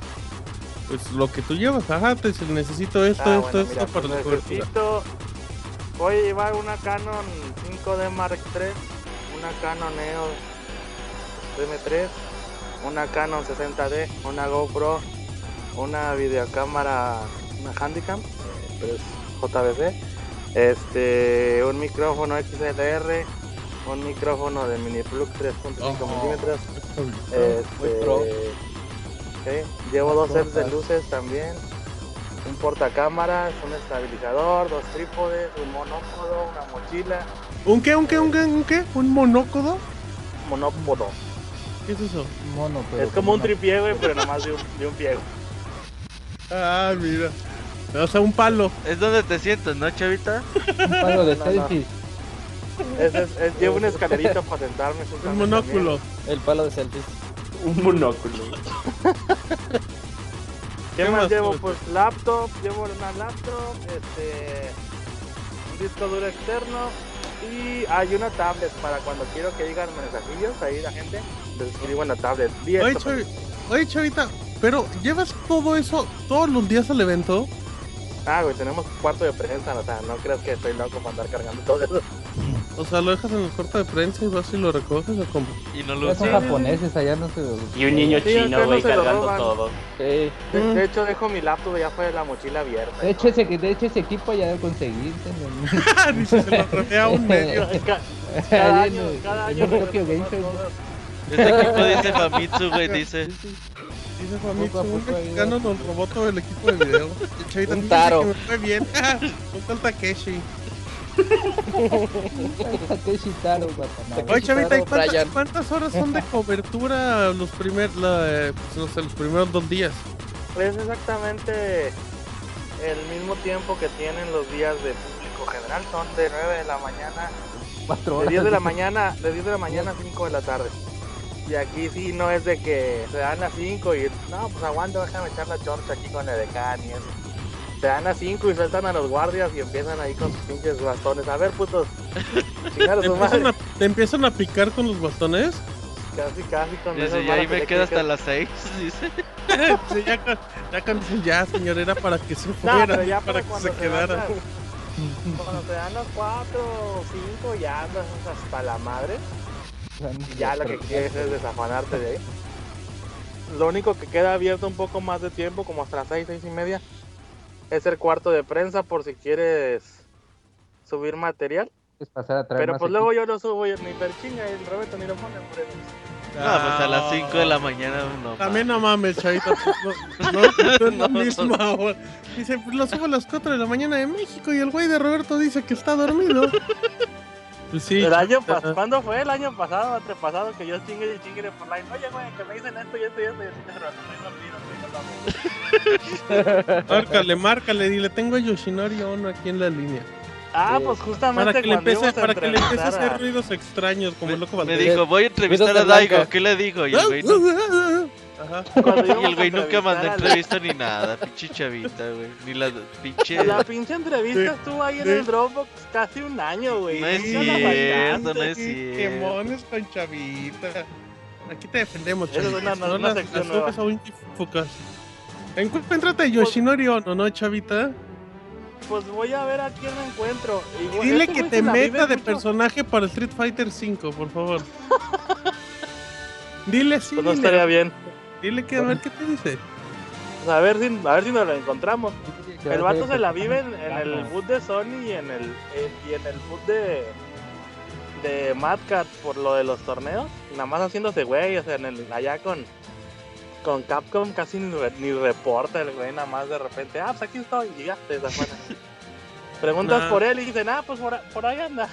Speaker 1: Pues lo que tú llevas, ajá, te dice, necesito esto,
Speaker 8: Ah,
Speaker 1: esto,
Speaker 8: bueno,
Speaker 1: esto
Speaker 8: mira,
Speaker 1: para
Speaker 8: pues
Speaker 1: la cobertura.
Speaker 8: necesito. Voy a llevar una Canon 5D Mark III, una Canon EOS M3, una Canon 60D, una GoPro, una videocámara, una Handycam, eh, pero es JVC, este, un micrófono XLR, un micrófono de mini plug 3.5
Speaker 1: Ojo.
Speaker 8: milímetros, este, Llevo dos sets de luces también, un portacámaras, un estabilizador, dos trípodes, un monópodo, una mochila,
Speaker 1: ¿Un qué, un qué, un qué, un qué? ¿Un monócodo?
Speaker 8: monópodo.
Speaker 1: ¿Qué es eso?
Speaker 4: mono, pero
Speaker 8: Es como un tripié, güey, pero nada más de un, de un pie. güey.
Speaker 1: Ah, mira. O sea, un palo.
Speaker 2: Es donde te sientas, ¿no, chavita?
Speaker 4: Un palo de
Speaker 8: No. Es, es, es- llevo una escalerita para sentarme.
Speaker 1: Un
Speaker 8: justamente
Speaker 1: monóculo.
Speaker 3: El palo de selfies.
Speaker 5: Un monóculo.
Speaker 8: también. ¿Qué,
Speaker 1: ¿Qué
Speaker 8: más,
Speaker 1: más,
Speaker 8: llevo? Pues laptop, llevo una laptop, este, un disco duro externo y hay una tablet para cuando quiero que digan mensajillos ahí la gente, les escribo en la tablet.
Speaker 1: Oye, chavi- oye, chavita, Pero llevas todo eso todos los días al evento.
Speaker 8: Ah, güey, tenemos cuarto de prensa, o sea, no creas que estoy loco para andar cargando todo eso. [laughs]
Speaker 1: O sea, lo dejas en el corte de prensa y vas y lo recoges o como.
Speaker 2: Y no lo
Speaker 4: Ya son japoneses, allá no se...
Speaker 5: Y un niño
Speaker 8: Sí,
Speaker 5: chino,
Speaker 8: no
Speaker 5: güey,
Speaker 8: lo
Speaker 5: cargando
Speaker 8: roban.
Speaker 5: todo.
Speaker 3: Sí.
Speaker 8: De, de hecho, dejo mi laptop ya fue la mochila abierta.
Speaker 4: De hecho, ese, de hecho, ese equipo ya debe conseguirse. [laughs]
Speaker 1: Dice, se lo trofea a un medio. [laughs]
Speaker 8: Ca- cada año, cada año.
Speaker 4: Tokyo Game.
Speaker 2: Este equipo dice Famitsu, güey, dice.
Speaker 1: Dice Famitsu, un mexicano nos robó todo el equipo de video. [laughs]
Speaker 3: Un taro.
Speaker 1: que me fue bien. Un tal Takeshi. Oye, Chavita, ¿y cuántas, cuántas horas son de cobertura los primer, la, pues, no sé, los primeros dos días?
Speaker 8: Es exactamente el mismo tiempo que tienen los días de público general. Son de 9 de la mañana,
Speaker 4: Cuatro
Speaker 8: de
Speaker 4: horas.
Speaker 8: 10 de la mañana, de 10 de la mañana a 5 de la tarde. Y aquí sí no es de que se dan las 5 y no, pues aguanta, déjame echar la chorcha aquí con el decán y eso. Se dan las 5 y sueltan a los guardias y empiezan ahí con sus pinches bastones. A ver, putos, [laughs] a
Speaker 1: ¿Te
Speaker 8: su
Speaker 1: empiezan,
Speaker 8: madre.
Speaker 1: a, te empiezan a picar con los bastones?
Speaker 8: Casi, casi con
Speaker 2: Dice, y ahí me quedo hasta las 6, [laughs] dice. [laughs]
Speaker 1: Sí, ya, con- ya cuando dicen, ya, señor, era para que se
Speaker 8: No,
Speaker 1: fuera,
Speaker 8: pero ya
Speaker 1: para
Speaker 8: para
Speaker 1: que se
Speaker 8: se
Speaker 1: quedara.
Speaker 8: dan las- Cuando te dan los 4 o 5 ya andas hasta la madre. Y ya lo que quieres es desafanarte de ahí. Lo único que queda abierto un poco más de tiempo, como hasta las 6, 6 y media, es el cuarto de prensa por si quieres subir material.
Speaker 4: Es pasar a traer
Speaker 8: Pero
Speaker 4: más
Speaker 8: pues luego yo lo subo y ni perchinga y el Roberto ni lo pone. hombre.
Speaker 2: No, pues a las 5 de la mañana no.
Speaker 1: También no mames, chavita. pues, No, no, no es la
Speaker 2: No,
Speaker 1: misma hora. Dice, pues lo subo a las 4 de la mañana de México y el güey de Roberto dice que está dormido. Pues sí.
Speaker 8: el año ¿cuándo fue? El año pasado, antepasado, que yo chingue y chingue por line. Oye, güey, que me dicen esto y esto y esto. Y yo, Roberto, estoy dormido, estoy dormido. [laughs]
Speaker 1: Márcale, márcale, dile, tengo a Yoshinori Ono aquí en la línea.
Speaker 8: Ah,
Speaker 3: Sí.
Speaker 8: pues justamente
Speaker 1: Para que le empiece, para que le empiece a hacer
Speaker 8: a-
Speaker 1: ruidos extraños como el loco
Speaker 2: Me
Speaker 1: Valdés.
Speaker 2: dijo, voy a entrevistar a Daigo. ¿Qué le digo? Y el güey, no-
Speaker 1: Ajá. [laughs]
Speaker 8: cuando
Speaker 2: y el güey nunca mandó entrevista ni nada. Pinche chavita, güey. Ni la pinche.
Speaker 8: La, pinche entrevista
Speaker 1: Sí,
Speaker 8: estuvo ahí en el Dropbox casi un año, güey.
Speaker 2: No es cierto, no es
Speaker 1: Qué
Speaker 2: cierto.
Speaker 1: mones con chavita. Aquí te defendemos, chavita.
Speaker 8: una-
Speaker 1: no
Speaker 8: una
Speaker 1: las- a. Encuéntrate Yoshinori Ono, ¿no, chavita?
Speaker 8: Pues voy a ver a quién me encuentro. Y,
Speaker 1: Y
Speaker 8: güey,
Speaker 1: dile
Speaker 8: este
Speaker 1: que te meta de
Speaker 8: mucho.
Speaker 1: personaje para Street Fighter 5, por favor. [laughs] Dile sí,
Speaker 8: Pues no
Speaker 1: dile.
Speaker 8: estaría bien.
Speaker 1: Dile que a ver qué te dice.
Speaker 8: Pues a ver si, a ver si nos lo encontramos. El vato se la vive en, en el boot de Sony y en el eh, y en el boot de de Mad Cat por lo de los torneos, nada más haciéndose güey, o sea, en el, allá con con Capcom casi ni, ni reporta el güey, nada más de repente, ah, pues aquí estoy y ya te. [laughs] Preguntas
Speaker 1: Nah.
Speaker 8: por él y dicen, ah, pues por, por ahí anda.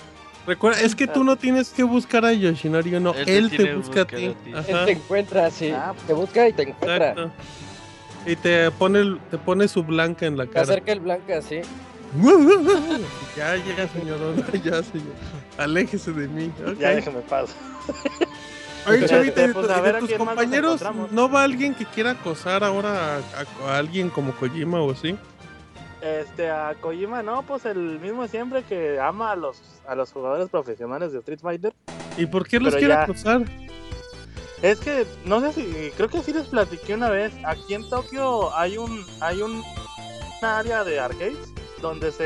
Speaker 8: [laughs]
Speaker 1: Recuerda, es que tú no tienes que buscar a Yoshinori Ono,
Speaker 2: Él te
Speaker 1: él te busca a ti.
Speaker 2: buscar a ti.
Speaker 3: Él te encuentra, sí.
Speaker 8: Ah,
Speaker 3: te busca y te encuentra.
Speaker 1: Exacto. Y te pone, el- te pone su blanca en la
Speaker 3: Te
Speaker 1: cara.
Speaker 3: acerca el blanca, sí. [laughs]
Speaker 1: ya, ya, señor, Ono, [laughs] ya, señor. Aléjese de mí.
Speaker 8: Ya déjame paso. [laughs]
Speaker 1: Oye, Chavita,
Speaker 8: Pues,
Speaker 1: de,
Speaker 8: a
Speaker 1: de
Speaker 8: ver a
Speaker 1: tus compañeros. ¿no va alguien que quiera acosar ahora a, a- a alguien como Kojima o así?
Speaker 8: Este, a Kojima, no, pues el mismo siempre que ama a los, a los jugadores profesionales de Street Fighter.
Speaker 1: ¿Y por qué los
Speaker 8: Pero
Speaker 1: quiere
Speaker 8: ya.
Speaker 1: acosar?
Speaker 8: Es que, no sé si, creo que sí les platiqué una vez, aquí en Tokio hay un, hay un una área de arcades donde se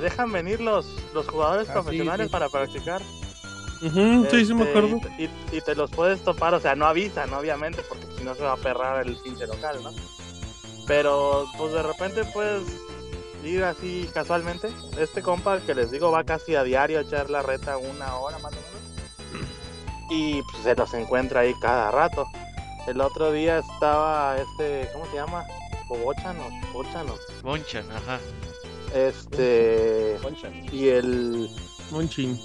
Speaker 8: dejan venir los, los jugadores
Speaker 4: Ah,
Speaker 8: profesionales
Speaker 4: sí.
Speaker 8: para practicar.
Speaker 1: Ujú, sí, sí me
Speaker 8: Este,
Speaker 1: acuerdo.
Speaker 8: Y, y- y te los puedes topar, o sea, no avisan, obviamente, porque si no se va a perrar el pinche local, ¿no? Pero, pues de repente puedes ir así casualmente. Este compa que les digo va casi a diario a echar la reta una hora más o menos. Y pues se los encuentra ahí cada rato. El otro día estaba este, ¿cómo se llama? Bobochano, Bochano.
Speaker 2: Bonchan, ajá.
Speaker 8: Este. Y el.
Speaker 1: Monchin.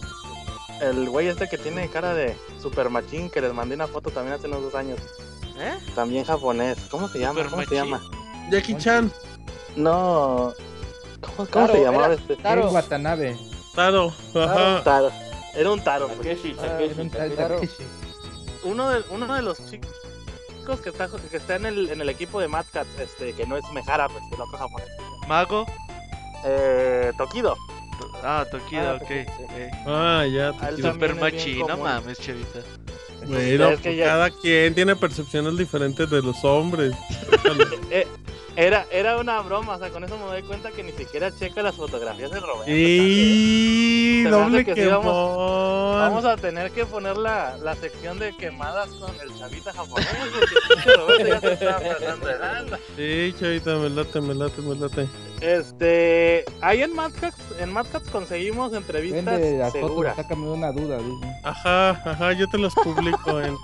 Speaker 8: El güey este que tiene cara de super machín que les mandé una foto también hace unos dos años.
Speaker 2: ¿Eh?
Speaker 8: También japonés. ¿Cómo se llama?
Speaker 2: Super
Speaker 8: ¿Cómo se llama?
Speaker 1: Jackie Chan.
Speaker 8: No. ¿Cómo, cómo
Speaker 3: Taro,
Speaker 8: se llamaba
Speaker 3: era-
Speaker 8: este?
Speaker 3: Taro.
Speaker 4: Es Watanabe.
Speaker 1: Taro. Ajá.
Speaker 8: Taro. Era un Taro.
Speaker 5: Takeshi,
Speaker 3: Ah,
Speaker 4: un
Speaker 5: Takeshi.
Speaker 8: Uno de, uno de los chicos que está, que está en, el, en el equipo de Mad Cat, este, que no es Mejara, pues el otro japonés.
Speaker 2: Mago.
Speaker 8: Eh, Tokido.
Speaker 2: Ah, Tokido,
Speaker 3: Ah,
Speaker 2: ok.
Speaker 3: Tokido, sí.
Speaker 2: ok.
Speaker 1: Ah, ya. Tokido.
Speaker 2: Super machi, no mames, chavita.
Speaker 1: Bueno,
Speaker 8: Es que ya-
Speaker 1: cada quien tiene percepciones diferentes de los hombres. [laughs]
Speaker 8: Eh, era, era una broma, o sea, con eso me doy cuenta que ni siquiera checa las fotografías de Roberto.
Speaker 1: Y doble
Speaker 8: que sí
Speaker 1: quemón.
Speaker 8: Vamos a tener que poner la, la sección de quemadas con el chavita japonés, porque Roberto ya se está pasando de lanza.
Speaker 1: Sí, chavita, me late, me late, me late.
Speaker 8: Este, ahí en Madcats, en Madcats conseguimos entrevistas
Speaker 4: Vende
Speaker 8: seguras.
Speaker 4: sácame una duda.
Speaker 1: Ajá, ajá, yo te las publico en.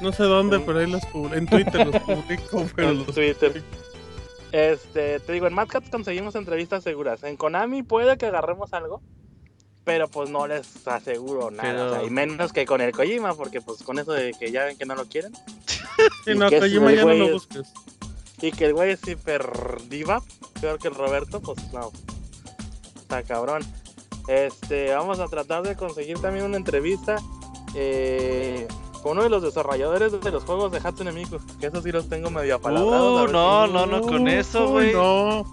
Speaker 1: No sé dónde, pero ahí las publico. En Twitter los publico, pero
Speaker 8: en
Speaker 1: los.
Speaker 8: Twitter. Este, te digo, en Madcats conseguimos entrevistas seguras. En Konami puede que agarremos algo, pero pues no les aseguro nada.
Speaker 2: Pero-
Speaker 8: o sea, y menos que con el Kojima, porque pues con eso de que ya ven que no lo quieren. [laughs]
Speaker 1: Sí,
Speaker 8: ¿Y
Speaker 1: no,
Speaker 8: qué es
Speaker 1: Kojima ya no lo
Speaker 8: es?
Speaker 1: busques.
Speaker 8: Y que el güey es hiper diva, peor que el Roberto, pues no. Está cabrón. Este, vamos a tratar de conseguir también una entrevista eh, con uno de los desarrolladores de los juegos de Hatsune Miku, que esos sí los tengo medio apalabrados. a
Speaker 2: Uh, no,
Speaker 8: si-
Speaker 2: no, no, con eso,
Speaker 1: Uy,
Speaker 2: güey.
Speaker 1: No,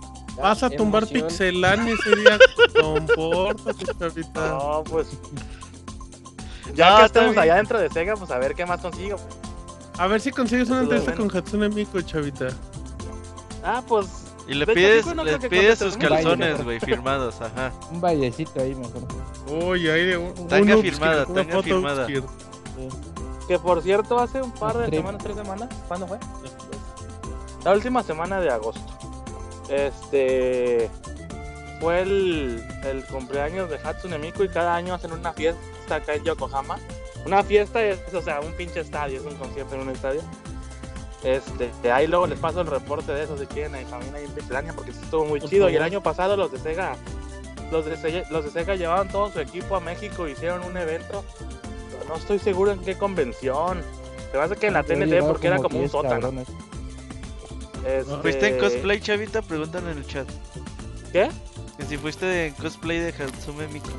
Speaker 1: vas a tumbar pixelania ese día. [laughs] Compórtate, chavita.
Speaker 8: No, pues. [laughs] Ya
Speaker 2: No,
Speaker 8: que
Speaker 2: bien.
Speaker 8: allá dentro de Sega, pues a ver qué más consigo.
Speaker 1: A ver si consigues una entrevista
Speaker 8: bueno.
Speaker 1: con Hatsune Miku, chavita.
Speaker 8: Ah, pues.
Speaker 2: Y le
Speaker 8: De hecho,
Speaker 2: pides,
Speaker 8: Kiko no
Speaker 2: le
Speaker 8: creo que
Speaker 2: pides sus calzones, güey, firmados, ajá.
Speaker 4: Un bailecito ahí mejor.
Speaker 1: Uy, ahí de un.
Speaker 2: Tanga
Speaker 1: un
Speaker 2: firmada, tanga
Speaker 1: foto
Speaker 2: firmada.
Speaker 1: Upskir.
Speaker 8: Que por cierto, hace un par de semanas, tres semanas, ¿cuándo fue? La última semana de agosto. Este. Fue el, el cumpleaños de Hatsune Miku y cada año hacen una fiesta acá en Yokohama. Una fiesta es, o sea, un pinche estadio, es un concierto en un estadio. Este, ahí luego les paso el reporte de eso si quieren ahí también ahí en Pixelania porque estuvo muy chido. Y el año pasado los de Sega, los de Sega, los de Sega llevaban todo su equipo a México, hicieron un evento. No estoy seguro en qué convención. Se me hace que en la TNT porque era como un sótano. Este,
Speaker 2: ¿Fuiste en cosplay, chavita? Preguntan en el chat.
Speaker 8: ¿Qué?
Speaker 2: Que si fuiste en cosplay de Hatsume Miku.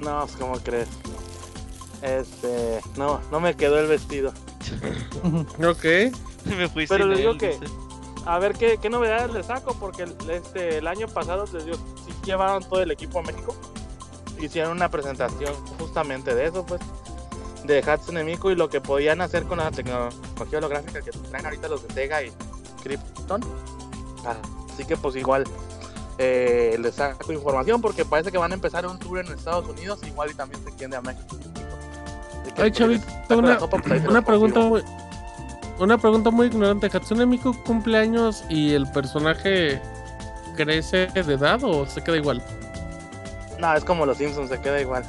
Speaker 8: No, pues como crees. Este, no, no me quedó el vestido. [laughs]
Speaker 1: Ok. [laughs]
Speaker 2: Me fui
Speaker 8: Pero
Speaker 2: sin
Speaker 8: le digo
Speaker 2: él,
Speaker 8: que-
Speaker 2: dice.
Speaker 8: A ver qué, qué novedades le saco, porque el, este, el año pasado les digo, sí llevaron todo el equipo a México. Hicieron una presentación justamente de eso, pues, de Hatsune Miku y lo que podían hacer con la tecnología holográfica que traen ahorita los de Sega y Krypton. Ah, Así que pues igual eh, les saco información porque parece que van a empezar un tour en Estados Unidos, igual y también se extiende a México. Que,
Speaker 1: Ay,
Speaker 8: pues,
Speaker 1: una,
Speaker 8: sopa, pues,
Speaker 1: una pregunta muy. Una pregunta muy ignorante. ¿Hatsune Miku cumpleaños y el personaje crece de edad o se queda igual?
Speaker 8: No, es como los Simpsons, se queda igual.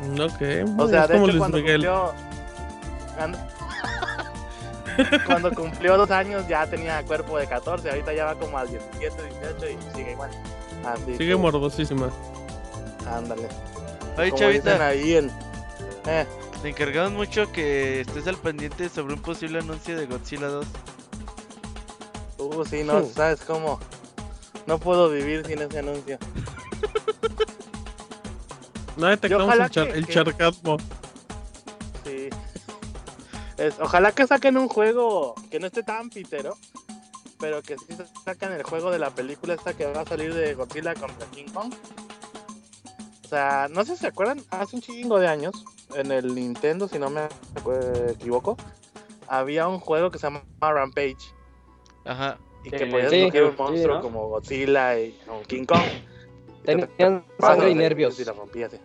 Speaker 1: Mm, Ok.
Speaker 8: O
Speaker 1: muy-
Speaker 8: sea, de
Speaker 1: como
Speaker 8: hecho,
Speaker 1: Luis
Speaker 8: cuando
Speaker 1: Miguel.
Speaker 8: cumplió. cuando- cumplió dos años ya tenía cuerpo de 14, ahorita ya va como al 17, 18 y sigue igual. Así
Speaker 1: Sigue
Speaker 8: que,
Speaker 1: morbosísima.
Speaker 8: Ándale.
Speaker 2: Oye,
Speaker 8: Como
Speaker 2: chavita,
Speaker 8: ahí en. Eh,
Speaker 2: te encargamos mucho que estés al pendiente sobre un posible anuncio de Godzilla 2.
Speaker 8: uh, sí, no, sabes cómo. No puedo vivir sin ese anuncio. [laughs]
Speaker 1: No detectamos el, char-
Speaker 8: que-
Speaker 1: el
Speaker 8: que-
Speaker 1: charcasmo.
Speaker 8: Sí. [laughs] Es, ojalá que saquen un juego que no esté tan pitero, pero que sí sacan el juego de la película esta que va a salir de Godzilla contra King Kong. O sea, no sé si se acuerdan, hace un chingo de años, en el Nintendo, si no me equivoco, había un juego que se llama Rampage
Speaker 2: Ajá.
Speaker 8: y
Speaker 5: Sí,
Speaker 8: que podías
Speaker 3: sí,
Speaker 8: escoger un
Speaker 3: sí,
Speaker 8: monstruo
Speaker 3: ¿no?
Speaker 8: como Godzilla y o King Kong.
Speaker 3: Tenían sangre y nervios.
Speaker 8: Y la rompías, sí.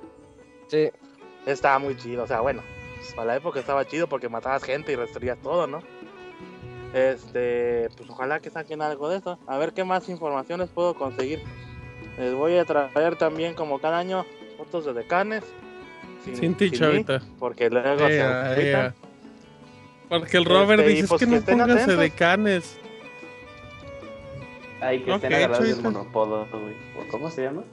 Speaker 3: Sí.
Speaker 8: Estaba muy chido, o sea, bueno, pues, para la época estaba chido porque matabas gente y destruías todo, ¿no? Este, pues ojalá que saquen algo de eso. A ver qué más información les puedo conseguir. Les voy a traer también, como cada año, fotos de decanes. Sin,
Speaker 1: Sin ti,
Speaker 8: sin mí,
Speaker 1: chavita.
Speaker 8: porque luego se
Speaker 1: Ea,
Speaker 8: agüitan.
Speaker 1: ea. Porque el Robert
Speaker 8: Este,
Speaker 1: dice:
Speaker 8: pues
Speaker 1: es que
Speaker 8: que
Speaker 1: no
Speaker 8: estén
Speaker 1: póngase
Speaker 8: atentos".
Speaker 1: de canes.
Speaker 5: Ay, que estén
Speaker 1: Ok,
Speaker 5: agarrados del monopodo, güey. ¿O ¿Cómo se llama?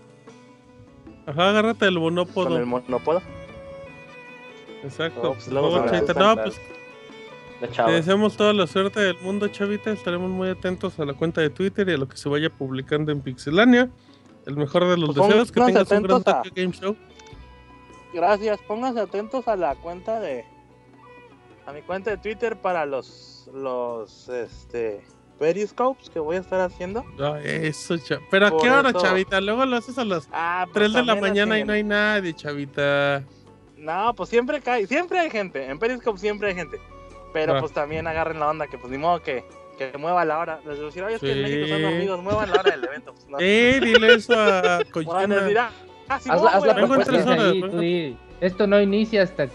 Speaker 1: Ajá, agárrate el
Speaker 8: Con
Speaker 1: bonópodo.
Speaker 8: el monopodo.
Speaker 1: Exacto.
Speaker 8: No, pues, luego
Speaker 1: chavita. No, pues te deseamos toda la suerte del mundo, chavita. Estaremos muy atentos a la cuenta de Twitter y a lo que se vaya publicando en Pixelania. El mejor de los
Speaker 8: Pues
Speaker 1: deseos, que
Speaker 8: pónganse
Speaker 1: tengas un gran
Speaker 8: atentos a-
Speaker 1: Tokyo Game Show.
Speaker 8: Gracias, pónganse atentos a la cuenta de. A mi cuenta de Twitter para los. Los. Este. Periscopes que voy a estar haciendo.
Speaker 1: Ah, eso, Pero a
Speaker 8: Por
Speaker 1: qué hora,
Speaker 8: eso-
Speaker 1: chavita? Luego lo haces a las
Speaker 8: Ah, pues
Speaker 1: 3 de la mañana y no hay nadie, chavita.
Speaker 8: No, pues siempre cae, siempre hay gente. En Periscope siempre hay gente. Pero
Speaker 1: Ah.
Speaker 8: pues también agarren la onda que pues ni modo que, que mueva la hora. Les decir, oye, es que en. México son amigos, muevan la hora del evento. Pues, no.
Speaker 1: Eh, dile eso a [laughs] Kojima.
Speaker 8: decir, ah, sí,
Speaker 3: Haz
Speaker 8: voy,
Speaker 3: haz la
Speaker 8: hasta
Speaker 3: propuesta.
Speaker 1: horas.
Speaker 4: Ahí, di, Esto no inicia hasta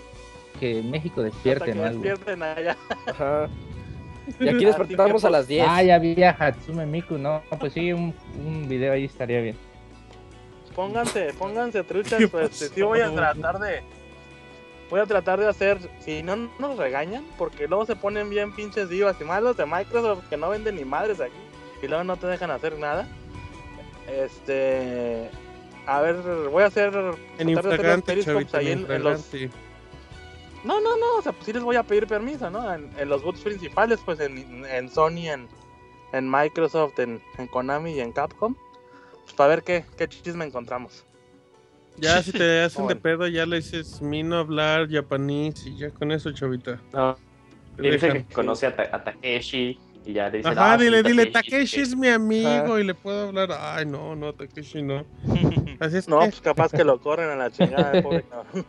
Speaker 4: que México
Speaker 8: que
Speaker 4: despierte, ¿no? Algo.
Speaker 8: despierten allá.
Speaker 3: Ajá. Y aquí despertamos a las 10.
Speaker 4: Ah, ya vi a Hatsume Miku, no, pues sí, un, un video ahí estaría bien.
Speaker 8: Pónganse, pónganse truchas,
Speaker 1: ¿Qué
Speaker 8: pues
Speaker 1: pasó?
Speaker 8: sí voy a tratar de. Voy a tratar de hacer, si no nos regañan, porque luego se ponen bien pinches divas y malos de Microsoft que no venden ni madres aquí y luego no te dejan hacer nada. Este, a ver, voy a hacer
Speaker 1: En chavita,
Speaker 8: ahí
Speaker 1: en
Speaker 8: en, los. No, no, no, o sea, pues sí les voy a pedir permiso, ¿no? En, en los boots principales, pues en, en Sony, en, en Microsoft, en, en Konami y en Capcom, pues para ver qué, qué chisme encontramos.
Speaker 1: Ya si te [laughs] hacen de
Speaker 8: Bueno.
Speaker 1: pedo, ya le dices Mino hablar japonés y ya con eso, chavita.
Speaker 5: No, y dice que conoce a, Ta- a Takeshi y ya le dice.
Speaker 1: Ajá,
Speaker 5: "Ah, sí,
Speaker 1: dile, dile,
Speaker 5: Takeshi,
Speaker 1: Takeshi es mi amigo y le puedo hablar. Ay, no, no, Takeshi no. [laughs] Así es
Speaker 8: No,
Speaker 1: que,
Speaker 8: pues capaz que lo corren a la chingada, [laughs] pobre cabrón.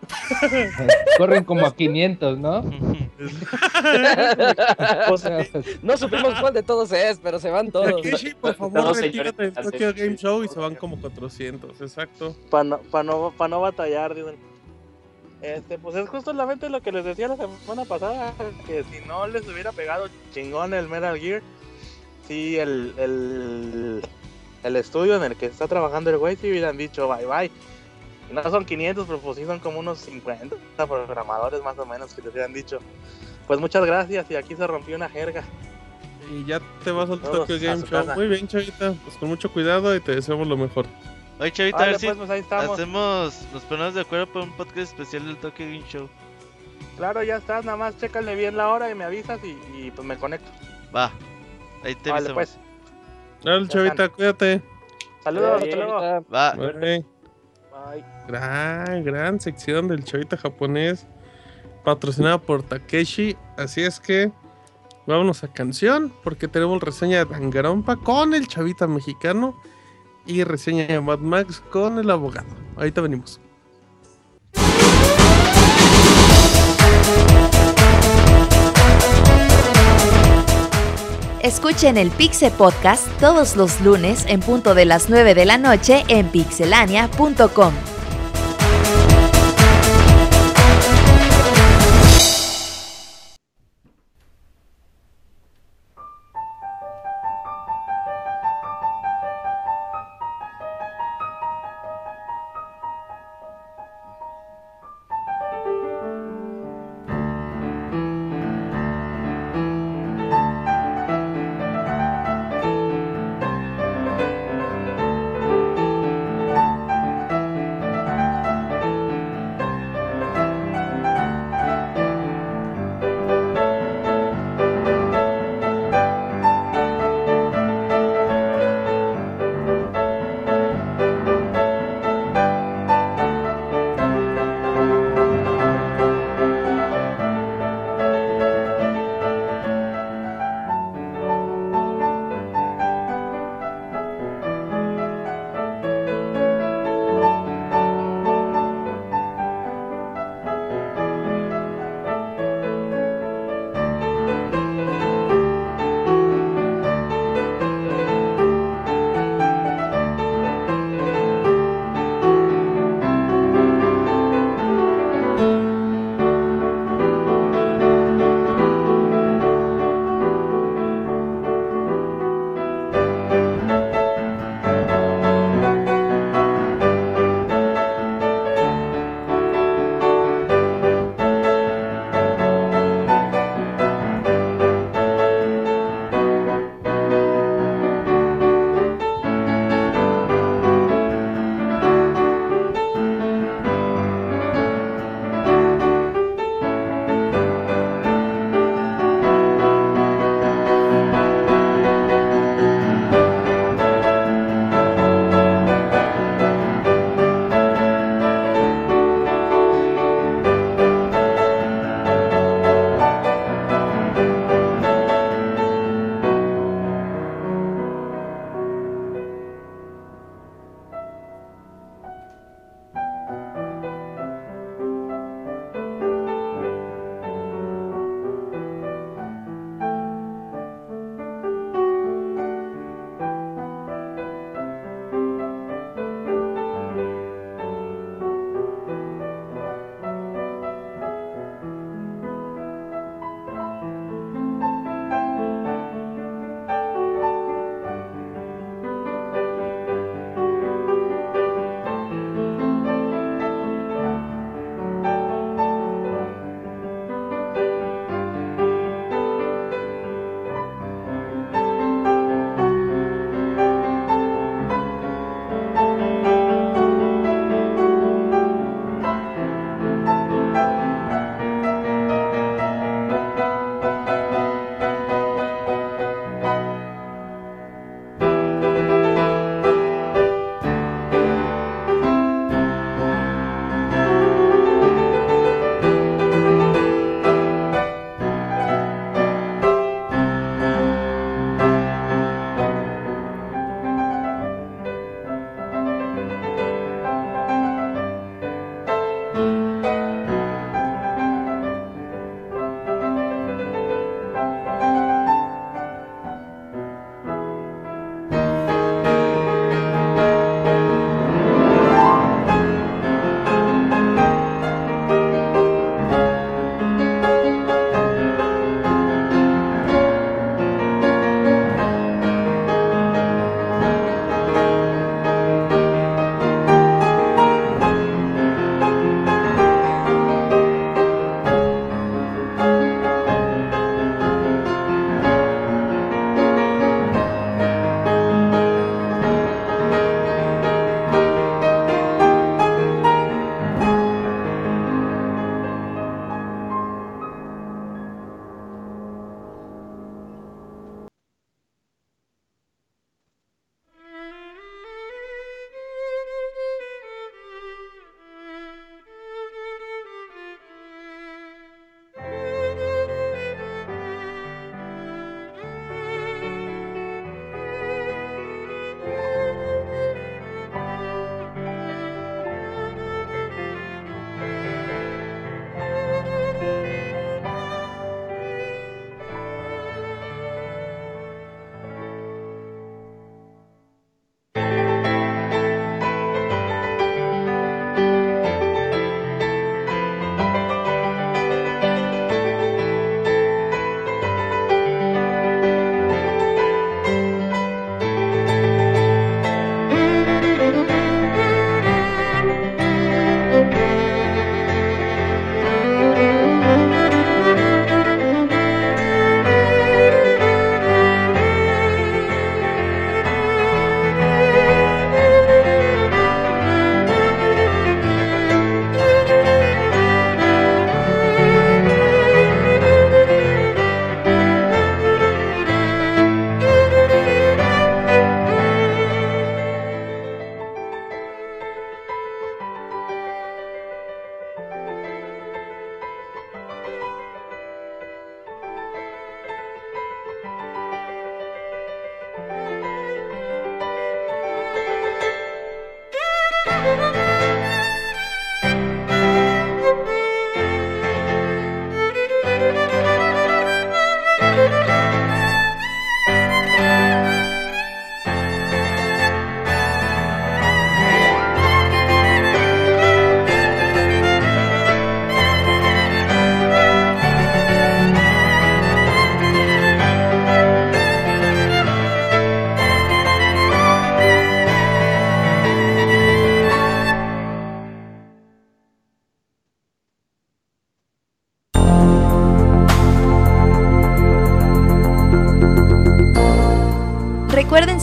Speaker 8: [laughs]
Speaker 4: Corren como a 500, ¿no?
Speaker 8: Pues,
Speaker 3: No supimos cuál de todos es, pero se van todos.
Speaker 1: Takeshi, por favor,
Speaker 5: Todos
Speaker 1: retírate del Tokyo. Game Show y se van como 400, exacto.
Speaker 8: para no, pa no, pa no batallar, dicen. Este, pues es justamente lo que les decía la semana pasada, que si no les hubiera pegado chingón el Metal Gear, sí, el, el, el estudio en el que está trabajando el güey, sí hubieran dicho bye bye. No son 500, pero pues sí son como unos 50 programadores más o menos que les hubieran dicho. Pues muchas gracias y aquí se rompió una jerga.
Speaker 1: Y ya te vas al Tokyo Game Show.
Speaker 8: casa.
Speaker 1: Muy bien, chavita. Pues con mucho cuidado y te deseamos lo mejor.
Speaker 2: Oye, Chavita, a ver si
Speaker 8: pues, pues ahí estamos.
Speaker 2: hacemos, nos ponemos de acuerdo para un podcast especial del Tokyo Game Show.
Speaker 8: Claro, ya estás, nada más chécale bien la hora y me avisas y, y, pues me conecto.
Speaker 2: Va, ahí te
Speaker 8: Vale,
Speaker 2: avisamos.
Speaker 8: pues.
Speaker 1: Dale, chavita, cuídate.
Speaker 8: Saludos, hasta luego.
Speaker 2: Va,
Speaker 1: Bye.
Speaker 8: Bye.
Speaker 1: Gran, gran sección del chavita japonés patrocinada por Takeshi. Así es que vámonos a canción porque tenemos reseña de Dangarompa con el chavita mexicano y reseña de Mad Max con el abogado. Ahorita venimos.
Speaker 6: Escuchen el Pixe Podcast todos los lunes en punto de las 9 de la noche en pixelania.com.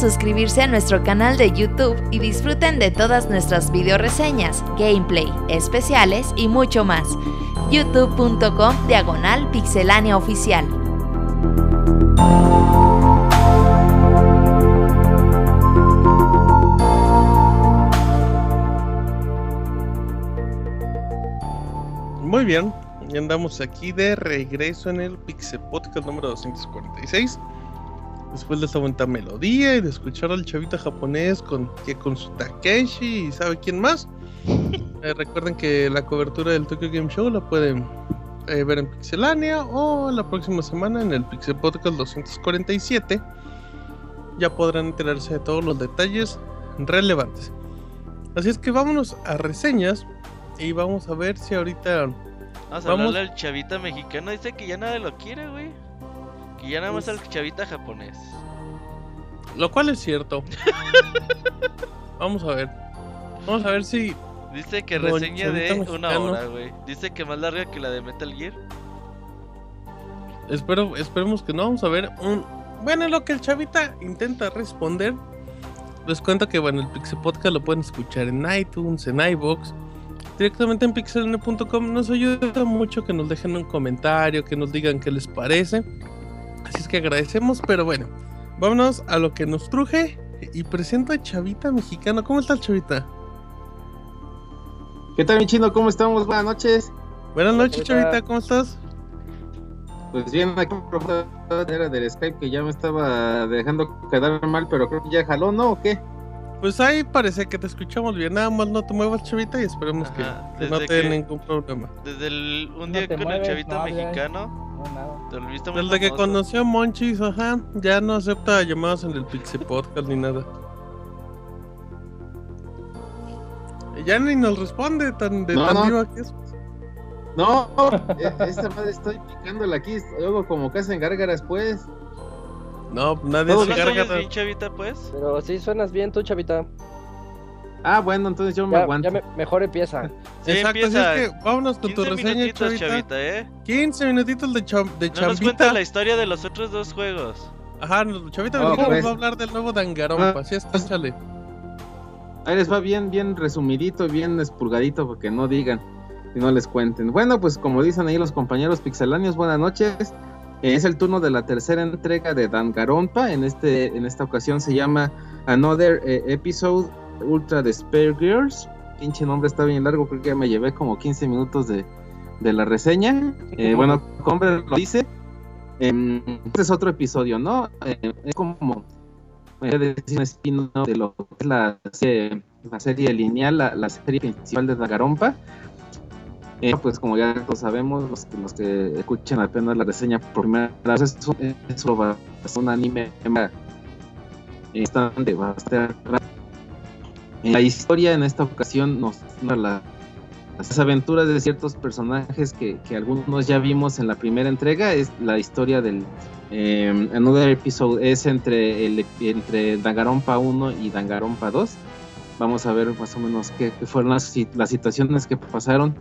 Speaker 6: suscribirse a nuestro canal de YouTube y disfruten de todas nuestras video reseñas, gameplay, especiales y mucho más. youtube.com diagonal pixelania oficial.
Speaker 1: Muy bien, ya andamos aquí de regreso en el Pixel Podcast número 246. Después de esta bonita melodía y de escuchar al chavita japonés con, que con su Takeshi y sabe quién más. [laughs] Eh, recuerden que la cobertura del Tokyo Game Show la pueden eh, ver en Pixelania o la próxima semana en el Pixel Podcast 247. Ya podrán enterarse de todos los detalles relevantes. Así es que vámonos a reseñas y vamos a ver si ahorita
Speaker 2: Vamos a hablarle al chavita mexicano. Dice que ya nadie lo quiere, güey. Que ya nada más al chavita japonés.
Speaker 1: Lo cual es cierto. [laughs] Vamos a ver. Vamos a ver si.
Speaker 2: Dice que reseña de una hora, güey. Dice que más larga que la de Metal Gear.
Speaker 1: Espero, esperemos que no. Vamos a ver. Un... Bueno, en lo que el chavita intenta responder. Les cuento que bueno, el Pixel Podcast lo pueden escuchar en iTunes, en iBox, directamente en pixelne.com. Nos ayuda mucho que nos dejen un comentario, que nos digan qué les parece. Que agradecemos, pero bueno, vámonos a lo que nos truje. Y presento a Chavita Mexicano. ¿Cómo está el Chavita?
Speaker 9: ¿Qué tal, mi chino? ¿Cómo estamos? Buenas noches.
Speaker 1: Buenas noches,
Speaker 3: Chavita.
Speaker 1: Chavita, ¿cómo estás?
Speaker 9: Pues bien, aquí era del Skype que ya me estaba dejando quedar mal, pero creo que ya jaló, ¿no? ¿O qué?
Speaker 1: Pues ahí parece que te escuchamos bien. Nada más no te muevas, Chavita, y esperemos que,
Speaker 2: Ajá,
Speaker 1: que no
Speaker 2: desde
Speaker 1: te dé
Speaker 2: que-
Speaker 1: ningún problema.
Speaker 2: Desde el, un
Speaker 4: No
Speaker 2: día
Speaker 4: te
Speaker 2: con
Speaker 4: mueves,
Speaker 2: el chavita
Speaker 4: no
Speaker 2: mexicano.
Speaker 4: No, nada.
Speaker 2: Te volviste muy
Speaker 1: Desde que
Speaker 2: famoso.
Speaker 1: conoció a Monchis, ajá, ya no acepta llamadas en el Pixie Podcast ni nada. Ya ni nos responde tan de
Speaker 9: No,
Speaker 1: tan
Speaker 9: no.
Speaker 1: viva que es.
Speaker 9: No, eh, esta madre estoy picándola aquí, luego como que hacen gárgaras, pues.
Speaker 1: No, nadie se
Speaker 2: ¿Cuántos
Speaker 1: carga.
Speaker 2: años bien chavita, pues?
Speaker 3: Pero sí suenas bien tú, chavita.
Speaker 9: Ah, bueno, entonces yo me
Speaker 3: Ya,
Speaker 9: aguanto.
Speaker 3: ya me- mejor empieza. [laughs]
Speaker 2: Sí,
Speaker 1: Exacto, así es que vámonos con tu
Speaker 2: 15
Speaker 1: reseña,
Speaker 2: minutitos,
Speaker 1: Chavita.
Speaker 2: chavita, ¿eh?
Speaker 1: 15 minutitos de, cham- de
Speaker 2: No nos cuenta la historia de los otros dos juegos.
Speaker 1: Ajá, Chavita Mexicano
Speaker 9: pues.
Speaker 1: nos va a hablar del nuevo Dangarompa,
Speaker 9: Ah.
Speaker 1: así es, échale.
Speaker 9: Ahí les va bien, bien resumidito, bien espulgadito, porque no digan y no les cuenten. Bueno, pues como dicen ahí los compañeros pixelanios, buenas noches. Eh, Es el turno de la tercera entrega de Danganronpa. En este, en esta ocasión se llama Another eh, Episode Ultra Despair Girls. Pinche nombre está bien largo, creo que ya me llevé como 15 minutos de, de la reseña. Eh, bueno, como hombre lo dice. em, este es otro episodio, ¿no? Eh, es como podría decir un espino de lo que es la, serie- la serie lineal, la, la serie principal de Danganronpa. Eh, pues como ya todos sabemos, los que, los que escuchan apenas la reseña por primera vez, es un, es un- anime eh, bastante, bastante Eh, La historia en esta ocasión nos las aventuras de ciertos personajes que, que algunos ya vimos en la primera entrega. Es la historia del eh, Another Episode es entre, el, entre Danganronpa 1 y Danganronpa 2. Vamos a ver más o menos qué, qué fueron las, las situaciones que pasaron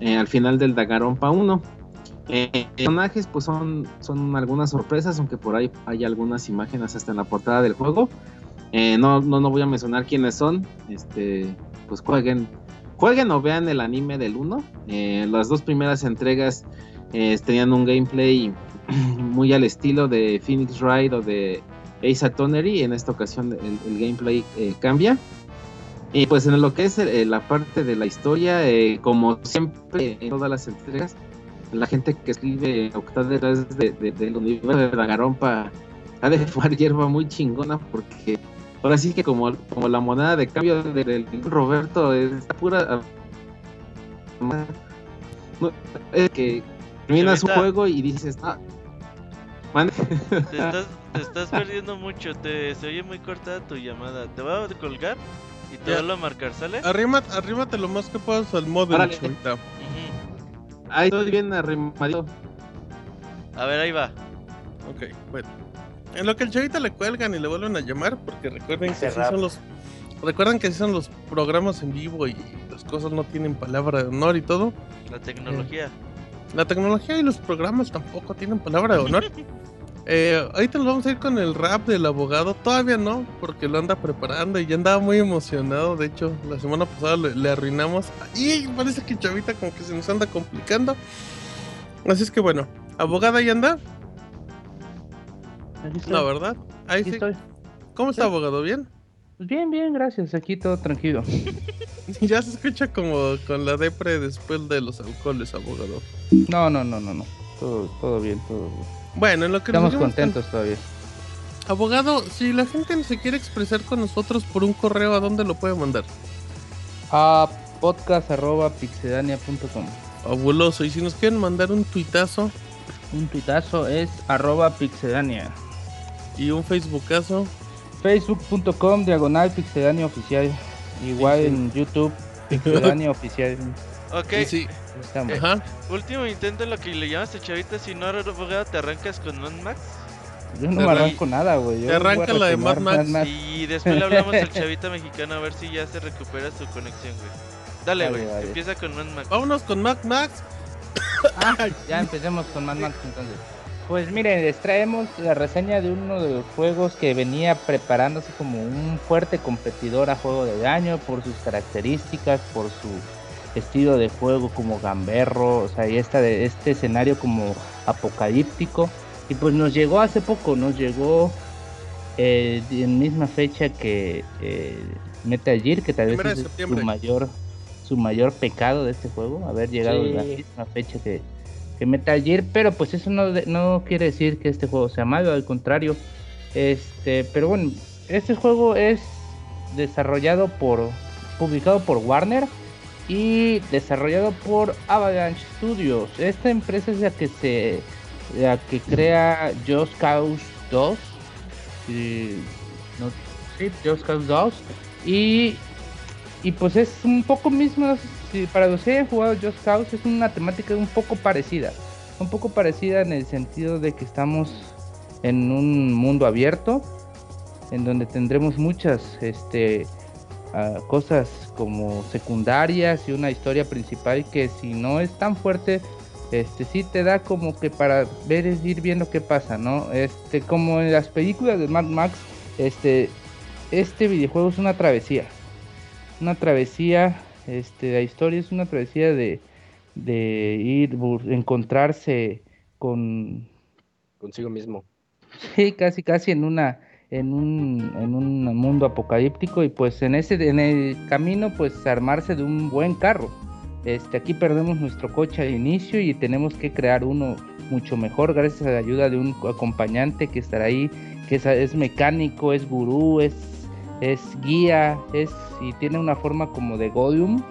Speaker 9: eh, al final del Danganronpa 1. Eh, personajes pues son, son algunas sorpresas, aunque por ahí hay algunas imágenes hasta en la portada del juego. Eh, no, no, no voy a mencionar quiénes son. Este, pues jueguen, jueguen o vean el anime del 1. Eh, las dos primeras entregas eh, tenían un gameplay [clears throat] muy al estilo de Phoenix Wright o de Ace Attorney. En esta ocasión el, el gameplay eh, cambia. Y pues en lo que es eh, la parte de la historia, eh, como siempre en todas las entregas, la gente que escribe o que está detrás de, de- del universo de Danganronpa ha de fumar hierba muy chingona porque ahora sí que como, como la moneda de cambio del del Roberto es pura... no, es que terminas un juego y dices, ah, mande".
Speaker 2: Te [laughs] estás, te estás perdiendo mucho. Te, se oye muy cortada tu llamada. Te voy a colgar y te vuelvo a marcar, ¿sale?
Speaker 1: Arrímate, arrímate lo más que puedas al modem,
Speaker 9: Órale.
Speaker 1: Chavita.
Speaker 2: Ujú.
Speaker 9: ahí estoy bien arrimadito.
Speaker 2: A ver, ahí va.
Speaker 1: Ok, bueno. En lo que el chavita le cuelgan y le vuelven a llamar, porque recuerden que
Speaker 5: rap.
Speaker 1: son los. Recuerden que así son los programas en vivo y las cosas no tienen palabra de honor y todo.
Speaker 2: La tecnología.
Speaker 1: La tecnología y los programas tampoco tienen palabra de honor. [laughs] Eh, ahorita nos vamos a ir con el rap del abogado. Todavía no, porque lo anda preparando y ya andaba muy emocionado. De hecho, la semana pasada le, le arruinamos. Y parece que Chavita como que se nos anda complicando. Así es que bueno, abogada ya anda.
Speaker 4: Aquí estoy,
Speaker 1: No, ¿verdad? Ahí
Speaker 4: aquí
Speaker 1: sí.
Speaker 4: estoy.
Speaker 1: ¿Cómo está, abogado? ¿Bien?
Speaker 4: Pues bien, bien, gracias. Aquí todo tranquilo. [laughs]
Speaker 1: Ya se escucha como con la depre después de los alcoholes, abogado.
Speaker 4: No, no, no, no, no. Todo, todo bien, todo bien.
Speaker 1: Bueno, en lo que nos
Speaker 4: Estamos
Speaker 1: con-
Speaker 4: contentos todavía.
Speaker 1: Abogado, si la gente se quiere expresar con nosotros por un correo, ¿a dónde lo puede mandar?
Speaker 4: A podcast.pixedania.com.
Speaker 1: Fabuloso. Y si nos quieren mandar un tuitazo
Speaker 4: Un tuitazo es arroba pixedania.
Speaker 1: Y un facebookazo,
Speaker 4: Facebook.com diagonal pixedania oficial. Igual
Speaker 1: Sí, sí.
Speaker 4: en YouTube, [laughs] pixedania oficial.
Speaker 2: Ok,
Speaker 1: sí,
Speaker 4: Estamos.
Speaker 1: ajá.
Speaker 2: último intento, lo que le llamas a chavita, si no abogado te arrancas con Mad Max.
Speaker 4: Yo no me
Speaker 1: arran-
Speaker 4: arranco nada, güey.
Speaker 1: Te arranca la de Mad Max.
Speaker 2: Y después le hablamos al [laughs] chavita mexicano a ver si ya se recupera su conexión, güey. Dale, güey,
Speaker 4: vale.
Speaker 2: empieza con Mad Max.
Speaker 1: Vámonos con Mac Max.
Speaker 4: Ah, ya empecemos con Mad Max entonces. Pues miren, les traemos la reseña de uno de los juegos que venía preparándose como un fuerte competidor a juego del año por sus características, por su estilo de juego como gamberro, o sea, y esta de este escenario como apocalíptico. Y pues nos llegó hace poco, nos llegó eh, en misma fecha que eh, Metal Gear, que tal vez
Speaker 1: de
Speaker 4: es su mayor su mayor pecado de este juego, haber llegado
Speaker 3: Sí.
Speaker 4: a la misma fecha que, que Metal Gear, pero pues eso no, no quiere decir que este juego sea malo, al contrario. Este, pero bueno, este juego es desarrollado por, publicado por Warner y desarrollado por Avalanche Studios. Esta empresa es la que se, la que crea Just Cause 2. y- no, sí, Just Cause 2 y y pues es un poco mismo, si para los que hayan jugado Just Cause es una temática un poco parecida. Un poco parecida en el sentido de que estamos en un mundo abierto, en donde tendremos muchas este, ah, cosas como secundarias y una historia principal que si no es tan fuerte, este sí te da como que para ver es ir viendo qué pasa, ¿no? Este, como en las películas de Mad Max, este, este videojuego es una travesía una travesía, este, la historia es una travesía de, de ir, encontrarse con,
Speaker 3: Consigo mismo.
Speaker 4: sí, casi, casi en una, en un, en un mundo apocalíptico y pues en ese, en el camino, pues armarse de un buen carro. Este, aquí perdemos nuestro coche al inicio y tenemos que crear uno mucho mejor gracias a la ayuda de un acompañante que estará ahí, que es, es mecánico, es gurú, es, es guía, es y tiene una forma como de Godium,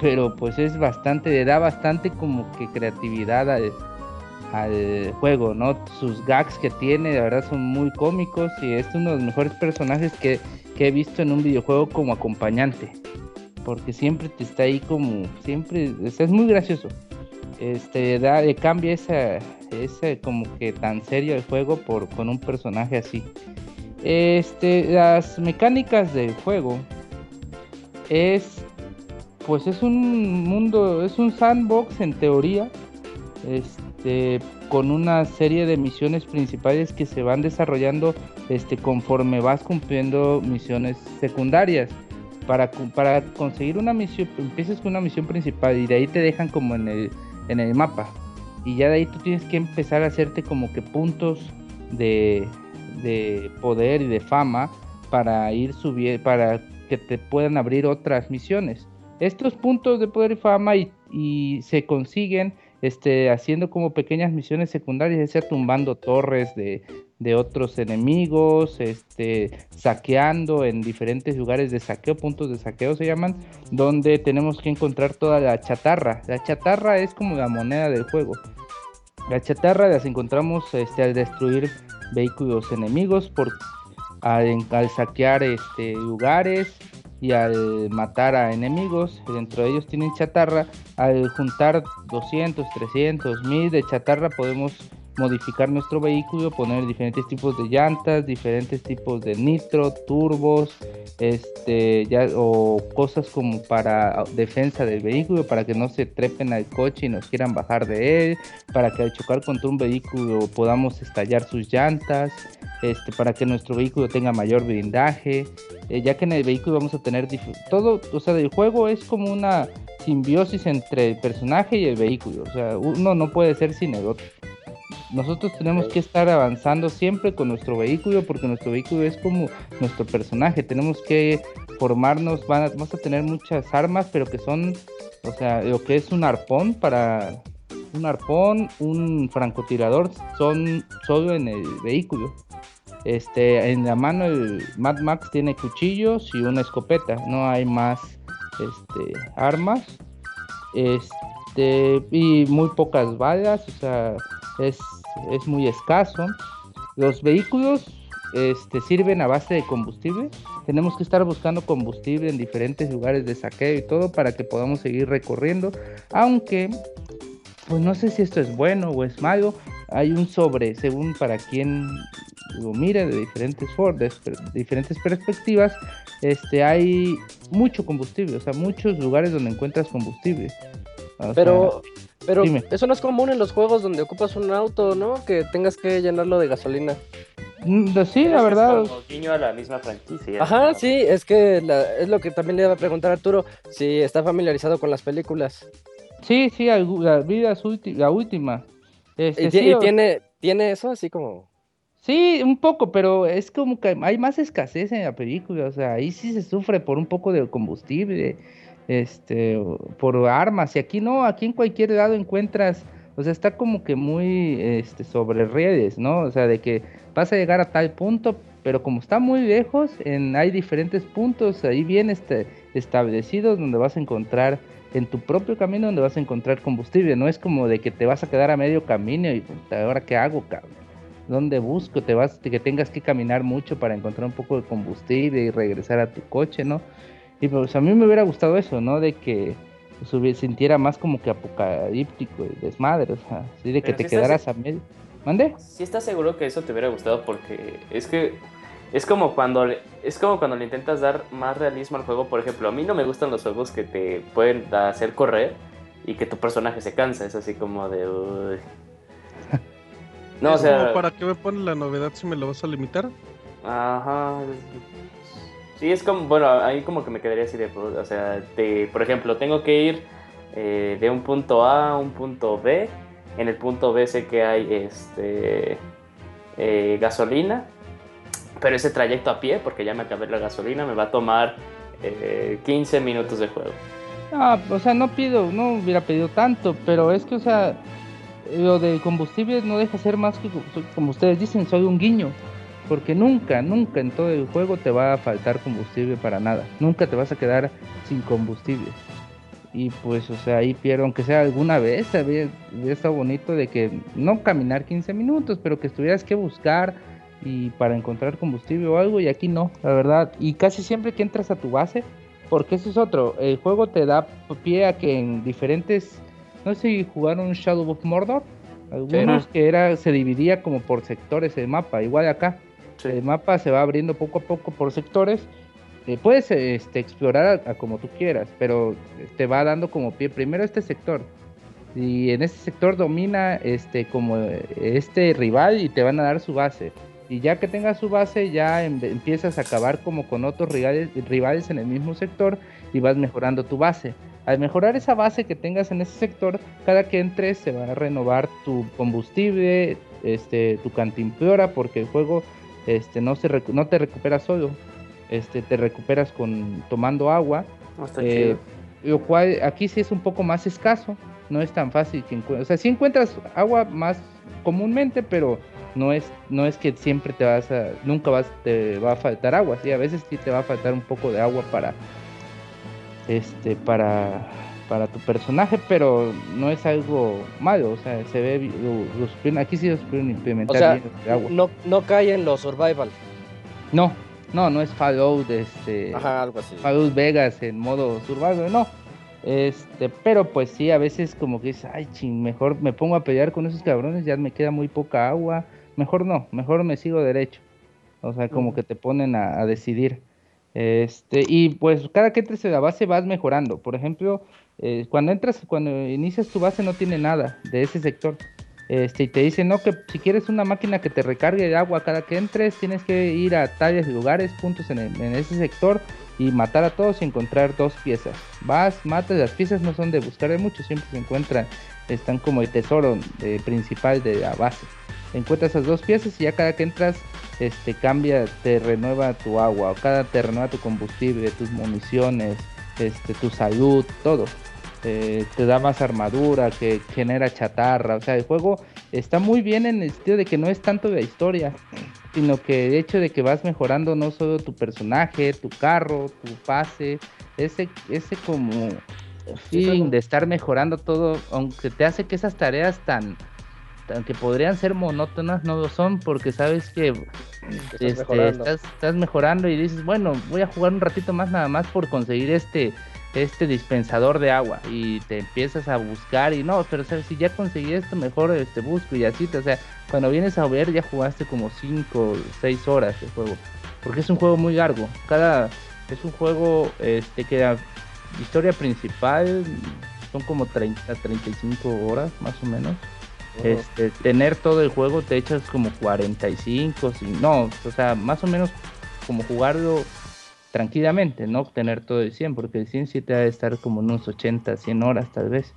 Speaker 4: pero pues es bastante, le da bastante como que creatividad al, al juego, ¿no? Sus gags que tiene, la verdad son muy cómicos y es uno de los mejores personajes que, que he visto en un videojuego como acompañante, porque siempre te está ahí como, siempre, es muy gracioso. Este, da, le cambia esa, ese como que tan serio el juego por, con un personaje así. Este, las mecánicas del juego es, pues es un mundo, es un sandbox en teoría, este, con una serie de misiones principales que se van desarrollando, este, conforme vas cumpliendo misiones secundarias. Para, para conseguir una misión, empiezas con una misión principal y de ahí te dejan como en el, en el mapa. Y ya de ahí tú tienes que empezar a hacerte como que puntos de, de poder y de fama para ir subiendo, para que te puedan abrir otras misiones. Estos puntos de poder y fama y, y se consiguen este, haciendo como pequeñas misiones secundarias, ya sea tumbando torres de, de otros enemigos, este, saqueando en diferentes lugares de saqueo, puntos de saqueo se llaman, donde tenemos que encontrar toda la chatarra. La chatarra es como la moneda del juego. La chatarra las encontramos este, al destruir vehículos enemigos, por, al, saquear este, lugares y al matar a enemigos. Dentro de ellos tienen chatarra. Al juntar 200, 300, 1000 de chatarra podemos modificar nuestro vehículo, poner diferentes tipos de llantas, diferentes tipos de nitro, turbos, este, ya, o cosas como para defensa del vehículo, para que no se trepen al coche y nos quieran bajar de él, para que al chocar contra un vehículo podamos estallar sus llantas, este, para que nuestro vehículo tenga mayor blindaje, eh, ya que en el vehículo vamos a tener todo, o sea, el juego es como una simbiosis entre el personaje y el vehículo, o sea, uno no puede ser sin el otro. Nosotros tenemos que estar avanzando siempre con nuestro vehículo porque nuestro vehículo es como nuestro personaje. Tenemos que formarnos, van a, vamos a tener muchas armas, pero que son, o sea, lo que es un arpón para un arpón, un francotirador, son solo en el vehículo. Este, en la mano el Mad Max tiene cuchillos y una escopeta, no hay más este, armas. Este, y muy pocas balas, o sea, es es muy escaso. Los vehículos este, sirven a base de combustible. Tenemos que estar buscando combustible en diferentes lugares de saqueo y todo para que podamos seguir recorriendo. Aunque, pues no sé si esto es bueno o es malo. Hay un sobre, según para quien lo mire de diferentes formas, de diferentes perspectivas, este, hay mucho combustible, o sea, muchos lugares donde encuentras combustible.
Speaker 3: Pero, pero eso no es común en los juegos donde ocupas un auto, ¿no? Que tengas que llenarlo de gasolina.
Speaker 4: Mm, pues sí, la verdad.
Speaker 5: Es como guiño a la misma franquicia.
Speaker 3: Ajá, sí, es que es lo que también le iba a preguntar a Arturo, si está familiarizado con las películas.
Speaker 4: Sí, sí, la vida es la última.
Speaker 3: Este, ¿Y, tiene, tiene eso así como...
Speaker 4: Sí, un poco, pero es como que hay más escasez en la película, o sea, ahí sí se sufre por un poco de combustible este, por armas. Y aquí no, aquí en cualquier lado encuentras, o sea, está como que muy este, sobre redes, ¿no? O sea, de que vas a llegar a tal punto, pero como está muy lejos, en, hay diferentes puntos ahí bien este, establecidos donde vas a encontrar en tu propio camino donde vas a encontrar combustible. No es como de que te vas a quedar a medio camino y ahora qué hago, cabrón. ¿Dónde busco? Te vas, que tengas que caminar mucho para encontrar un poco de combustible y regresar a tu coche, ¿no? Y pues a mí me hubiera gustado eso, ¿no? De que se sintiera más como que apocalíptico y desmadre, o sea, así de que te quedaras a medio. ¿Mande?
Speaker 5: Sí estás seguro que eso te hubiera gustado porque es que es como cuando es como cuando le intentas dar más realismo al juego, por ejemplo, a mí no me gustan los juegos que te pueden hacer correr y que tu personaje se cansa, es así como de [laughs]
Speaker 1: No, o sea, ¿para qué me pones la novedad si me lo vas a limitar?
Speaker 5: Ajá, Sí, es como, bueno, ahí como que me quedaría así de, o sea, de, por ejemplo, tengo que ir eh, de un punto A a un punto B. En el punto B sé que hay este eh, gasolina, pero ese trayecto a pie, porque ya me acabé la gasolina, me va a tomar 15 eh, minutos de juego.
Speaker 4: Ah, o sea, no pido, no hubiera pedido tanto, pero es que, o sea, lo de combustible no deja ser más que, como ustedes dicen, soy un guiño. Porque nunca, nunca en todo el juego te va a faltar combustible para nada. Nunca te vas a quedar sin combustible. Y pues, o sea, ahí pierdo, aunque sea alguna vez, había, estado bonito de que no caminar 15 minutos, pero que estuvieras que buscar y para encontrar combustible o algo, y aquí no, la verdad. Y casi siempre que entras a tu base, porque eso es otro, el juego te da pie a que en diferentes, no sé si jugaron Shadow of Mordor, algunos que era, se dividía como por sectores el mapa, igual acá el mapa se va abriendo poco a poco por sectores. Eh, puedes este, explorar a, como tú quieras, pero te va dando como pie primero este sector. Y en este sector domina este como este rival y te van a dar su base. Y ya que tengas su base, ya em, empiezas a acabar como con otros rivales, rivales en el mismo sector y vas mejorando tu base. Al mejorar esa base que tengas en ese sector, cada que entres se va a renovar tu combustible, este, tu cantimplora, porque el juego este, no, se no te recuperas solo, este, te recuperas con tomando agua, eh, lo cual aquí sí es un poco más escaso, no es tan fácil que encuentres, o sea, sí encuentras agua más comúnmente, pero no es, no es que siempre te vas a, nunca vas, te va a faltar agua, sí, a veces sí te va a faltar un poco de agua para, este, para para tu personaje, pero no es algo malo, o sea, se ve, lo, aquí sí lo supieron implementar
Speaker 3: bien No, no cae en los survival.
Speaker 4: No, no, no es Fallout, este,
Speaker 3: Ajá, algo así.
Speaker 4: Fallout Vegas en modo survival, no. Este, pero pues sí, a veces como que dices, ay, ching, mejor me pongo a pelear con esos cabrones, ya me queda muy poca agua. Mejor no, mejor me sigo derecho. O sea, como que te ponen a, a decidir. Este, y pues cada que entres en la base vas mejorando. Por ejemplo, eh, cuando entras, cuando inicias tu base no tiene nada de ese sector. Este, y te dicen, no, que si quieres una máquina que te recargue de agua cada que entres, tienes que ir a tales lugares, puntos en, en ese sector y matar a todos y encontrar dos piezas. Vas, matas, las piezas no son de buscar de mucho, siempre se encuentran, están como el tesoro principal de la base. Encuentras esas dos piezas y ya cada que entras, este cambia, te renueva tu agua, o cada te renueva tu combustible, tus municiones, este, tu salud, todo. Eh, te da más armadura, que genera chatarra. O sea, el juego está muy bien en el sentido de que no es tanto de la historia, sino que el hecho de que vas mejorando no solo tu personaje, tu carro, tu pase, ese, ese como feeling de estar mejorando todo, aunque te hace que esas tareas tan, tan que podrían ser monótonas, no lo son, porque sabes que
Speaker 3: Que estás
Speaker 4: este,
Speaker 3: mejorando.
Speaker 4: estás, estás mejorando y dices, bueno, voy a jugar un ratito más nada más por conseguir este este dispensador de agua y te empiezas a buscar y no, pero sabes, si ya conseguí esto, mejor este busco y así, o sea, cuando vienes a ver ya jugaste como 5 o 6 horas de juego, porque es un juego muy largo, cada es un juego este que la historia principal son como 30 35 horas más o menos. Este, tener todo el juego te echas como 45, si, no, o sea, más o menos como jugarlo tranquilamente, no tener todo el 100, porque el 100 sí te va a estar como unos 80, 100 horas tal vez,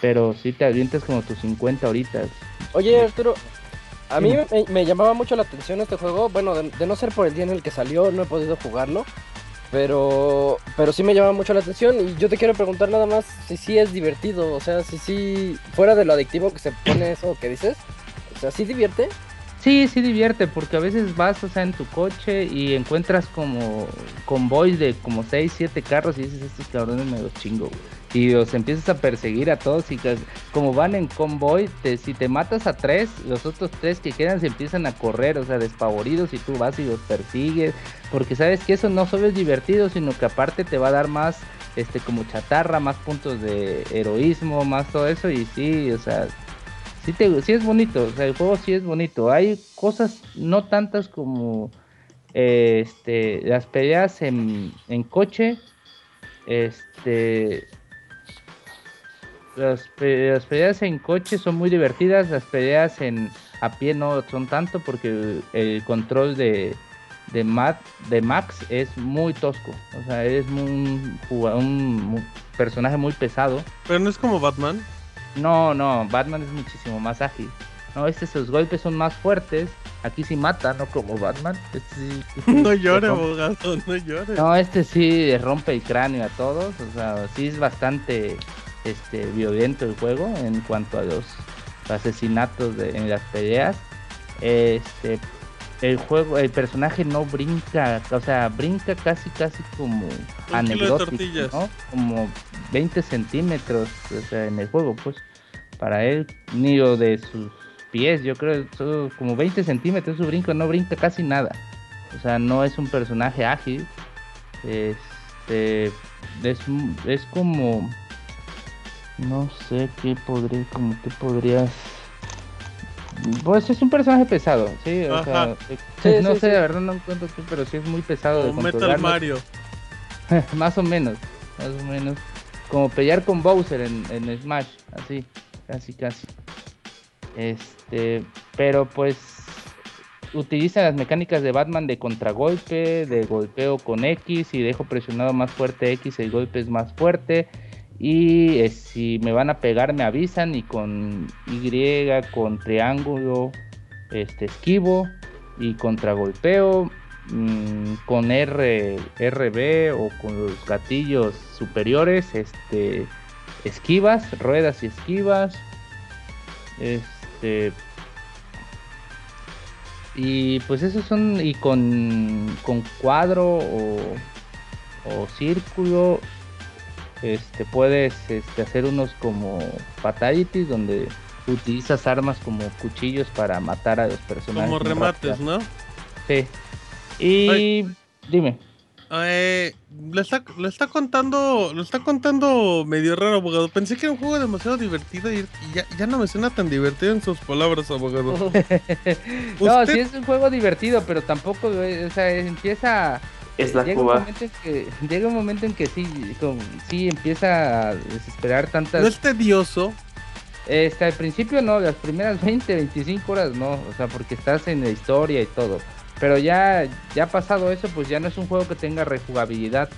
Speaker 4: pero sí te avientas como tus 50 horitas.
Speaker 3: Oye, Arturo, a mí me, me llamaba mucho la atención este juego. Bueno, de, de no ser por el día en el que salió, no he podido jugarlo. Pero, pero sí me llama mucho la atención. Y yo te quiero preguntar nada más si sí es divertido. O sea, si sí, fuera de lo adictivo que se pone eso que dices. O sea, sí divierte.
Speaker 4: Sí, sí divierte, porque a veces vas, o sea, en tu coche y encuentras como convoys de como 6, 7 carros y dices, estos cabrones me los chingo, güey". Y los empiezas a perseguir a todos y como van en convoy, si te matas a tres, los otros tres que quedan se empiezan a correr, o sea, despavoridos y tú vas y los persigues, porque sabes que eso no solo es divertido, sino que aparte te va a dar más, este, como chatarra, más puntos de heroísmo, más todo eso y sí, o sea, sí, te, sí es bonito, o sea, el juego sí es bonito. Hay cosas no tantas como eh, este, las peleas en, en coche, este, las, pe- las peleas en coche son muy divertidas, las peleas en a pie no son tanto porque el, control de, de, Matt, de Max es muy tosco, o sea, es un, un personaje muy pesado.
Speaker 1: Pero no es como Batman.
Speaker 4: No, no, Batman es muchísimo más ágil. No, este sus golpes son más fuertes. Aquí sí mata, no como Batman. Este sí- [laughs]
Speaker 1: No llore,
Speaker 4: rompe-
Speaker 1: abogado, no llore.
Speaker 4: No, este sí rompe el cráneo a todos. O sea, sí es bastante este violento el juego en cuanto a los asesinatos de- en las peleas. Este el juego, el personaje no brinca, o sea, brinca casi casi como anecdótico. Como 20 centímetros, o sea, en el juego, pues, para él, ni lo de sus pies, yo creo, como 20 centímetros su brinco, no brinca casi nada. O sea, no es un personaje ágil. Este es, es como no sé qué podría como que podrías pues es un personaje pesado, sí, o sea,
Speaker 3: Sí, [laughs]
Speaker 4: no
Speaker 3: sí,
Speaker 4: sé,
Speaker 3: sí.
Speaker 4: de verdad no encuentro qué, pero sí es muy pesado de
Speaker 1: Como Metal
Speaker 4: controlar, no-
Speaker 1: Mario. [laughs]
Speaker 4: más o menos, más o menos. Como pelear con Bowser en, en Smash, así, casi, casi. Este, pero pues utiliza las mecánicas de Batman de contragolpe, de golpeo con X y dejo presionado más fuerte X, el golpe es más fuerte. Y eh, si me van a pegar me avisan y con Y, con triángulo, este esquivo y contragolpeo mm, con R, RB o con los gatillos superiores, este esquivas, ruedas y esquivas. Este y pues esos son y con, con cuadro o, o círculo este puedes este, hacer unos como fatalities donde utilizas armas como cuchillos para matar a los personajes.
Speaker 1: Como remates,
Speaker 4: rápido.
Speaker 1: ¿no?
Speaker 4: Sí. Y dime.
Speaker 1: Eh, lo, está, lo está contando, lo está contando medio raro, abogado. Pensé que era un juego demasiado divertido y, ya, ya no me suena tan divertido en sus palabras, abogado. [laughs]
Speaker 4: no,
Speaker 1: Usted-
Speaker 4: sí es un juego divertido, pero tampoco, o sea, empieza...
Speaker 5: Es la
Speaker 4: llega un,
Speaker 5: Cuba.
Speaker 4: momento en que, [laughs] llega un momento en que sí, como- sí empieza a desesperar tantas...
Speaker 1: No es tedioso.
Speaker 4: Este, al principio no, las primeras [laughs] 20, 25 horas no, o sea, porque estás en la historia y todo. Pero ya, ya pasado eso, pues ya no es un juego que tenga rejugabilidad.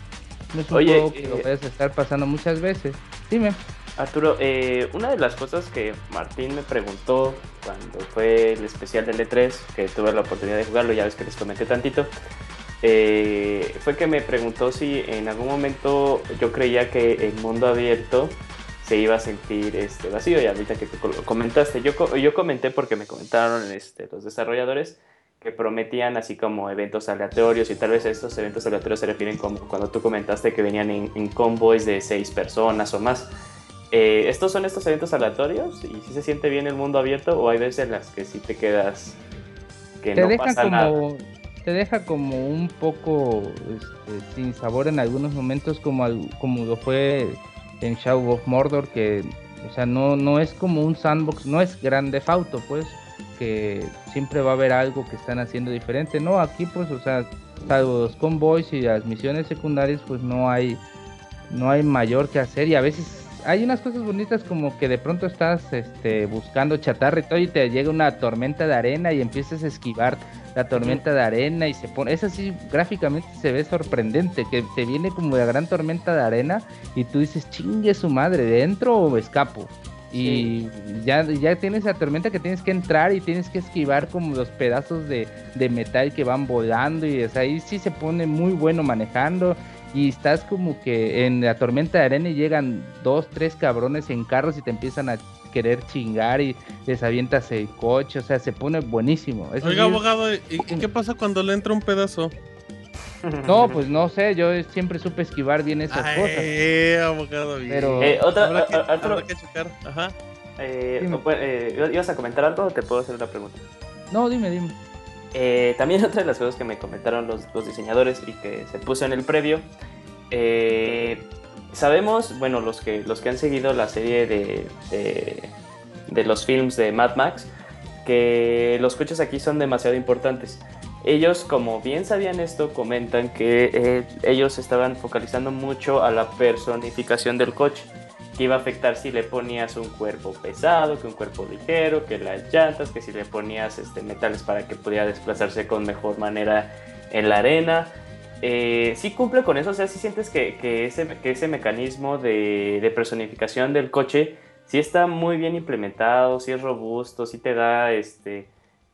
Speaker 4: No es un
Speaker 5: Oye,
Speaker 4: juego que lo
Speaker 5: eh,
Speaker 4: puedes estar pasando muchas veces. Dime.
Speaker 5: Arturo, eh, una de las cosas que Martín me preguntó cuando fue el especial del E3, que tuve la oportunidad de jugarlo, ya ves que les comenté tantito, eh, fue que me preguntó si en algún momento yo creía que el mundo abierto se iba a sentir este, vacío y ahorita que tú co- comentaste, yo, yo comenté porque me comentaron este, los desarrolladores que prometían así como eventos aleatorios y tal vez estos eventos aleatorios se refieren como cuando tú comentaste que venían en, en convoys de seis personas o más. Eh, ¿Estos son estos eventos aleatorios? ¿Y si se siente bien el mundo abierto? ¿O hay veces en las que sí te quedas que
Speaker 4: te
Speaker 5: no
Speaker 4: deja
Speaker 5: pasa nada?
Speaker 4: Te deja como un poco este, sin sabor en algunos momentos como como lo fue en Shadow of Mordor que o sea no no es como un sandbox no es grande Auto pues que siempre va a haber algo que están haciendo diferente. No aquí pues o sea salvo los convoys y las misiones secundarias pues no hay no hay mayor que hacer y a veces hay unas cosas bonitas como que de pronto estás este, buscando chatarra y todo y te llega una tormenta de arena y empiezas a esquivar la tormenta de arena y se pone, eso sí gráficamente se ve sorprendente, que te viene como la gran tormenta de arena y tú dices, chingue su madre, ¿dentro o escapo? Y ya, ya tienes la tormenta que tienes que entrar y tienes que esquivar como los pedazos de, de metal que van volando y o sea, ahí sí se pone muy bueno manejando y estás como que en la tormenta de arena y llegan dos, tres cabrones en carros y te empiezan a querer chingar y les avientas el coche, o sea, se pone buenísimo. Eso
Speaker 1: Oiga,
Speaker 4: es-
Speaker 1: abogado, ¿y, qué pasa cuando le entra un pedazo?
Speaker 4: No, pues no sé, yo siempre supe esquivar bien esas cosas.
Speaker 1: Ay, abogado, bien.
Speaker 4: Pero-
Speaker 5: Eh, otra-
Speaker 1: Habrá que, que checar. Ajá.
Speaker 5: Eh, eh, ¿Ibas a comentar algo o te puedo hacer una pregunta?
Speaker 4: No, dime, dime.
Speaker 5: Eh, también [laughs] otra de las cosas que me comentaron los, diseñadores y que se puso en el previo. eh, sabemos, bueno, los que, los que han seguido la serie de, de, de los films de Mad Max, que los coches aquí son demasiado importantes. Ellos, como bien sabían esto, comentan que eh, ellos estaban focalizando mucho a la personificación del coche, que iba a afectar si le ponías un cuerpo pesado, que un cuerpo ligero, que las llantas, que si le ponías este, metales para que pudiera desplazarse con mejor manera en la arena. Eh, sí cumple con eso, o sea, si sientes que, que ese, que ese mecanismo de, de personificación del coche sí está muy bien implementado, sí es robusto, sí te da este,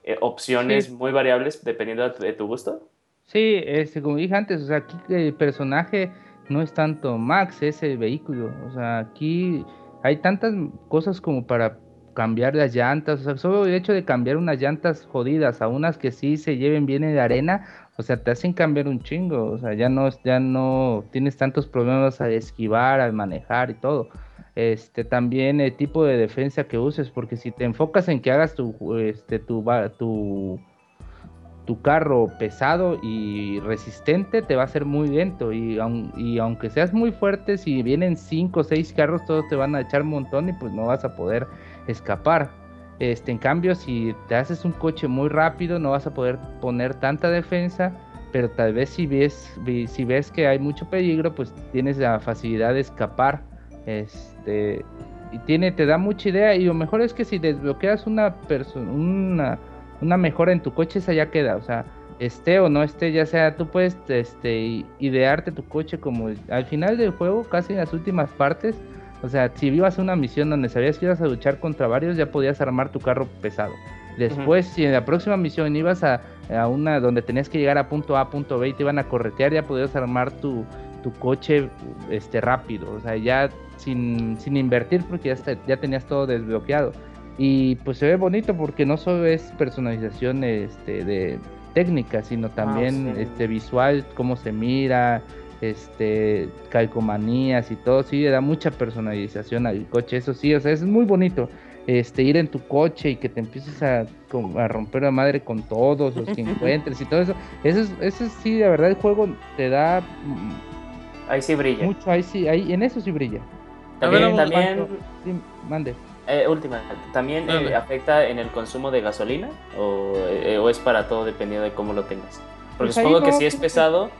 Speaker 5: eh, opciones
Speaker 4: Sí.
Speaker 5: muy variables dependiendo de tu, de tu gusto.
Speaker 4: Sí, este, como dije antes, o sea, aquí el personaje no es tanto Max, es el vehículo. O sea, aquí hay tantas cosas como para cambiar las llantas. O sea, solo el hecho de cambiar unas llantas jodidas a unas que sí se lleven bien en arena, o sea, te hacen cambiar un chingo. O sea, ya no, ya no tienes tantos problemas al esquivar, al manejar y todo. Este, también el tipo de defensa que uses, porque si te enfocas en que hagas tu, este, tu, tu carro pesado y resistente te va a ser muy lento y, aun- y aunque seas muy fuerte, si vienen 5 o 6 carros, todos te van a echar un montón y pues no vas a poder escapar. Este, en cambio, si te haces un coche muy rápido, no vas a poder poner tanta defensa, pero tal vez si ves, si ves que hay mucho peligro, pues tienes la facilidad de escapar. Este, y tiene, te da mucha idea. Y lo mejor es que si desbloqueas una persona, una, una mejora en tu coche, esa ya queda. O sea, esté o no esté, ya sea, tú puedes este, idearte tu coche como al final del juego, casi en las últimas partes. O sea, si ibas a una misión donde sabías que ibas a luchar contra varios, ya podías armar tu carro pesado. Después, si en la próxima misión ibas a, a una donde tenías que llegar a punto A, punto B y te iban a corretear, ya podías armar tu, tu coche este, rápido. O sea, ya sin, sin invertir porque ya, está- ya tenías todo desbloqueado. Y pues se ve bonito porque no solo es personalización este, de técnica, sino también
Speaker 5: sí.
Speaker 4: este, visual, cómo se mira, este, calcomanías y todo. Sí, le da mucha personalización al coche, eso sí, o sea, es muy bonito. este, ir en tu coche y que te empieces a, romper la madre con todos los que [laughs] encuentres y todo eso. Eso, es, eso es, sí, de verdad el juego te da
Speaker 5: Ahí sí brilla.
Speaker 4: mucho, ahí sí, ahí, en eso sí brilla.
Speaker 5: También, también
Speaker 4: Sí, mande.
Speaker 5: Eh, última, ¿también eh, afecta en el consumo de gasolina? ¿O, eh, o es para todo dependiendo de cómo lo tengas? Porque
Speaker 4: Pues
Speaker 5: supongo que si es pesado,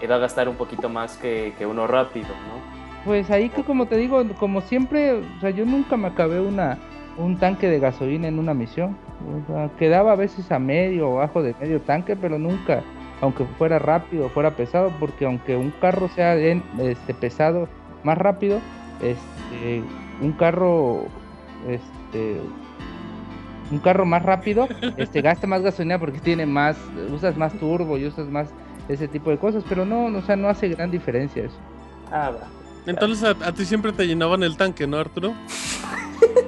Speaker 5: eh, va a gastar un poquito más que, que uno rápido, ¿no?
Speaker 4: Pues ahí que como te digo, como siempre, o sea, yo nunca me acabé una un tanque de gasolina en una misión. O sea, quedaba a veces a medio o bajo de medio tanque, pero nunca, aunque fuera rápido, fuera pesado, porque aunque un carro sea en- este pesado más rápido, este un carro este un carro más rápido, este [laughs] gasta más gasolina porque tiene más, usas más turbo y usas más ese tipo de cosas, pero no, o sea, no hace gran diferencia eso.
Speaker 5: Ah, va.
Speaker 1: Entonces a, a ti siempre te llenaban el tanque, ¿no, Arturo? [laughs]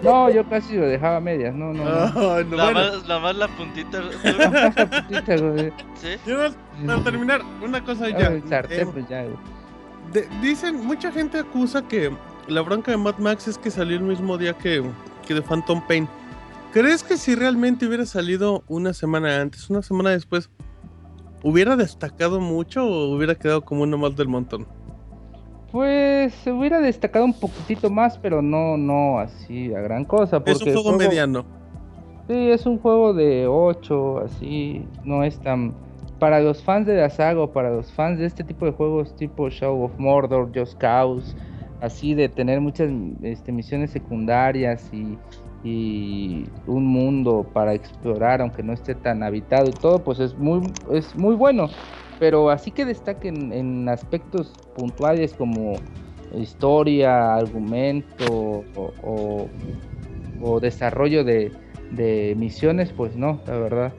Speaker 4: No, yo casi lo dejaba a medias, no, no. no.
Speaker 1: No,
Speaker 2: La
Speaker 1: bueno.
Speaker 2: más, la más la puntita. [laughs]
Speaker 4: Putita, güey.
Speaker 2: ¿Sí?
Speaker 1: Yo nada más, para terminar, una cosa
Speaker 4: Ah,
Speaker 1: ya.
Speaker 4: el sartén,
Speaker 1: eh,
Speaker 4: pues ya, güey.
Speaker 1: de- dicen, mucha gente acusa que la bronca de Mad Max es que salió el mismo día que, que de Phantom Pain. ¿Crees que si realmente hubiera salido una semana antes, una semana después, hubiera destacado mucho o hubiera quedado como uno más del montón?
Speaker 4: Pues se hubiera destacado un poquitito más, pero no, no así a gran cosa. Porque
Speaker 1: Es un juego mediano.
Speaker 4: Sí, es un juego de 8, así, no es tan... Para los fans de la saga o para los fans de este tipo de juegos tipo Show of Mordor, Just Cause, así de tener muchas este, misiones secundarias y, un mundo para explorar, aunque no esté tan habitado y todo, pues es muy, es muy bueno. Pero así que destaquen en aspectos puntuales como historia, argumento o desarrollo de, de misiones, pues no, la verdad.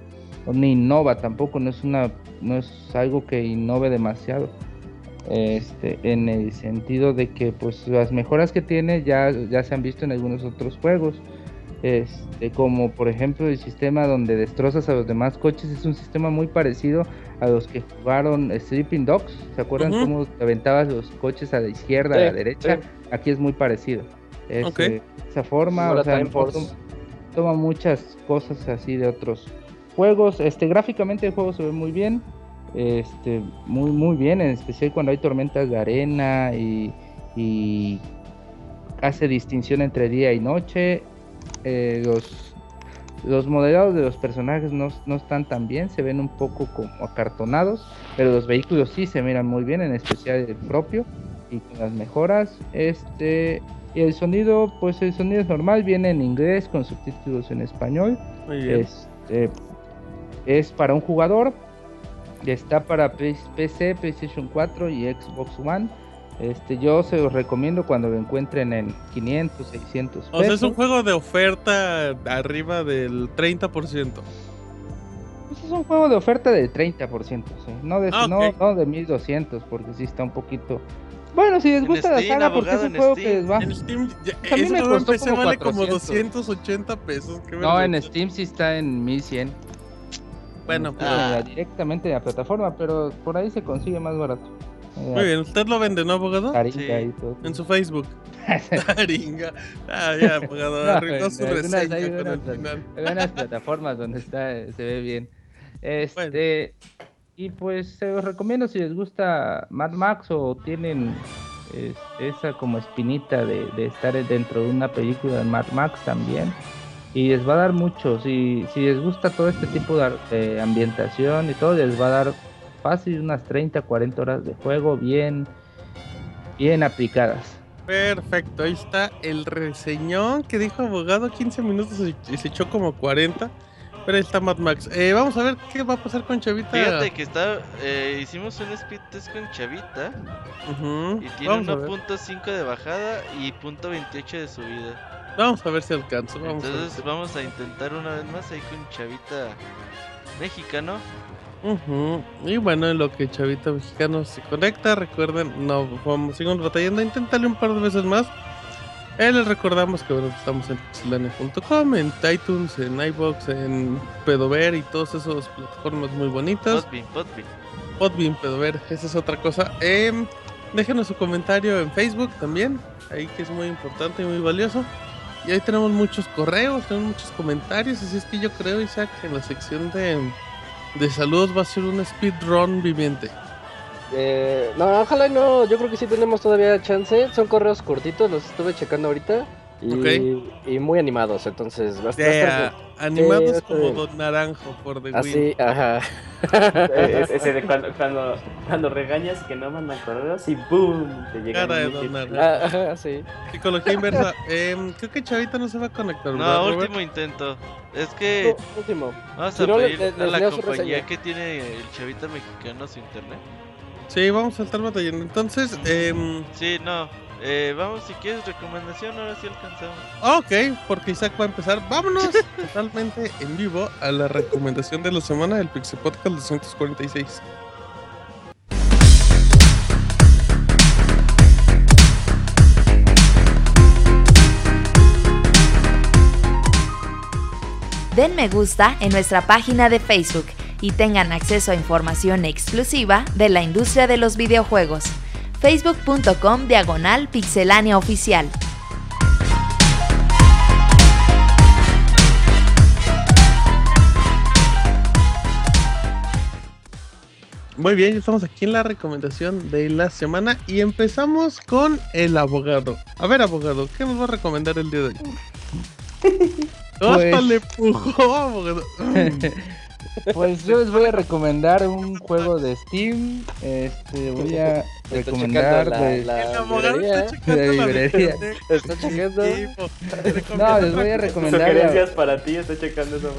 Speaker 4: Ni innova tampoco, no es una, no es algo que innove demasiado. Este, en el sentido de que pues las mejoras que tiene ya, ya se han visto en algunos otros juegos. Este, como por ejemplo el sistema donde destrozas a los demás coches es un sistema muy parecido a los que jugaron Sleeping Dogs. ¿Se acuerdan
Speaker 1: Ujú.
Speaker 4: cómo te aventabas los coches a la izquierda, a la derecha?
Speaker 3: sí.
Speaker 4: Aquí es muy parecido. Es,
Speaker 1: Ok.
Speaker 4: eh, esa forma, o sea, toma, toma muchas cosas así de otros juegos. Este, gráficamente el juego se ve muy bien. Este, muy muy bien, en especial cuando hay tormentas de arena y, y hace distinción entre día y noche. Eh, los, los modelados de los personajes no, no están tan bien, se ven un poco como acartonados, pero los vehículos sí se miran muy bien, en especial el propio y con las mejoras. Este y el sonido, pues el sonido es normal, viene en inglés con subtítulos en español.
Speaker 1: Muy bien.
Speaker 4: Este, es para un jugador. Está para PC, PlayStation 4 y Xbox One. Este, yo se los recomiendo cuando lo encuentren en 500, 600 pesos.
Speaker 1: O sea, es un juego de oferta arriba del 30%.
Speaker 4: Pues es un juego de oferta del 30%, sí. no, de,
Speaker 1: Ah,
Speaker 4: no,
Speaker 1: ok.
Speaker 4: no de 1200, porque sí está un poquito. Bueno, si les
Speaker 2: En
Speaker 4: gusta la
Speaker 2: Steam,
Speaker 4: saga, porque es un juego que
Speaker 2: Steam.
Speaker 4: les va.
Speaker 1: En Steam, ya-
Speaker 4: Pues a mí me costó
Speaker 1: PC
Speaker 4: como
Speaker 1: vale como
Speaker 4: 400.
Speaker 1: 280 pesos. qué
Speaker 4: No, en. Steam sí está en 1100.
Speaker 1: Bueno,
Speaker 4: Pero
Speaker 2: Ah.
Speaker 4: directamente en la plataforma, pero por ahí se consigue más barato. Eh,
Speaker 1: muy bien. ¿Usted lo vende, no, abogado?
Speaker 4: Taringa
Speaker 2: Sí.
Speaker 4: y todo.
Speaker 1: En su Facebook. [laughs] Taringa. Ah, ya, abogado.
Speaker 4: No,
Speaker 1: Arruinó su reseña
Speaker 4: hay
Speaker 1: con el final.
Speaker 4: Hay unas plataformas donde está, se ve bien. Este, y pues se los recomiendo si les gusta Mad Max o tienen es- esa como espinita de, de estar dentro de una película de Mad Max también. Y les va a dar mucho, si, si les gusta todo este tipo de, ambientación y todo, les va a dar fácil unas 30, 40 horas de juego bien, bien aplicadas.
Speaker 1: Perfecto, ahí está el reseñón que dijo abogado, 15 minutos y se echó como 40. Pero ahí está Mad Max. Eh, vamos a ver qué va a pasar con Chavita.
Speaker 2: Fíjate que está, eh, hicimos un speed test con Chavita
Speaker 1: Ujú,
Speaker 2: y tiene
Speaker 1: Vamos a ver.
Speaker 2: 1.5 de bajada y .28 de subida.
Speaker 1: Vamos a ver si alcanzo. Vamos a ver
Speaker 2: Entonces
Speaker 1: si-
Speaker 2: vamos a intentar una vez más ahí con Chavita mexicano.
Speaker 1: Ujú, Y bueno, en lo que Chavita Mexicano se conecta, recuerden, no vamos, sigamos batallando, inténtale un par de veces más. Eh, les recordamos que bueno, estamos en pixelania.com, en iTunes, en iBox, en Pedover y todas esas plataformas muy bonitas.
Speaker 2: Podbean, Podbean.
Speaker 1: Podbean, Pedover, esa es otra cosa. Em, déjenos su comentario en Facebook también, ahí que es muy importante y muy valioso. Y ahí tenemos muchos correos, tenemos muchos comentarios, así es que yo creo, Isaac, que en la sección de, de saludos va a ser un speedrun viviente.
Speaker 3: Eh, no, ojalá no. Yo creo que sí tenemos todavía chance. Son correos cortitos, los estuve checando ahorita. Y, muy animados, entonces va a estar- va a
Speaker 1: Yeah, animados
Speaker 3: Sí,
Speaker 1: como
Speaker 3: sí.
Speaker 1: Don Naranjo por The.
Speaker 3: Así, ajá.
Speaker 5: Es- [laughs] ese de cuando, cuando, cuando regañas que no mandan correos y ¡boom! Te llega
Speaker 1: Cara de Don. Naranjo.
Speaker 3: Ah, ajá, sí.
Speaker 1: Psicología inversa. [laughs] Em, creo que Chavita no se va a conectar. ¿verdad,
Speaker 2: No,
Speaker 1: Robert?
Speaker 2: último intento. Es que
Speaker 3: Último.
Speaker 2: vamos
Speaker 3: si
Speaker 2: a
Speaker 3: no, le-
Speaker 2: pedir
Speaker 3: le-
Speaker 2: a la compañía que tiene el chavita mexicano su internet.
Speaker 1: Sí, vamos a estar batallando. Entonces, em,
Speaker 2: Sí, no. Eh, vamos, si quieres recomendación, ahora sí alcanzamos.
Speaker 1: ok, porque Isaac va a empezar. Vámonos [laughs] totalmente en vivo a la recomendación de la semana del Pixel Podcast 246.
Speaker 6: Den me gusta en nuestra página de Facebook y tengan acceso a información exclusiva de la industria de los videojuegos. facebook.com diagonal pixelánea oficial.
Speaker 1: Muy bien, ya estamos aquí en la recomendación de la semana y empezamos con el abogado. A ver, abogado, ¿qué nos va a recomendar el día de hoy? [laughs]
Speaker 4: Pues-
Speaker 1: ¡Ópale, pujó, abogado! [laughs]
Speaker 4: Pues yo les voy a recomendar un juego de Steam. Este, voy a
Speaker 3: Estoy
Speaker 4: recomendar
Speaker 3: la-
Speaker 4: de...
Speaker 3: la
Speaker 1: El
Speaker 3: librería. [laughs]
Speaker 4: la librería.
Speaker 3: Está checando.
Speaker 4: No, les voy a recomendar...
Speaker 5: Sugerencias para ti, estoy checando esa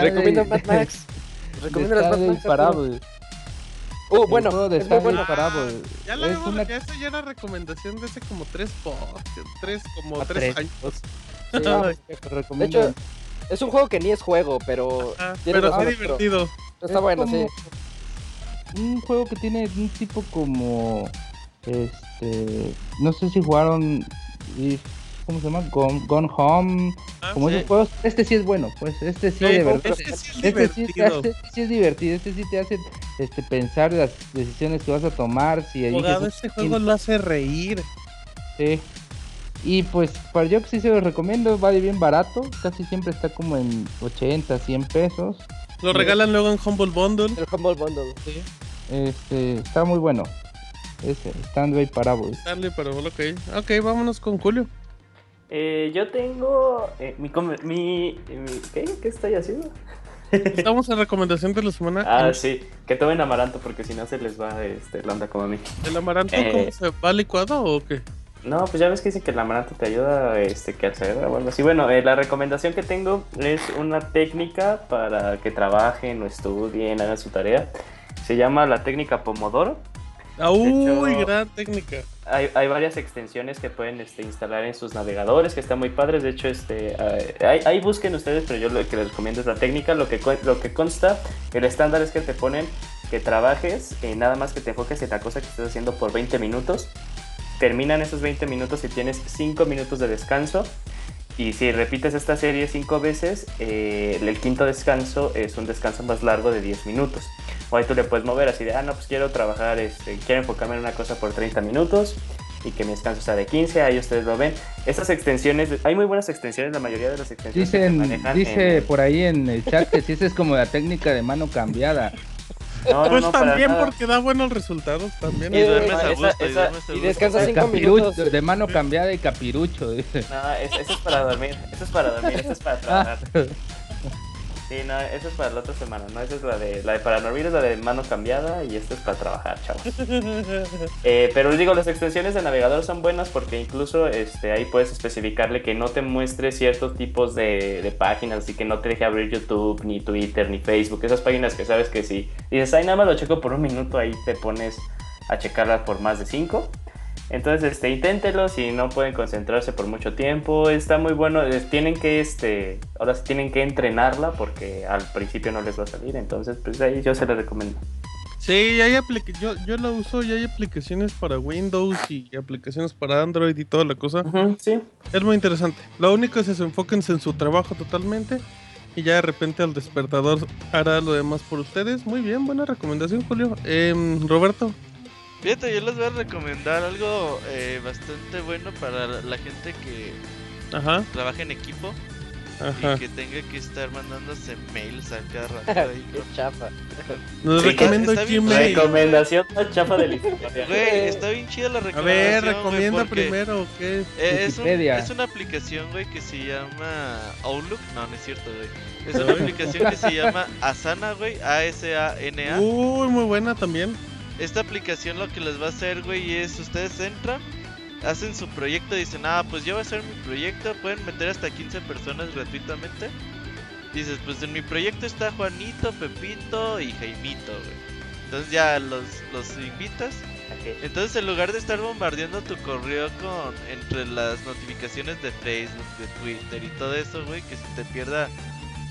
Speaker 3: recomienda
Speaker 4: de-
Speaker 3: Mad Max. [laughs] Recomienda las Mad
Speaker 4: de
Speaker 3: Max.
Speaker 4: Parable.
Speaker 3: Uh,
Speaker 4: El
Speaker 3: bueno,
Speaker 4: juego de
Speaker 3: es muy bueno.
Speaker 4: Parable.
Speaker 1: Ya la
Speaker 4: Es una-
Speaker 1: ya esa ya era recomendación de hace como tres podcasts, tres, como
Speaker 4: Ah,
Speaker 1: tres,
Speaker 4: tres.
Speaker 1: años.
Speaker 3: Sí,
Speaker 4: Te
Speaker 3: de
Speaker 4: recomiendo.
Speaker 3: hecho, es un juego que ni es juego, pero Tiene
Speaker 1: pero
Speaker 3: razón,
Speaker 1: sí divertido.
Speaker 3: está
Speaker 4: Es
Speaker 3: bueno, sí.
Speaker 4: Un juego que tiene un tipo como. Este. No sé si jugaron. ¿Cómo se llama? Gone, Gone Home.
Speaker 1: Ah,
Speaker 4: Como
Speaker 2: sí.
Speaker 4: esos juegos. Este sí es bueno. Pues este sí,
Speaker 1: Sí,
Speaker 4: de verdad.
Speaker 1: este sí es
Speaker 4: Este sí, te
Speaker 1: divertido.
Speaker 4: hace, sí es divertido. Este sí te hace este, pensar las decisiones que vas a tomar. Si un
Speaker 1: este juego lo hace reír.
Speaker 4: Sí. Y pues para yo que sí se los recomiendo, vale bien barato. Casi siempre está como en 80, 100 pesos.
Speaker 1: Lo regalan luego en Humble Bundle.
Speaker 3: El Humble Bundle.
Speaker 4: Este, está muy bueno. Ese, Stanley Parable.
Speaker 1: Dale, pero ok. Ok, vámonos con Julio.
Speaker 5: Eh, yo tengo eh, mi, com- mi, mi- ¿qué? ¿Qué estoy haciendo?
Speaker 1: Estamos en recomendación de la semana.
Speaker 5: Ah, sí, que tomen amaranto porque si no se les va este, la onda como a mí.
Speaker 1: ¿El amaranto
Speaker 5: Eh.
Speaker 1: cómo se va licuado o qué?
Speaker 5: No, pues ya ves que dicen que el amaranto te ayuda este, que al cerebro o algo así. Bueno, eh, la recomendación que tengo es una técnica para que trabajen o estudien, hagan su tarea. Se llama la técnica Pomodoro.
Speaker 1: Ah, uy,
Speaker 5: hecho-
Speaker 1: gran técnica.
Speaker 5: Hay, hay varias extensiones que pueden este, instalar en sus navegadores que están muy padres. De hecho, este, eh, ahí, ahí busquen ustedes, pero yo lo que les recomiendo es la técnica. Lo que, lo que consta, el estándar es que te ponen que trabajes, eh, nada más que te enfoques en la cosa que estés haciendo por 20 minutos. Terminan esos 20 minutos y tienes 5 minutos de descanso. Y si repites esta serie 5 veces, eh, el quinto descanso es un descanso más largo de 10 minutos. O ahí tú le puedes mover así de, ah, no, pues quiero trabajar, este, quiero enfocarme en una cosa por 30 minutos y que mi descanso sea de 15, ahí ustedes lo ven. Estas extensiones, hay muy buenas extensiones, la mayoría de las extensiones que se
Speaker 4: Dicen,
Speaker 5: manejan
Speaker 4: dice
Speaker 5: en-
Speaker 4: por ahí en el chat que si esa es como la técnica de mano cambiada.
Speaker 5: No, no,
Speaker 1: Pues
Speaker 5: no,
Speaker 1: también
Speaker 5: nada.
Speaker 1: porque da buenos resultados también.
Speaker 5: Y
Speaker 2: Y duermes
Speaker 5: esa-
Speaker 2: a gusto, y
Speaker 5: esa-
Speaker 3: y
Speaker 2: gusto.
Speaker 3: descansa
Speaker 4: De,
Speaker 3: cinco
Speaker 4: capirucho,
Speaker 3: minutos.
Speaker 4: de mano cambiada y capirucho. dice.
Speaker 5: No, es- eso es para dormir, eso es para dormir, eso es para [laughs] trabajar. Sí, no, eso es para la otra semana, ¿no? Esa es la de, la de para dormir, es la de mano cambiada y esto es para trabajar, chavos. [laughs] Eh, pero les digo, las extensiones de navegador son buenas porque incluso este, ahí puedes especificarle que no te muestre ciertos tipos de, de páginas, así que no te deje abrir YouTube, ni Twitter, ni Facebook, esas páginas que sabes que si dices, ay, nada más lo checo por un minuto, ahí te pones a checarla por más de cinco. Entonces, este, inténtelo si no pueden concentrarse por mucho tiempo. Está muy bueno. Tienen que, este, ahora sí tienen que entrenarla porque al principio no les va a salir. Entonces, pues ahí yo se les recomiendo.
Speaker 1: Sí, hay yo, yo lo uso y hay aplicaciones para Windows y aplicaciones para Android y toda la cosa.
Speaker 5: sí.
Speaker 1: Es muy interesante. Lo único es eso, enfóquense en su trabajo totalmente y ya de repente el despertador hará lo demás por ustedes. Muy bien, buena recomendación, Julio. Em, Roberto,
Speaker 2: Fíjate, yo les voy a recomendar algo eh, bastante bueno para la, gente que
Speaker 1: Ajá,
Speaker 2: trabaje en equipo
Speaker 1: ajá.
Speaker 2: y que tenga que estar mandándose mails a cada [laughs] rato ahí.
Speaker 3: Qué chafa.
Speaker 1: Nos
Speaker 5: Sí,
Speaker 1: recomiendo Gmail.
Speaker 5: Recomendación más chafa de la historia.
Speaker 2: Güey, está bien chida la
Speaker 1: A
Speaker 2: recomendación.
Speaker 1: ver,
Speaker 2: güey,
Speaker 1: recomienda primero, ¿qué?
Speaker 2: eh, es, un- es una aplicación, güey, que se llama Outlook. No, no es cierto, güey. Es una aplicación que se llama Asana, güey. A-S-A-N-A.
Speaker 1: Uy, muy buena también.
Speaker 2: Esta aplicación lo que les va a hacer, güey, es ustedes entran, hacen su proyecto, dicen, ah, pues yo voy a hacer mi proyecto, pueden meter hasta 15 personas gratuitamente. Dices, pues en mi proyecto está Juanito, Pepito y Jaimito, güey. Entonces ya los, los invitas. Entonces en lugar de estar bombardeando tu correo con entre las notificaciones de Facebook, de Twitter y todo eso, güey, que se te pierda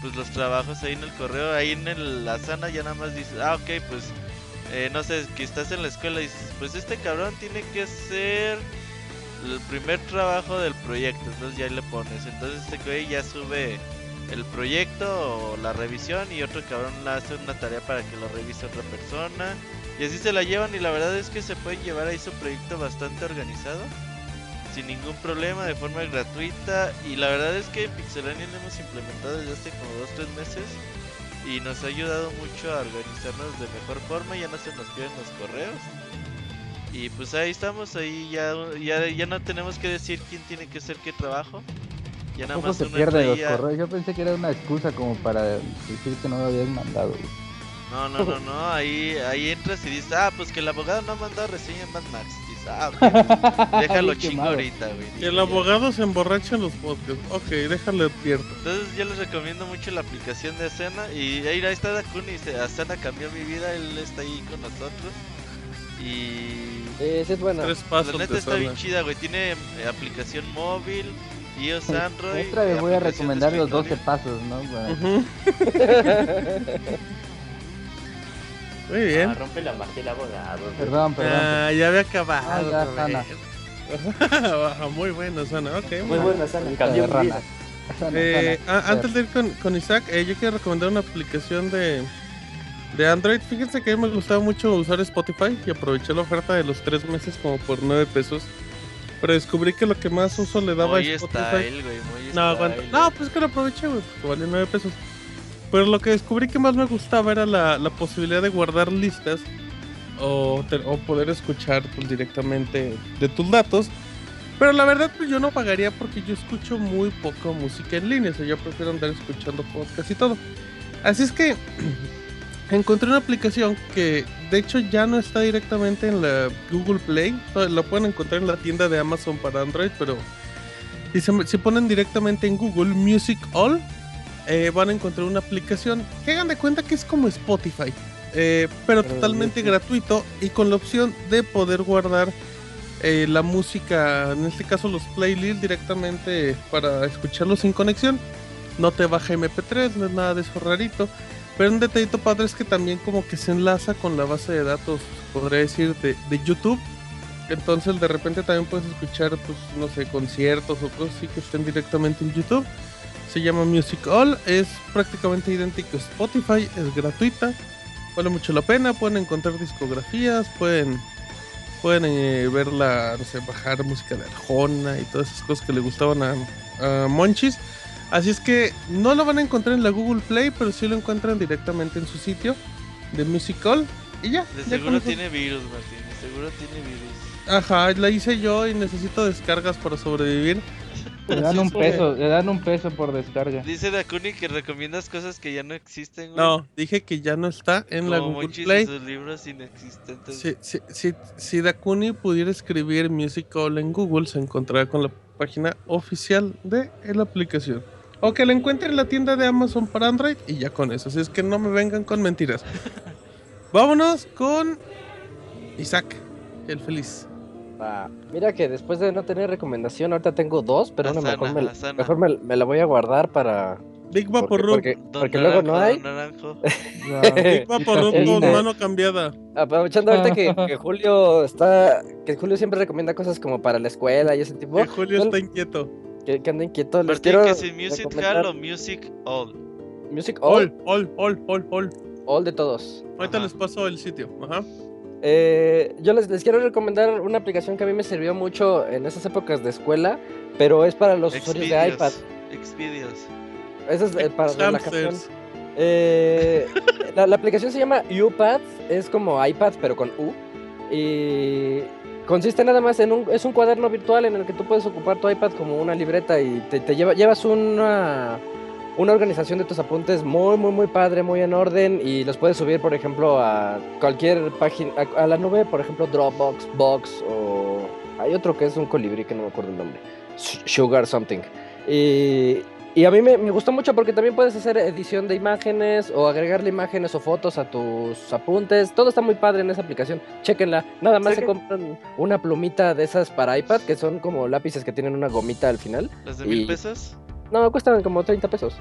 Speaker 2: pues los trabajos ahí en el correo, ahí en el, la sana ya nada más dices, ah, ok, pues eh, no sé, que estás en la escuela y dices, pues este cabrón tiene que hacer el primer trabajo del proyecto, entonces ya le pones, entonces este güey ya sube el proyecto o la revisión y otro cabrón hace una tarea para que lo revise otra persona y así se la llevan y la verdad es que se pueden llevar ahí su proyecto bastante organizado sin ningún problema de forma gratuita y la verdad es que Pixelania lo hemos implementado desde hace como 2-3 meses y nos ha ayudado mucho a organizarnos de mejor forma, ya no se nos pierden los correos. Y pues ahí estamos, ahí ya, ya, ya no tenemos que decir quién tiene que hacer qué trabajo. Ya nada
Speaker 4: ¿Cómo
Speaker 2: más
Speaker 4: se
Speaker 2: entra
Speaker 4: los correos? Yo pensé que era una excusa como para decir que no lo habían mandado. güey.
Speaker 2: No, no, no, no, ahí, ahí entras y dices, ah, pues que el abogado no ha mandado reseña en Mad Max. Ah, [laughs] déjalo chingo ahorita, güey.
Speaker 1: El abogado se emborracha en los podcasts. Ok, déjale advierto.
Speaker 2: Entonces yo les recomiendo mucho la aplicación de Asana y ahí, ahí está Dakuni, Asana cambió mi vida, él está ahí con nosotros y
Speaker 3: sí es buena.
Speaker 1: Tres
Speaker 2: la
Speaker 1: pasos
Speaker 2: neta
Speaker 1: de
Speaker 2: está bien chida, güey, tiene eh, aplicación móvil, iOS, Android.
Speaker 4: Otra vez voy a recomendar los 12
Speaker 2: escritorio.
Speaker 4: pasos, ¿no? Para-
Speaker 1: Ujú. [laughs] [laughs] Muy bien.
Speaker 5: Ah, rompe la magia el abogado.
Speaker 4: Perdón, perdón.
Speaker 1: Ah, ya había acabado.
Speaker 4: Ah, ya, Sana. [laughs]
Speaker 1: Muy bueno, Sana. Ok,
Speaker 5: Muy sana, cambió
Speaker 4: de
Speaker 5: mi
Speaker 4: rana. Sana,
Speaker 1: Eh,
Speaker 4: sana.
Speaker 1: a- antes de ir con, con Isaac, eh, yo quiero recomendar una aplicación de, de Android. Fíjense que a mí me gustaba mucho usar Spotify y aproveché la oferta de los tres meses como por 9 pesos. Pero descubrí que lo que más uso le daba a
Speaker 2: Muy
Speaker 1: Spotify.
Speaker 2: style, güey, muy
Speaker 1: No,
Speaker 2: style.
Speaker 1: No, pues que lo aproveché, güey. porque Vale 9 pesos. Pero lo que descubrí que más me gustaba era la, la posibilidad de guardar listas o, te- o poder escuchar pues, directamente de tus datos. Pero la verdad, pues yo no pagaría porque yo escucho muy poco música en línea. O sea, yo prefiero andar escuchando podcast y todo. Así es que [clears throat] encontré una aplicación que de hecho ya no está directamente en la Google Play. La pueden encontrar en la tienda de Amazon para Android, pero si se, si ponen directamente en Google Music All, eh, van a encontrar una aplicación que hagan de cuenta que es como Spotify, eh, pero totalmente gratuito y con la opción de poder guardar eh, la música, en este caso los playlists directamente para escucharlos sin conexión. No te baja MP3, no es nada de eso rarito. Pero un detallito padre es que también como que se enlaza con la base de datos, podría decir, de, de YouTube. Entonces de repente también puedes escuchar, pues, no sé, conciertos o cosas así que estén directamente en YouTube. Se llama Music All, es prácticamente idéntico a Spotify, es gratuita, vale mucho la pena, pueden encontrar discografías, pueden pueden eh, verla, no sé, bajar música de Arjona y todas esas cosas que le gustaban a, a Monchis. Así es que no lo van a encontrar en la Google Play, pero sí lo encuentran directamente en su sitio de Music All y ya.
Speaker 2: De
Speaker 1: ya
Speaker 2: seguro tiene virus, Martín, de seguro tiene virus.
Speaker 1: Ajá, la hice yo y necesito descargas para sobrevivir.
Speaker 4: Le dan un peso, le dan un peso por descarga.
Speaker 2: Dice Dakuni que recomiendas cosas que ya no existen, güey.
Speaker 1: No, dije que ya no está en la Google Play.
Speaker 2: sus libros inexistentes.
Speaker 1: Si, si, si, si Dakuni pudiera escribir Music All en Google, se encontrará con la página oficial de la aplicación. O que la encuentre en la tienda de Amazon para Android y ya con eso. Así es que no me vengan con mentiras. [laughs] Vámonos con Isaac, el feliz.
Speaker 3: Va. Mira que después de no tener recomendación, ahorita tengo dos, pero una mejor, me,
Speaker 2: Asana.
Speaker 3: mejor me, me la voy a guardar para...
Speaker 1: Big
Speaker 3: Porque,
Speaker 1: Vaporub.
Speaker 3: porque,
Speaker 2: Don
Speaker 3: porque luego no
Speaker 2: Naranjo,
Speaker 3: hay.
Speaker 2: Naranjo. [laughs]
Speaker 1: Big Vaporub
Speaker 3: El-
Speaker 1: con
Speaker 3: el-
Speaker 1: mano cambiada.
Speaker 3: Aprovechando ahorita que, que [laughs] Julio está... Que Julio siempre recomienda cosas como para la escuela y ese tipo.
Speaker 1: Que Julio está inquieto.
Speaker 3: que, que anda inquieto. Les quiero
Speaker 2: que si Music
Speaker 3: recomendar
Speaker 2: Hall o Music All.
Speaker 3: Music All,
Speaker 1: All, all, all, all, all.
Speaker 3: all de todos.
Speaker 1: Ahorita
Speaker 2: Ajá.
Speaker 1: les paso el sitio. Ajá.
Speaker 3: Eh, yo les, les quiero recomendar una aplicación que a mí me sirvió mucho en esas épocas de escuela, pero es para los usuarios de iPad.
Speaker 2: Xvideos.
Speaker 3: Esa es eh, para relajación.
Speaker 1: Hamsters.
Speaker 3: Eh, la, la aplicación se llama UPad, es como iPad pero con U. Y consiste nada más en un, es un cuaderno virtual en el que tú puedes ocupar tu iPad como una libreta y te, te lleva, llevas una, una organización de tus apuntes muy, muy, muy padre, muy en orden y los puedes subir, por ejemplo, a cualquier página, a, a la nube, por ejemplo, Dropbox, Box o hay otro que es un colibrí que no me acuerdo el nombre, Sugar something. Y, y a mí me, me gustó mucho porque también puedes hacer edición de imágenes o agregarle imágenes o fotos a tus apuntes. Todo está muy padre en esa aplicación. Chequenla. Nada más se
Speaker 5: que-
Speaker 3: compran una plumita de esas para iPad que son como lápices que tienen una gomita al final.
Speaker 2: ¿Las de
Speaker 3: Y-
Speaker 2: mil pesos?
Speaker 3: No, cuestan como 30 pesos.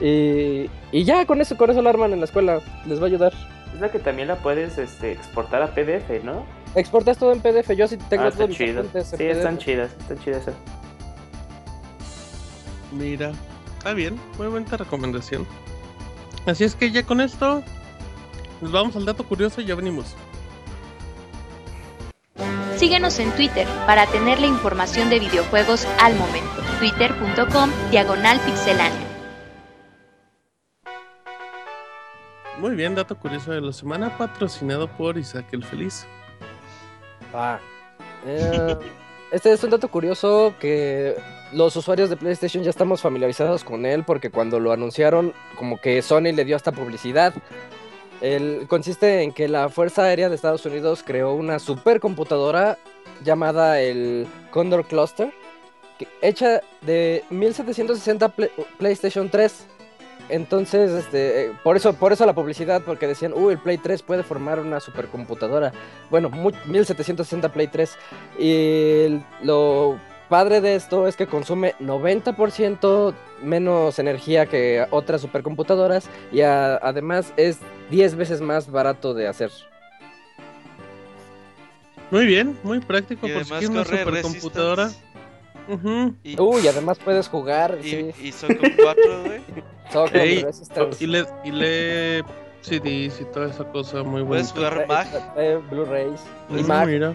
Speaker 3: Y, y ya con eso, con eso la arman en la escuela. Les va a ayudar.
Speaker 5: Es la que también la puedes este, exportar a PDF, ¿no?
Speaker 3: Exportas todo en PDF. Yo sí tengo
Speaker 5: ah,
Speaker 3: en
Speaker 5: Sí, están chidas, están chidas. esas.
Speaker 1: Mira, está bien, muy buena recomendación. Así es que ya con esto nos vamos al dato curioso y ya venimos.
Speaker 10: Síguenos en Twitter para tener la información de videojuegos al momento. Twitter.com Diagonal Pixelánea.
Speaker 1: Muy bien, dato curioso de la semana patrocinado por Isaac el Feliz.
Speaker 3: Ah. Eh, este es un dato curioso que los usuarios de PlayStation ya estamos familiarizados con él porque cuando lo anunciaron como que Sony le dio hasta publicidad. El, consiste en que la Fuerza Aérea de Estados Unidos creó una supercomputadora llamada el Condor Cluster hecha de 1760 Play- PlayStation 3. Entonces, este, eh, por eso, por eso la publicidad, porque decían, uy, el Play 3 puede formar una supercomputadora. Bueno, mu- 1760 Play 3. Y el- lo padre de esto es que consume 90% menos energía que otras supercomputadoras y a- además es 10 veces más barato de hacer.
Speaker 1: Muy bien, muy práctico
Speaker 2: Y
Speaker 1: por si una supercomputadora.
Speaker 2: Resistance.
Speaker 1: Ujú.
Speaker 2: Y,
Speaker 3: Uy, además puedes jugar,
Speaker 2: y,
Speaker 3: sí.
Speaker 2: y son con cuatro, güey. [laughs]
Speaker 3: Soccer,
Speaker 1: Ey,
Speaker 3: Resistance,
Speaker 1: Y le, y le CDs y toda esa cosa muy buena.
Speaker 2: Puedes jugar
Speaker 3: eh,
Speaker 2: Mac.
Speaker 3: eh, Blu-rays y
Speaker 2: Pues,
Speaker 3: Mac.
Speaker 1: Mira.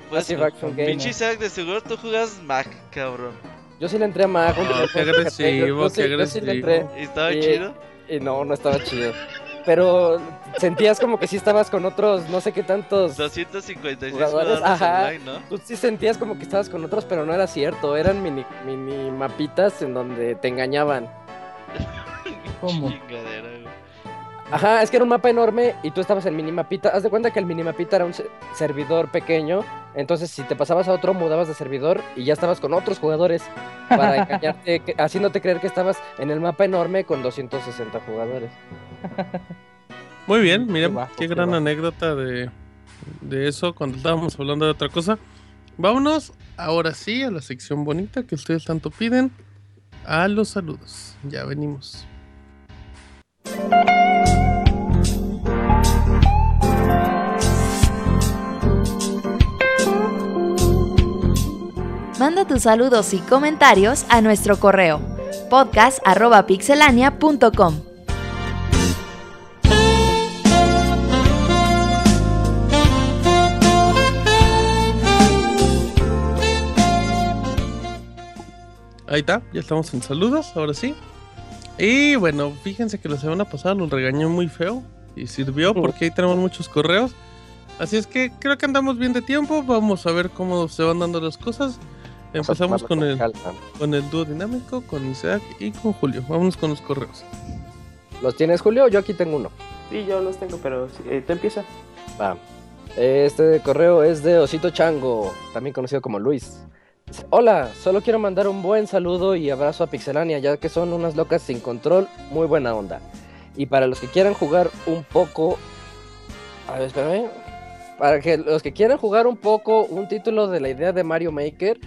Speaker 2: Pinche Isaac, de seguro tú jugas Mac, cabrón.
Speaker 3: Yo sí le entré a Mac. un
Speaker 1: Oh, qué agresivo,
Speaker 3: yo- yo sí-
Speaker 1: qué
Speaker 3: yo sí le
Speaker 1: agresivo.
Speaker 3: entré.
Speaker 2: ¿Y estaba
Speaker 3: Y-
Speaker 2: chido?
Speaker 3: Y no, no estaba chido. Pero sentías como que sí estabas con otros, no sé qué tantos.
Speaker 2: 256
Speaker 3: Jugadores,
Speaker 2: jugadores
Speaker 3: ajá.
Speaker 2: online, ¿no?
Speaker 3: Tú sí sentías como que estabas con otros, pero no era cierto. Eran mini, mini mapitas en donde te engañaban. [laughs]
Speaker 4: ¿Cómo?
Speaker 2: Chingadera, güey.
Speaker 3: Ajá, es que era un mapa enorme y tú estabas en minimapita. Haz de cuenta que el minimapita era un se- servidor pequeño. Entonces, si te pasabas a otro, mudabas de servidor y ya estabas con otros jugadores para [laughs] engañarte, haciéndote creer que estabas en el mapa enorme con 260 jugadores. [laughs]
Speaker 1: Muy bien, mira,
Speaker 4: Qué bajo,
Speaker 1: qué
Speaker 4: qué
Speaker 1: gran anécdota de, de eso cuando estábamos hablando de otra cosa. Vámonos ahora sí a la sección bonita que ustedes tanto piden, a los saludos. Ya venimos.
Speaker 6: Manda tus saludos y comentarios a nuestro correo podcast.pixelania.com.
Speaker 1: Ahí está, ya estamos en saludos, ahora sí. Y bueno, fíjense que la semana pasada los regañó muy feo y sirvió porque ahí tenemos muchos correos. Así es que creo que andamos bien de tiempo. Vamos a ver cómo se van dando las cosas. Empezamos con el, con el dúo dinámico, con Isaac y con Julio. Vámonos con los correos.
Speaker 3: ¿Los tienes, Julio? Yo aquí tengo uno.
Speaker 5: Sí, yo los tengo, pero eh, tú empieza.
Speaker 3: Va. Este correo es de Osito Chango, también conocido como Luis. Hola, solo quiero mandar un buen saludo y abrazo a Pixelania, ya que son unas locas sin control, muy buena onda. Y para los que quieran jugar un poco... A ver, espérame. Para que los que quieran jugar un poco un título de la idea de Mario Maker,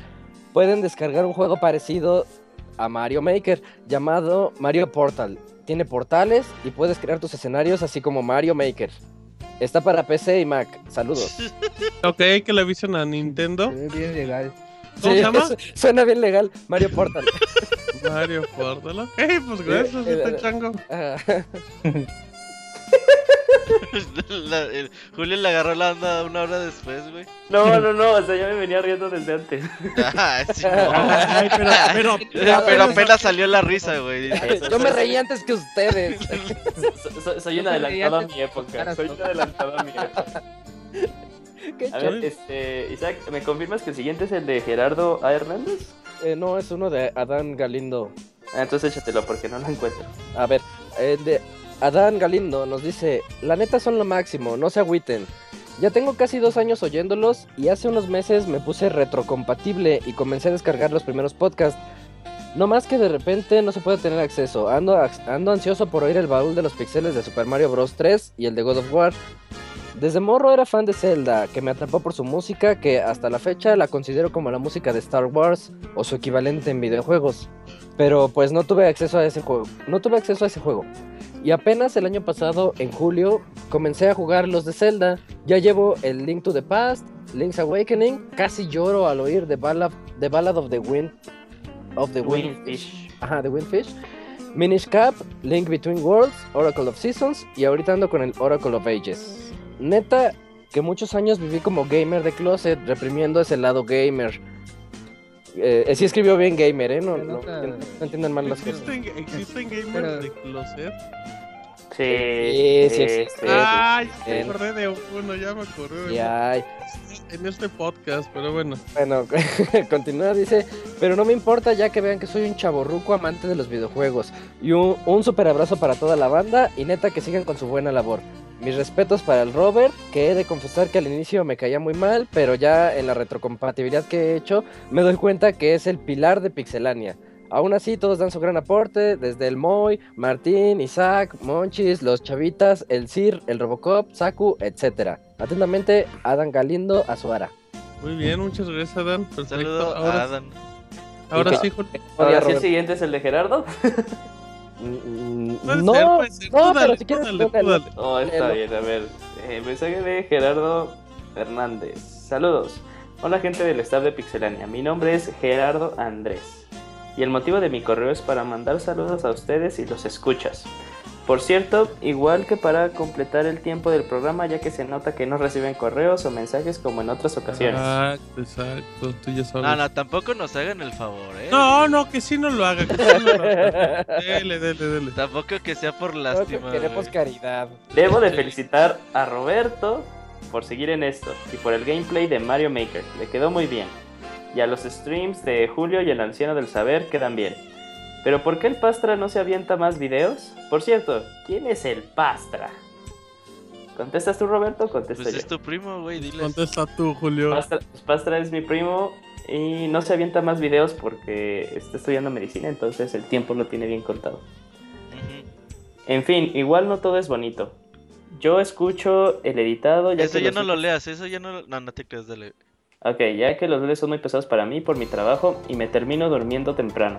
Speaker 3: pueden descargar un juego parecido a Mario Maker, llamado Mario Portal. Tiene portales y puedes crear tus escenarios así como Mario Maker. Está para PC y Mac. Saludos. [laughs]
Speaker 1: Ok, que le avisen a Nintendo.
Speaker 4: Bien legal.
Speaker 1: ¿Cómo se llama?
Speaker 3: su- Suena bien legal. Mario Portal. [laughs]
Speaker 1: Mario Portal. Ok, pues gracias,
Speaker 3: Eh, eh,
Speaker 1: este chango.
Speaker 3: Ah, [laughs]
Speaker 2: La- el- Julio le agarró la onda una hora después, güey.
Speaker 5: No, no, no, o sea, ya me venía riendo desde antes. [laughs]
Speaker 2: Ah, sí,
Speaker 11: Ay, pero, pero,
Speaker 2: pero, pero apenas salió la risa, güey.
Speaker 3: Yo me reí antes que ustedes.
Speaker 5: So- so- soy un adelantado a mi época.
Speaker 3: Caras,
Speaker 5: Soy un adelantado a mi época. [laughs]
Speaker 3: Qué
Speaker 5: A ver, este, Isaac, ¿me confirmas que el siguiente es el de Gerardo A. Hernández?
Speaker 3: Eh, no, es uno de Adán Galindo.
Speaker 5: Ah, entonces échatelo porque no lo encuentro.
Speaker 3: A ver, el de Adán Galindo nos dice, la neta son lo máximo, no se agüiten. Ya tengo casi dos años oyéndolos y hace unos meses me puse retrocompatible y comencé a descargar los primeros podcasts. No más que de repente no se puede tener acceso. Ando, ando ansioso por oír el baúl de los pixeles de Super Mario Bros. 3 y el de God of War. Desde morro era fan de Zelda, que me atrapó por su música, que hasta la fecha la considero como la música de Star Wars o su equivalente en videojuegos. Pero pues no tuve acceso a ese juego. No tuve acceso a ese juego. Y apenas el año pasado, en julio, comencé a jugar los de Zelda. Ya llevo el Link to the Past, Link's Awakening. Casi lloro al oír The Ballad, the Ballad of the Wind. Of the Wind.
Speaker 5: Windfish.
Speaker 3: Ajá, The Windfish. Minish Cap, Link Between Worlds, Oracle of Seasons y ahorita ando con el Oracle of Ages. Neta, que muchos años viví como gamer de closet, reprimiendo ese lado gamer. Eh, sí escribió bien gamer, ¿eh? No, no, no entiendan mal las cosas.
Speaker 1: ¿Existen, existen gamers
Speaker 3: Pero-
Speaker 1: de closet?
Speaker 5: Sí,
Speaker 3: Sí, sí existe.
Speaker 1: Ay,
Speaker 3: sí.
Speaker 1: me acordé de uno, ya me acordé.
Speaker 3: Y hay.
Speaker 1: En este podcast, pero bueno.
Speaker 3: Bueno, [laughs] continúa, dice, pero no me importa ya que vean que soy un chaborruco amante de los videojuegos. Y un, un super abrazo para toda la banda y neta que sigan con su buena labor. Mis respetos para el Robert, que he de confesar que al inicio me caía muy mal, pero ya en la retrocompatibilidad que he hecho me doy cuenta que es el pilar de Pixelania. Aún así, todos dan su gran aporte, desde el Moy, Martín, Isaac, Monchis, los Chavitas, el Sir, el Robocop, Saku, etc. Atentamente, Adam Galindo, Azuara.
Speaker 1: Muy bien, muchas gracias. Perfecto.
Speaker 2: Saludo
Speaker 1: ahora,
Speaker 2: a
Speaker 1: sí.
Speaker 5: Ahora sí, el siguiente es el de Gerardo. [laughs]
Speaker 3: Mm,
Speaker 1: Puede
Speaker 3: no,
Speaker 1: ser, puede ser.
Speaker 3: No,
Speaker 1: dale,
Speaker 3: pero si quieres,
Speaker 1: dale,
Speaker 3: dale.
Speaker 1: dale.
Speaker 5: Oh, está
Speaker 3: Léelo.
Speaker 5: bien, a ver. Eh, mensaje de Gerardo Hernández. Saludos. Hola gente del staff de Pixelania. Mi nombre es Gerardo Andrés. Y el motivo de mi correo es para mandar saludos a ustedes y los escuchas. Por cierto, igual que para completar el tiempo del programa, ya que se nota que no reciben correos o mensajes como en otras ocasiones.
Speaker 1: Exacto, exacto. Tú ya sabes.
Speaker 2: No, no, tampoco nos hagan el favor, eh.
Speaker 1: No, no, que sí no lo haga. Que sí no lo haga. [laughs] Dele, dele, dele.
Speaker 2: Tampoco que sea por lástima.
Speaker 3: que queremos caridad.
Speaker 5: Debo de felicitar a Roberto por seguir en esto y por el gameplay de Mario Maker, le quedó muy bien. Y a los streams de Julio y el anciano del saber quedan bien. Pero ¿por qué el Pastra no se avienta más videos? Por cierto, ¿quién es el Pastra? ¿Contestas tú, Roberto? o Contesto
Speaker 2: Pues
Speaker 5: yo.
Speaker 2: es tu primo, güey, dile.
Speaker 1: Contesta tú, Julio.
Speaker 5: Pastra, pues Pastra es mi primo y no se avienta más videos porque está estudiando medicina, entonces el tiempo lo tiene bien contado. En fin, igual no todo es bonito. Yo escucho el editado. Ya
Speaker 2: Eso
Speaker 5: que
Speaker 2: ya
Speaker 5: los
Speaker 2: no lo leas, eso ya no lo... No, no te creas, dale.
Speaker 5: Ok, ya que los lunes son muy pesados para mí por mi trabajo y me termino durmiendo temprano.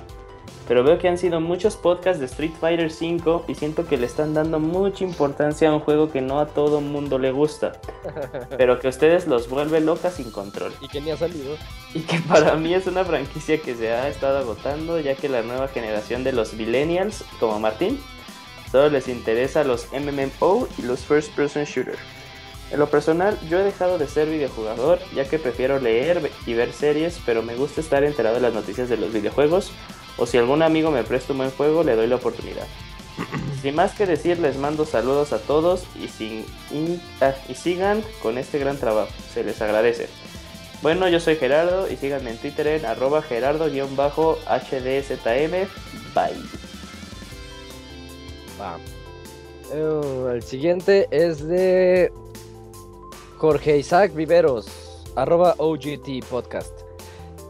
Speaker 5: Pero veo que han sido muchos podcasts de Street Fighter V y siento que le están dando mucha importancia a un juego que no a todo mundo le gusta, [laughs] pero que a ustedes los vuelve locas sin control.
Speaker 3: Y que ni ha salido.
Speaker 5: Y que para mí es una franquicia que se ha estado agotando ya que la nueva generación de los millennials, como Martín, solo les interesa los MMO y los First Person Shooter. En lo personal, yo he dejado de ser videojugador ya que prefiero leer y ver series, pero me gusta estar enterado de las noticias de los videojuegos o si algún amigo me presta un buen juego, le doy la oportunidad. [clears throat] Sin más que decir, les mando saludos a todos y, sin, y, ah, y sigan con este gran trabajo, se les agradece. Bueno, yo soy Gerardo y síganme en Twitter en arroba gerardo-hdzm. Bye.
Speaker 3: Va. Eh, el siguiente es de Jorge Isaac Viveros, arroba OGT Podcast.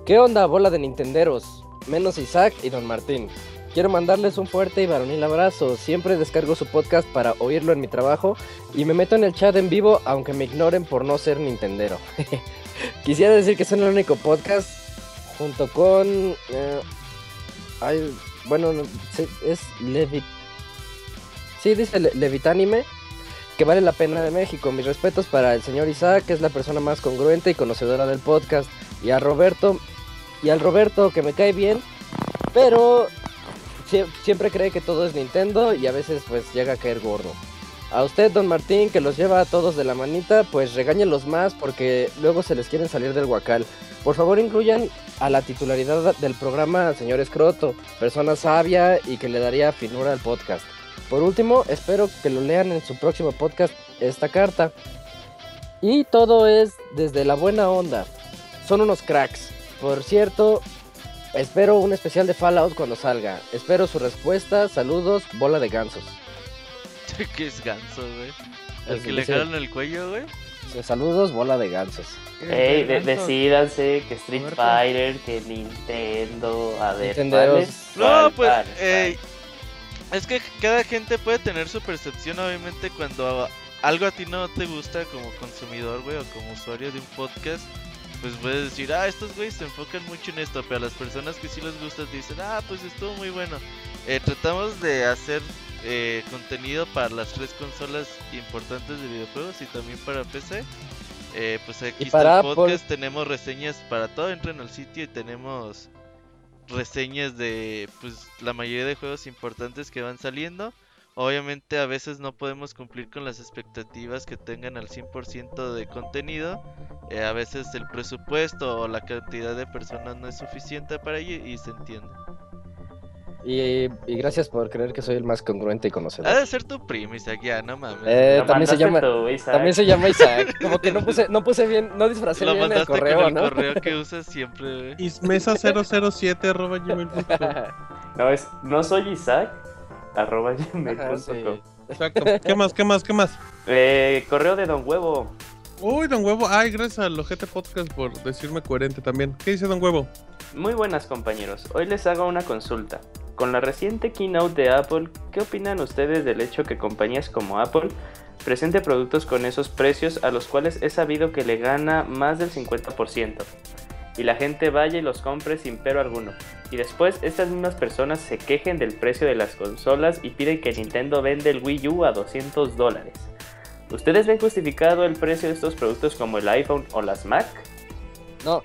Speaker 3: ¿Qué onda, bola de Nintenderos? Menos Isaac y Don Martín. Quiero mandarles un fuerte y varonil abrazo. Siempre descargo su podcast para oírlo en mi trabajo y me meto en el chat en vivo aunque me ignoren por no ser Nintendero. [laughs] Quisiera decir que son el único podcast junto con... eh, bueno, es Levi Sí, dice Le- que vale la pena de México. Mis respetos para el señor Isaac, que es la persona más congruente y conocedora del podcast. Y a Roberto, y al Roberto, que me cae bien, pero sie- siempre cree que todo es Nintendo y a veces pues llega a caer gordo. A usted, don Martín, que los lleva a todos de la manita, pues regáñenlos más porque luego se les quieren salir del guacal. Por favor, incluyan a la titularidad del programa al señor Escroto, persona sabia y que le daría finura al podcast. Por último, espero que lo lean en su próximo podcast esta carta. Y todo es desde la buena onda. Son unos cracks. Por cierto, espero un especial de Fallout cuando salga. Espero su respuesta. Saludos, bola de gansos. [laughs]
Speaker 2: ¿Qué es ganso, güey? ¿El
Speaker 3: Es-
Speaker 2: que le jalan el cuello, güey?
Speaker 3: Saludos, bola de gansos.
Speaker 5: Ey, de-
Speaker 4: Gansos.
Speaker 5: decídanse que Street
Speaker 4: Muerto.
Speaker 5: Fighter, que Nintendo, a ver,
Speaker 3: Nintenderos.
Speaker 5: ¿cuál es?
Speaker 2: No,
Speaker 5: ¿Cuál,
Speaker 2: pues,
Speaker 5: cuál,
Speaker 2: eh, es que cada gente puede tener su percepción, obviamente, cuando algo a ti no te gusta como consumidor, güey, o como usuario de un podcast, pues puedes decir, ah, estos güeyes se enfocan mucho en esto, pero a las personas que sí les gusta te dicen, ah, pues estuvo muy bueno. Eh, tratamos de hacer eh, contenido para las tres consolas importantes de videojuegos y también para PC. Eh, pues aquí está
Speaker 3: para
Speaker 2: el
Speaker 3: Apple.
Speaker 2: podcast, tenemos reseñas para todo, entren al sitio y tenemos reseñas de pues la mayoría de juegos importantes que van saliendo. Obviamente a veces no podemos cumplir con las expectativas que tengan al 100% de contenido. eh, a veces el presupuesto o la cantidad de personas no es suficiente para ello y se entiende.
Speaker 3: Y, y gracias por creer que soy el más congruente y conocedor.
Speaker 2: Ha de ser tu primo, Isaac, ya, no mames.
Speaker 3: Eh,
Speaker 5: Lo
Speaker 3: también se llama,
Speaker 5: tú, Isaac.
Speaker 3: también se llama Isaac. [laughs] Como que no puse, no puse bien, no disfracé
Speaker 2: Lo
Speaker 3: bien el
Speaker 2: mandaste
Speaker 3: correo,
Speaker 2: con el
Speaker 3: ¿no?
Speaker 2: correo que [laughs] usas siempre, güey.
Speaker 1: Ismesa007 arroba gmail.com. [laughs]
Speaker 5: No, es, no soy Isaac, arroba gmail.com.
Speaker 3: sí.
Speaker 1: Exacto. [laughs] ¿Qué más? ¿Qué más? ¿Qué más?
Speaker 5: Eh, correo de Don Huevo.
Speaker 1: Uy, Don Huevo. Ay, gracias al Ojete Podcast por decirme coherente también. ¿Qué dice Don Huevo?
Speaker 5: Muy buenas compañeros, hoy les hago una consulta. Con la reciente keynote de Apple, ¿qué opinan ustedes del hecho que compañías como Apple presente productos con esos precios a los cuales he sabido que le gana más del 50%? Y la gente vaya y los compre sin pero alguno. Y después estas mismas personas se quejen del precio de las consolas y piden que Nintendo vende el Wii U a 200 dólares. ¿Ustedes ven justificado el precio de estos productos como el iPhone o las Mac?
Speaker 3: No,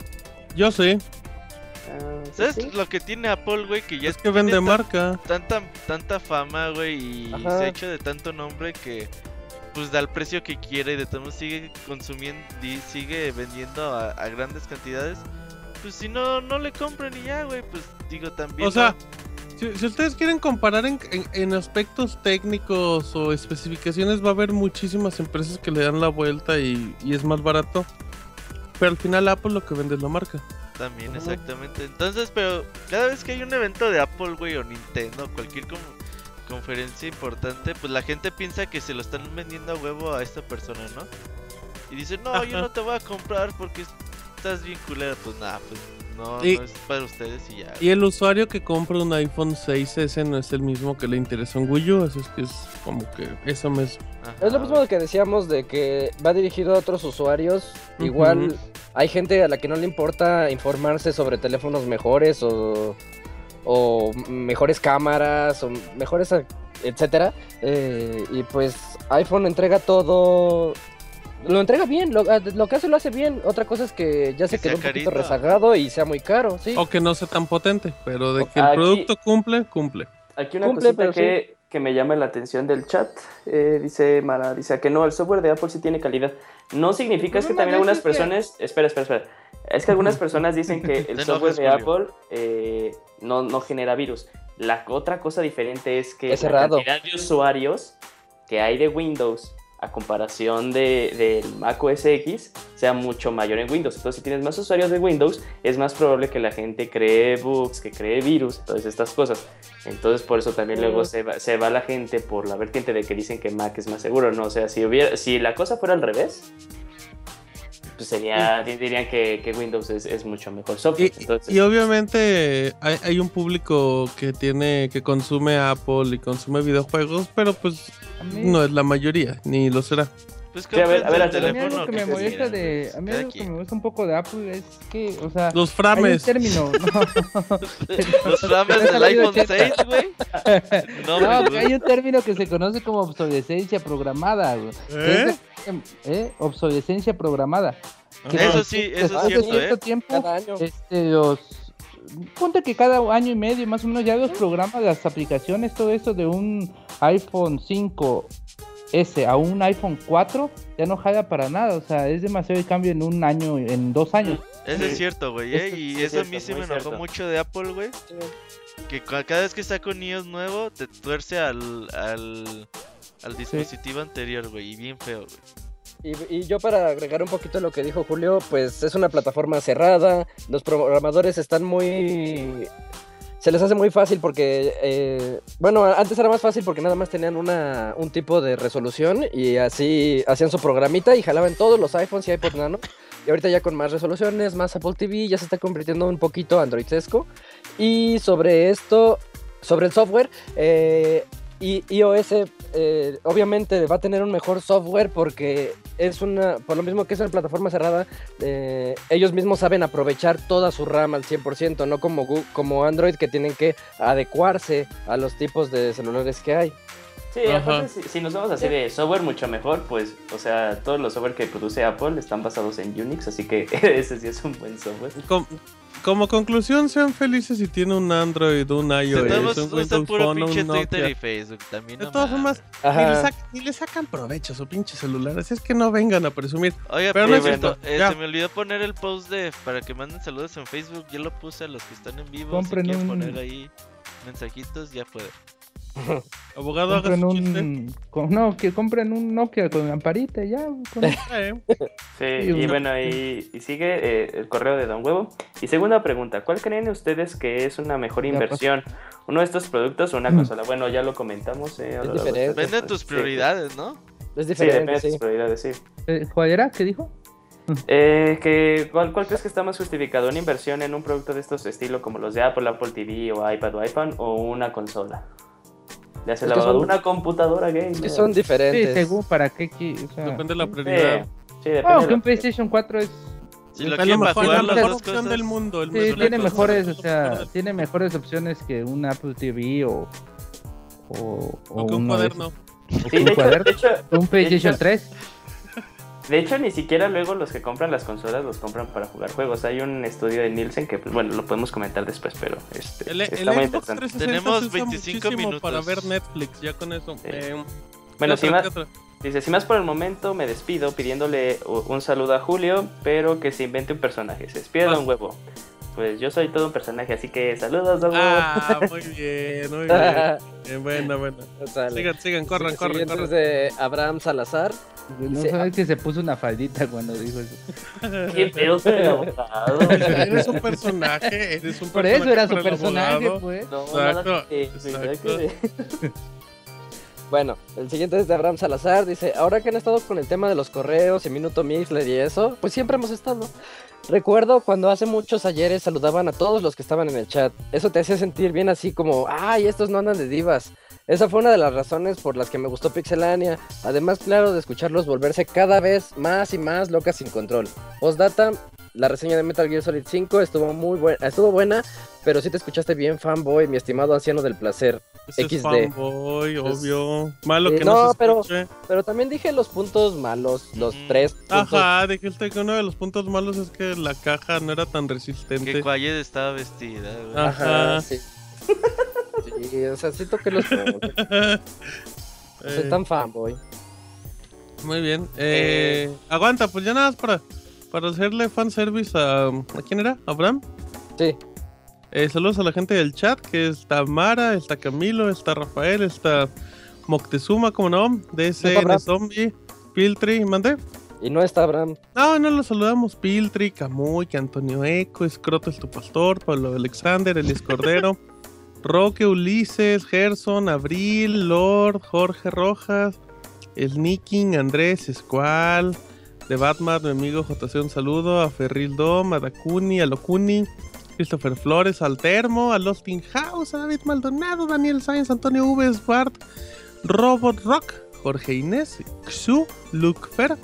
Speaker 1: Yo sé.
Speaker 5: Ah, ¿sí,
Speaker 2: ¿Sabes
Speaker 5: sí?
Speaker 2: lo que tiene Apple, güey? Que ya
Speaker 1: Es que vende marca.
Speaker 2: tanta, tanta fama, güey, y
Speaker 3: Ajá.
Speaker 2: se ha hecho de tanto nombre que pues da el precio que quiere y de todos sigue consumiendo y sigue vendiendo a, a grandes cantidades. Pues si no, no le compran y ya, güey, pues digo también.
Speaker 1: O sea, si, si ustedes quieren comparar en, en- en aspectos técnicos o especificaciones, va a haber muchísimas empresas que le dan la vuelta y, y es más barato. Pero al final Apple lo que vende es la marca.
Speaker 2: También, exactamente. Entonces, pero cada vez que hay un evento de Apple, güey, o Nintendo, cualquier com- conferencia importante, pues la gente piensa que se lo están vendiendo a huevo a esta persona, ¿no? Y dice, no, yo
Speaker 1: Ajá.
Speaker 2: no te voy a comprar porque estás bien culera. Pues nada, pues no,
Speaker 1: Y-
Speaker 2: no es para ustedes y ya.
Speaker 1: Y el usuario que compra un iPhone 6S no es el mismo que le interesa un Wii U, así es que es como que eso me...
Speaker 3: es lo
Speaker 2: Ajá.
Speaker 3: mismo que decíamos de que va dirigido a otros usuarios. Igual hay gente a la que no le importa informarse sobre teléfonos mejores o, o mejores cámaras o mejores etcétera. Eh, y pues iPhone entrega todo. Lo entrega bien, lo, lo que hace lo hace bien. Otra cosa es que ya se
Speaker 2: Que
Speaker 3: quedó un poquito rezagado y sea muy caro, sí.
Speaker 1: O que no sea tan potente, pero de que el
Speaker 5: Aquí-
Speaker 1: producto cumple, cumple.
Speaker 5: Aquí una
Speaker 3: Cumple,
Speaker 5: cosita que, que me llama la atención del chat. eh, dice Mara, dice que no, el software de Apple sí tiene calidad. No significa es que también algunas personas... Espera, espera, espera. Es que algunas personas dicen que [laughs] el software de. Apple eh, no, no genera virus. La otra cosa diferente es que
Speaker 3: Es
Speaker 5: la cantidad de usuarios que hay de Windows a comparación de, del Mac OS X sea mucho mayor en Windows. Entonces, si tienes más usuarios de Windows, es más probable que la gente cree bugs, que cree virus, todas estas cosas. Entonces, por eso también luego se va, se va la gente por la vertiente de que dicen que Mac es más seguro, ¿no? O sea, si, hubiera, si la cosa fuera al revés, pues sería, di- dirían que, que Windows es, es mucho mejor software.
Speaker 1: Y,
Speaker 5: Entonces,
Speaker 1: y obviamente hay, hay un público que tiene que consume Apple y consume videojuegos, pero pues no es la mayoría, ni lo será.
Speaker 2: Pues
Speaker 5: Sí, a ver, a ver,
Speaker 2: el
Speaker 5: mí
Speaker 4: a mí
Speaker 2: teléfono
Speaker 4: algo que me
Speaker 2: se
Speaker 4: molesta de. A mí algo que me gusta un poco de Apple es que, o sea.
Speaker 1: Los
Speaker 4: Hay un
Speaker 1: frames.
Speaker 4: término. [laughs] No,
Speaker 2: Los frames del iPhone 6, güey. No,
Speaker 4: no,
Speaker 2: me
Speaker 4: que hay un término que se conoce como obsolescencia programada, güey.
Speaker 1: ¿Eh?
Speaker 4: ¿eh? Obsolescencia programada. Que
Speaker 2: Eso sí, eso es cierto,
Speaker 4: cierto
Speaker 2: ¿eh?
Speaker 4: tiempo,
Speaker 3: Cada año.
Speaker 4: este, los... Ponte que cada año y medio más o menos ya los programas, las aplicaciones, todo esto de un iPhone 5 S a un iPhone 4 ya no jala para nada. O sea, es demasiado el cambio en un año, en dos años.
Speaker 2: Eso es cierto, güey, ¿eh?
Speaker 5: Eso
Speaker 2: Y
Speaker 5: sí es
Speaker 2: eso a mí sí me enojó
Speaker 5: cierto.
Speaker 2: mucho de Apple, güey. Que ca- cada vez que saca un iOS nuevo, te tuerce al, al, al dispositivo anterior, güey. Y bien feo, güey.
Speaker 3: Y, y yo para agregar un poquito lo que dijo Julio, pues es una plataforma cerrada, los programadores están muy... Se les hace muy fácil porque, eh, bueno, antes era más fácil porque nada más tenían una, un tipo de resolución y así hacían su programita y jalaban todos los iPhones y iPod Nano. Y ahorita ya con más resoluciones, más Apple TV, ya se está convirtiendo un poquito Androidesco. Y sobre esto, sobre el software, eh, y iOS eh, obviamente va a tener un mejor software porque es una, por lo mismo que es una plataforma cerrada, eh, ellos mismos saben aprovechar toda su RAM al 100%, no como, Gu- como Android que tienen que adecuarse a los tipos de celulares que hay.
Speaker 5: Sí, aparte, si, si nos vamos así de software mucho mejor, pues, o sea, todos los software que produce Apple están basados en Unix, así que [laughs] ese sí es un buen software.
Speaker 1: Como conclusión, sean felices si tienen un Android, un iOS, un Windows
Speaker 2: puro
Speaker 1: Phone,
Speaker 2: pinche
Speaker 1: un
Speaker 2: Twitter y Facebook. También
Speaker 1: De
Speaker 2: no
Speaker 1: todas formas, ni le,
Speaker 3: Ajá.
Speaker 1: sac- ni le sacan provecho a su pinche celular. Así es que no vengan a presumir.
Speaker 2: Oiga,
Speaker 1: Pero
Speaker 2: pero
Speaker 1: no es
Speaker 2: cierto,
Speaker 1: cierto,
Speaker 2: eh, se me olvidó poner el post de para que manden saludos en Facebook. Yo lo puse a los que están en vivo.
Speaker 4: Compren
Speaker 2: si quieren
Speaker 4: un-
Speaker 2: poner ahí mensajitos, ya puede. [laughs]
Speaker 1: Abogado, haga
Speaker 4: Compren
Speaker 1: su chiste.
Speaker 4: un, con- no, que compren un Nokia con lamparita y ya. con-
Speaker 5: Sí, y bueno, y, y sigue eh, el correo de Don Huevo. Y segunda pregunta, ¿cuál creen ustedes que es una mejor inversión? ¿Uno de estos productos o una
Speaker 4: Mm.
Speaker 5: consola? Bueno, ya lo comentamos. eh, largo de
Speaker 3: diferente.
Speaker 2: tus
Speaker 5: sí,
Speaker 2: prioridades, ¿no?
Speaker 3: Es
Speaker 5: Sí, depende
Speaker 3: diferente,
Speaker 5: de tus prioridades, sí.
Speaker 4: Eh, ¿Cuál era? ¿Qué dijo?
Speaker 5: Eh, que, ¿cuál, ¿Cuál crees que está más justificado? ¿Una inversión en un producto de estos estilo como los de Apple, Apple TV o iPad o iPhone o una consola? Le hace la
Speaker 3: son-
Speaker 5: una computadora gamer.
Speaker 3: Es que son
Speaker 4: Sí,
Speaker 3: diferentes.
Speaker 4: según para qué. o sea,
Speaker 1: depende de la
Speaker 5: Sí,
Speaker 1: prioridad.
Speaker 5: sí, depende
Speaker 4: bueno,
Speaker 5: de
Speaker 4: que
Speaker 5: la-
Speaker 4: un PlayStation 4 es
Speaker 2: Si lo
Speaker 1: Es
Speaker 2: quieren
Speaker 1: lo
Speaker 2: para
Speaker 1: mejor,
Speaker 2: jugar
Speaker 1: la mejor
Speaker 2: dos
Speaker 1: opción
Speaker 2: cosas.
Speaker 1: del mundo. El
Speaker 4: Sí,
Speaker 1: mejor-
Speaker 4: tiene mejores,
Speaker 1: mejor-
Speaker 4: o sea, tiene mejores opciones que un Apple TV o o,
Speaker 1: O que un cuaderno.
Speaker 4: O
Speaker 5: Sí,
Speaker 4: que un
Speaker 5: de hecho,
Speaker 4: cuaderno,
Speaker 5: de hecho,
Speaker 4: un PlayStation
Speaker 5: hecho-
Speaker 4: 3.
Speaker 5: De hecho, ni siquiera luego los que compran las consolas los compran para jugar juegos. Hay un estudio de Nielsen que, pues, bueno, lo podemos comentar después, pero este,
Speaker 1: El, el
Speaker 5: está muy
Speaker 1: Xbox
Speaker 5: interesante.
Speaker 1: 360
Speaker 2: Tenemos
Speaker 1: se usa
Speaker 2: 25
Speaker 1: muchísimo
Speaker 2: minutos.
Speaker 1: para ver Netflix, ya con eso. Eh,
Speaker 5: Bueno,
Speaker 1: ¿qué
Speaker 5: si
Speaker 1: otra,
Speaker 5: más, dice, si más por el momento me despido pidiéndole un saludo a Julio, pero que se invente un personaje. Se despide
Speaker 1: Ah.
Speaker 5: un huevo. Pues yo soy todo un personaje, así que saludos, Huevo.
Speaker 1: Ah, muy [laughs] bien, muy bien. [laughs] Buena.
Speaker 3: Sale.
Speaker 1: Sigan, sigan, corran,
Speaker 3: Sí,
Speaker 1: corran, corran.
Speaker 3: es de Abraham Salazar.
Speaker 4: No
Speaker 3: Dice,
Speaker 4: sabes que se puso una faldita cuando dijo eso. [laughs]
Speaker 5: Qué pedo con el abogado.
Speaker 1: Eres un personaje, eres un
Speaker 4: Por
Speaker 1: personaje
Speaker 4: eso era su personaje, pues.
Speaker 5: No,
Speaker 1: Exacto,
Speaker 5: nada que- nada
Speaker 1: exacto.
Speaker 5: que-
Speaker 3: Bueno, el siguiente es de Abraham Salazar. Dice, ahora que han estado con el tema de los correos y Minuto Mixler y eso, pues siempre hemos estado. Recuerdo cuando hace muchos ayeres saludaban a todos los que estaban en el chat. Eso te hacía sentir bien así como, ay, estos no andan de divas. Esa fue una de las razones por las que me gustó Pixelania. Además, claro, de escucharlos volverse cada vez más y más locas sin control. Postdata, la reseña de Metal Gear Solid 5 estuvo muy buena, estuvo buena, pero sí te escuchaste bien fanboy, mi estimado anciano del placer.
Speaker 1: Ese es
Speaker 3: XD.
Speaker 1: fanboy, obvio. Malo que no,
Speaker 3: no,
Speaker 1: se
Speaker 3: pero-
Speaker 1: escuche.
Speaker 3: Pero también dije los puntos malos, los tres puntos.
Speaker 1: Ajá, dijiste que uno de los puntos malos es que la caja no era tan resistente.
Speaker 2: Que Quiet estaba vestida, güey.
Speaker 1: Ah.
Speaker 3: Ajá,
Speaker 1: Ajá.
Speaker 3: sí. Sí, o sea, sí toqué los puntos. [laughs] Soy
Speaker 1: Eh,
Speaker 3: tan fanboy.
Speaker 1: Muy bien. Eh, Aguanta, pues ya nada más para, para hacerle fanservice a... ¿A quién era? ¿Abraham?
Speaker 3: Sí.
Speaker 1: Eh, saludos a la gente del chat, que está Mara, está Camilo, está Rafael, está Moctezuma, como no,
Speaker 3: No
Speaker 1: DSN
Speaker 3: Abraham.
Speaker 1: Zombie, Piltri, ¿mandé?
Speaker 3: Y no está Abraham.
Speaker 1: No, no los saludamos, Piltri, Camuy, Antonio Eco, Escroto es tu pastor, Pablo Alexander, Elis Cordero, [laughs] Roque, Ulises, Gerson, Abril, Lord, Jorge Rojas, el Nicking, Andrés, Escual, de Batman, mi amigo JC, un saludo, a Ferril Dom, a Dakuni, a Locuni, Christopher Flores, al Termo, a House, a David Maldonado, Daniel Sainz, Antonio V. Bart, Robot Rock, Jorge Inés, Xu, Luke Fer,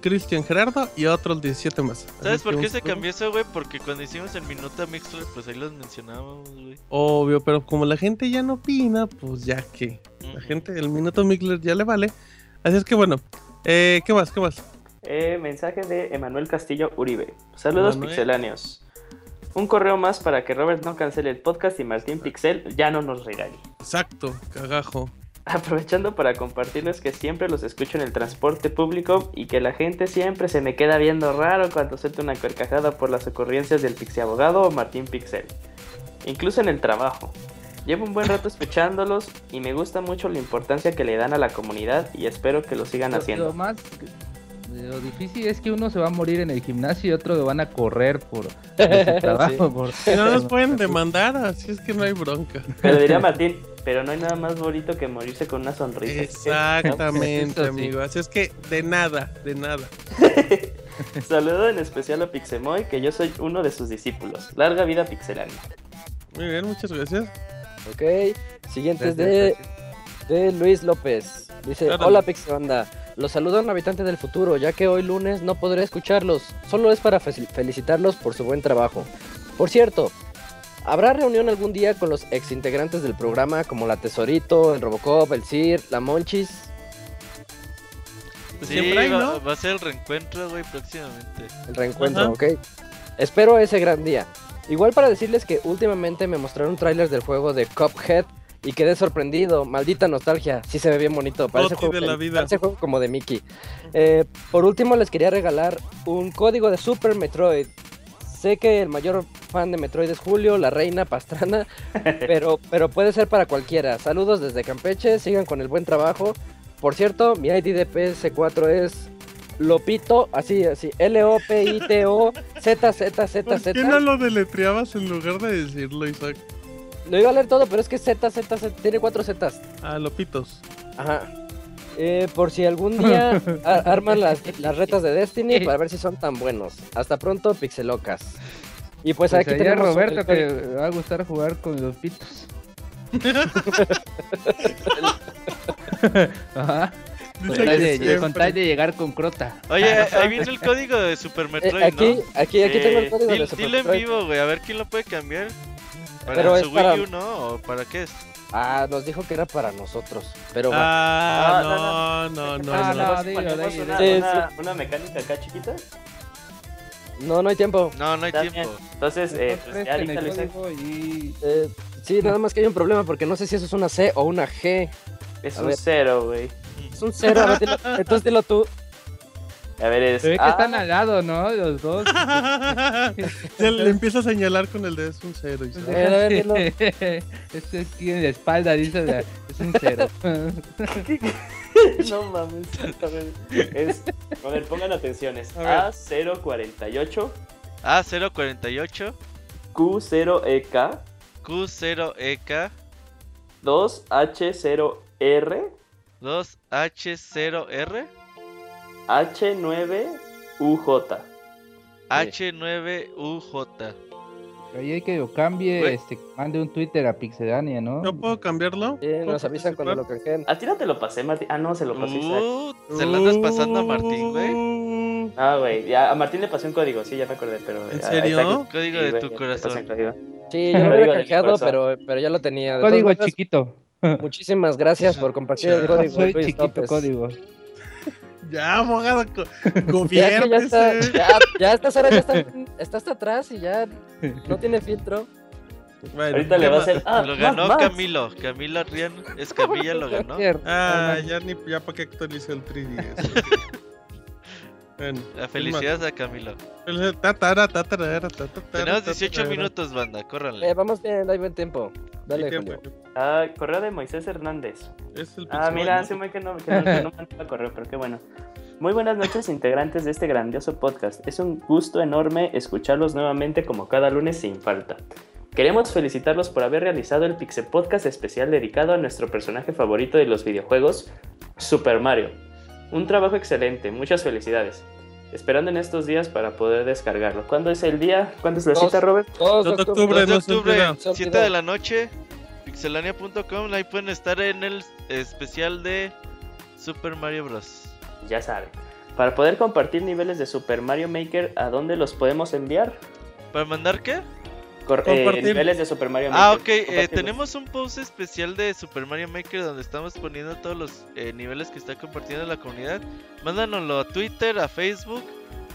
Speaker 1: Cristian Gerardo y otros 17 más.
Speaker 2: ¿Sabes por qué se cambió eso, güey? Porque cuando hicimos el Minuta Mixler, pues ahí los mencionábamos, güey.
Speaker 1: Obvio, pero como la gente ya no opina, pues ya que. La gente, el minuto Mixler ya le vale. Así es que bueno, eh, ¿qué más? ¿Qué más?
Speaker 5: Eh, mensaje de Emanuel Castillo Uribe. Saludos pixeláneos. Un correo más para que Robert no cancele el podcast y Martín Pixel ya no nos regañe.
Speaker 1: Exacto, cagajo.
Speaker 5: aprovechando para compartirles que siempre los escucho en el transporte público y que la gente siempre se me queda viendo raro cuando suelto una carcajada por las ocurrencias del Pixie Abogado o Martín Pixel. Incluso en el trabajo. Llevo un buen rato escuchándolos y me gusta mucho la importancia que le dan a la comunidad y espero que lo sigan
Speaker 4: Lo-
Speaker 5: haciendo.
Speaker 4: Lo más lo difícil es que uno se va a morir en el gimnasio y otro lo van a correr por, por su [laughs] trabajo. por-
Speaker 1: Si no nos pueden demandar, así es que no hay bronca.
Speaker 5: Pero diría [laughs] Martín, pero no hay nada más bonito que morirse con una sonrisa.
Speaker 1: Exactamente, [laughs]
Speaker 4: sí.
Speaker 1: amigo. Así es que de nada, de nada.
Speaker 5: Saludo en especial a Pixemoy, que yo soy uno de sus discípulos. Larga vida Pixelania.
Speaker 1: Muy bien, muchas gracias.
Speaker 3: Ok, siguiente es
Speaker 4: Gracias,
Speaker 3: de, de Luis López. Dice, hola Pixbanda, los saluda un habitante del futuro, ya que hoy lunes no podré escucharlos, solo es para fe- felicitarlos por su buen trabajo. Por cierto, ¿habrá reunión algún día con los ex integrantes del programa como la Tesorito, el Robocop, el Sir, la Monchis?
Speaker 2: Sí,
Speaker 1: Siempre hay,
Speaker 2: va,
Speaker 1: ¿no?
Speaker 2: va a ser el reencuentro, güey, próximamente.
Speaker 3: El reencuentro,
Speaker 1: Ajá.
Speaker 3: ok. Espero ese gran día. Igual para decirles que últimamente me mostraron trailers del juego de Cuphead y quedé sorprendido. Maldita nostalgia. Sí se ve bien bonito. Parece, juego,
Speaker 1: de la vida.
Speaker 3: parece juego como de Mickey. Eh, por último les quería regalar un código de Super Metroid. Sé que el mayor fan de Metroid es Julio, la reina Pastrana, [laughs] pero, pero puede ser para cualquiera. Saludos desde Campeche, sigan con el buen trabajo. Por cierto, mi ID de PS4 es Lopito, así, así, L-O-P-I-T-O, Z-Z-Z-Z.
Speaker 1: ¿Por qué no lo deletreabas en lugar de decirlo, Isaac?
Speaker 3: Lo iba a leer todo, pero es que Z, Z, Z, tiene cuatro Zetas.
Speaker 1: Ah, Lopitos.
Speaker 3: Ajá. Eh, por si algún día [laughs] arman las, las retas de Destiny [laughs] para ver si son tan buenos. Hasta pronto, Pixelocas. Y pues,
Speaker 4: Pues
Speaker 3: aquí tenemos
Speaker 4: Roberto
Speaker 3: el
Speaker 4: que le va a gustar jugar con los pitos. [laughs] Ajá. Con tal, de,
Speaker 1: siempre.
Speaker 4: con tal de llegar con crota.
Speaker 2: Oye, ahí viene el código de Super
Speaker 3: Eh,
Speaker 2: Metroid,
Speaker 3: aquí,
Speaker 2: ¿no?
Speaker 3: aquí, aquí tengo el
Speaker 5: Eh,
Speaker 3: código de Super
Speaker 2: Dilo en
Speaker 3: Metroid.
Speaker 2: vivo, güey, a ver quién lo puede cambiar. Para
Speaker 3: Pero
Speaker 2: su
Speaker 3: es para-
Speaker 2: U, ¿no? ¿O para qué es?
Speaker 3: Ah, nos dijo que era para nosotros. Pero va.
Speaker 1: Ah,
Speaker 5: Ah,
Speaker 1: no, no, no, no.
Speaker 4: no.
Speaker 5: ¿Ponemos
Speaker 4: digo,
Speaker 5: ponemos
Speaker 4: digo,
Speaker 5: una,
Speaker 3: digo.
Speaker 5: una- una mecánica acá chiquita?
Speaker 3: no, no hay tiempo.
Speaker 2: No, no hay tiempo.
Speaker 5: Entonces, eh, pues ya
Speaker 4: presten
Speaker 5: ahorita
Speaker 4: el
Speaker 5: lo hice.
Speaker 4: código y...
Speaker 3: Eh, sí, nada más que hay un problema porque no sé si eso es una C o una G.
Speaker 5: Es
Speaker 3: A
Speaker 5: un
Speaker 3: ver.
Speaker 5: cero, güey.
Speaker 3: Es un cero, [laughs] entonces dilo tú.
Speaker 5: A ver, es.
Speaker 4: Se ve que están al lado, ¿no? Los dos. [laughs]
Speaker 1: Ya le empieza a señalar con el de es un cero. Isaac.
Speaker 3: A ver, a ver. [laughs]
Speaker 4: Este aquí en la espalda dice la- es un cero. [laughs]
Speaker 5: no mames. A ver, es, a ver, pongan atención. Es
Speaker 1: A ver.
Speaker 5: A048
Speaker 2: A048,
Speaker 5: Q0EK
Speaker 2: Q0EK,
Speaker 5: 2H0R
Speaker 2: 2H0R,
Speaker 5: H9UJ.
Speaker 2: H9UJ.
Speaker 4: Ahí hay que lo cambie,
Speaker 2: Güey.
Speaker 4: este, mande un Twitter a Pixedania, ¿no?
Speaker 1: ¿No puedo cambiarlo?
Speaker 3: Sí, nos avisan cuando lo canjeen.
Speaker 5: A ti no te lo pasé, Martín. Ah, no, se lo pasé.
Speaker 2: Uh, se lo andas pasando a Martín, güey.
Speaker 5: Ah, güey. ya, A Martín le pasé un código, sí, ya me acordé, pero.
Speaker 1: ¿En serio?
Speaker 2: Código
Speaker 5: sí,
Speaker 2: de tu corazón.
Speaker 3: Sí, [laughs] yo lo
Speaker 5: de
Speaker 3: canjeado, pero, pero ya lo tenía. De
Speaker 4: Código chiquito.
Speaker 3: Muchísimas gracias por compartir el código.
Speaker 4: Soy chiquito código.
Speaker 1: Ya, abogado, co- [laughs]
Speaker 3: Ya ya ya, ya estas horas ya está, está hasta atrás y ya no tiene filtro.
Speaker 1: Bueno,
Speaker 5: Ahorita le
Speaker 1: ¿qué
Speaker 5: va a
Speaker 1: más?
Speaker 5: hacer. Ah,
Speaker 2: Lo ganó
Speaker 5: Max.
Speaker 2: Camilo. Camilo Arrián Escamilla lo [laughs] ganó.
Speaker 1: Ah, ya ni ya para qué actualice el 3DS. [laughs] bueno,
Speaker 2: La felicidad a Camilo.
Speaker 1: felicidades. Tatara, tatara, tatara,
Speaker 2: Tenemos
Speaker 1: tatara.
Speaker 2: 18 minutos, banda,
Speaker 3: Eh,
Speaker 2: córranle.
Speaker 3: vamos bien, hay buen tiempo. Dale,
Speaker 1: ¿Y qué,
Speaker 3: Julio.
Speaker 1: bueno?
Speaker 5: Ah, correo de Moisés Hernández.
Speaker 1: Es el
Speaker 5: Ah, mira, hace muy que no, que no, que no mandaba correo, pero qué bueno. Muy buenas noches, integrantes de este grandioso podcast. Es un gusto enorme escucharlos nuevamente como cada lunes sin falta. Queremos felicitarlos por haber realizado el Pixel Podcast especial dedicado a nuestro personaje favorito de los videojuegos, Super Mario. Un trabajo excelente, muchas felicidades. Esperando en estos días para poder descargarlo. ¿Cuándo es el día? ¿Cuándo es la
Speaker 3: Dos.
Speaker 5: cita, Robert?
Speaker 3: 2
Speaker 1: 2
Speaker 3: de
Speaker 1: de
Speaker 3: octubre.
Speaker 1: octubre.
Speaker 2: 2 de octubre,
Speaker 1: olvida.
Speaker 3: Se olvida.
Speaker 2: 7 de la noche, pixelania.com, ahí pueden estar en el especial de Super Mario Bros.
Speaker 5: Ya saben. Para poder compartir niveles de Super Mario Maker, ¿a dónde los podemos enviar?
Speaker 2: ¿Para mandar qué?
Speaker 5: Cor- eh, niveles de Super Mario Maker.
Speaker 2: Ah, ok, eh, tenemos un post especial de Super Mario Maker donde estamos poniendo todos los eh, niveles que está compartiendo la comunidad. Mándanoslo a Twitter, a Facebook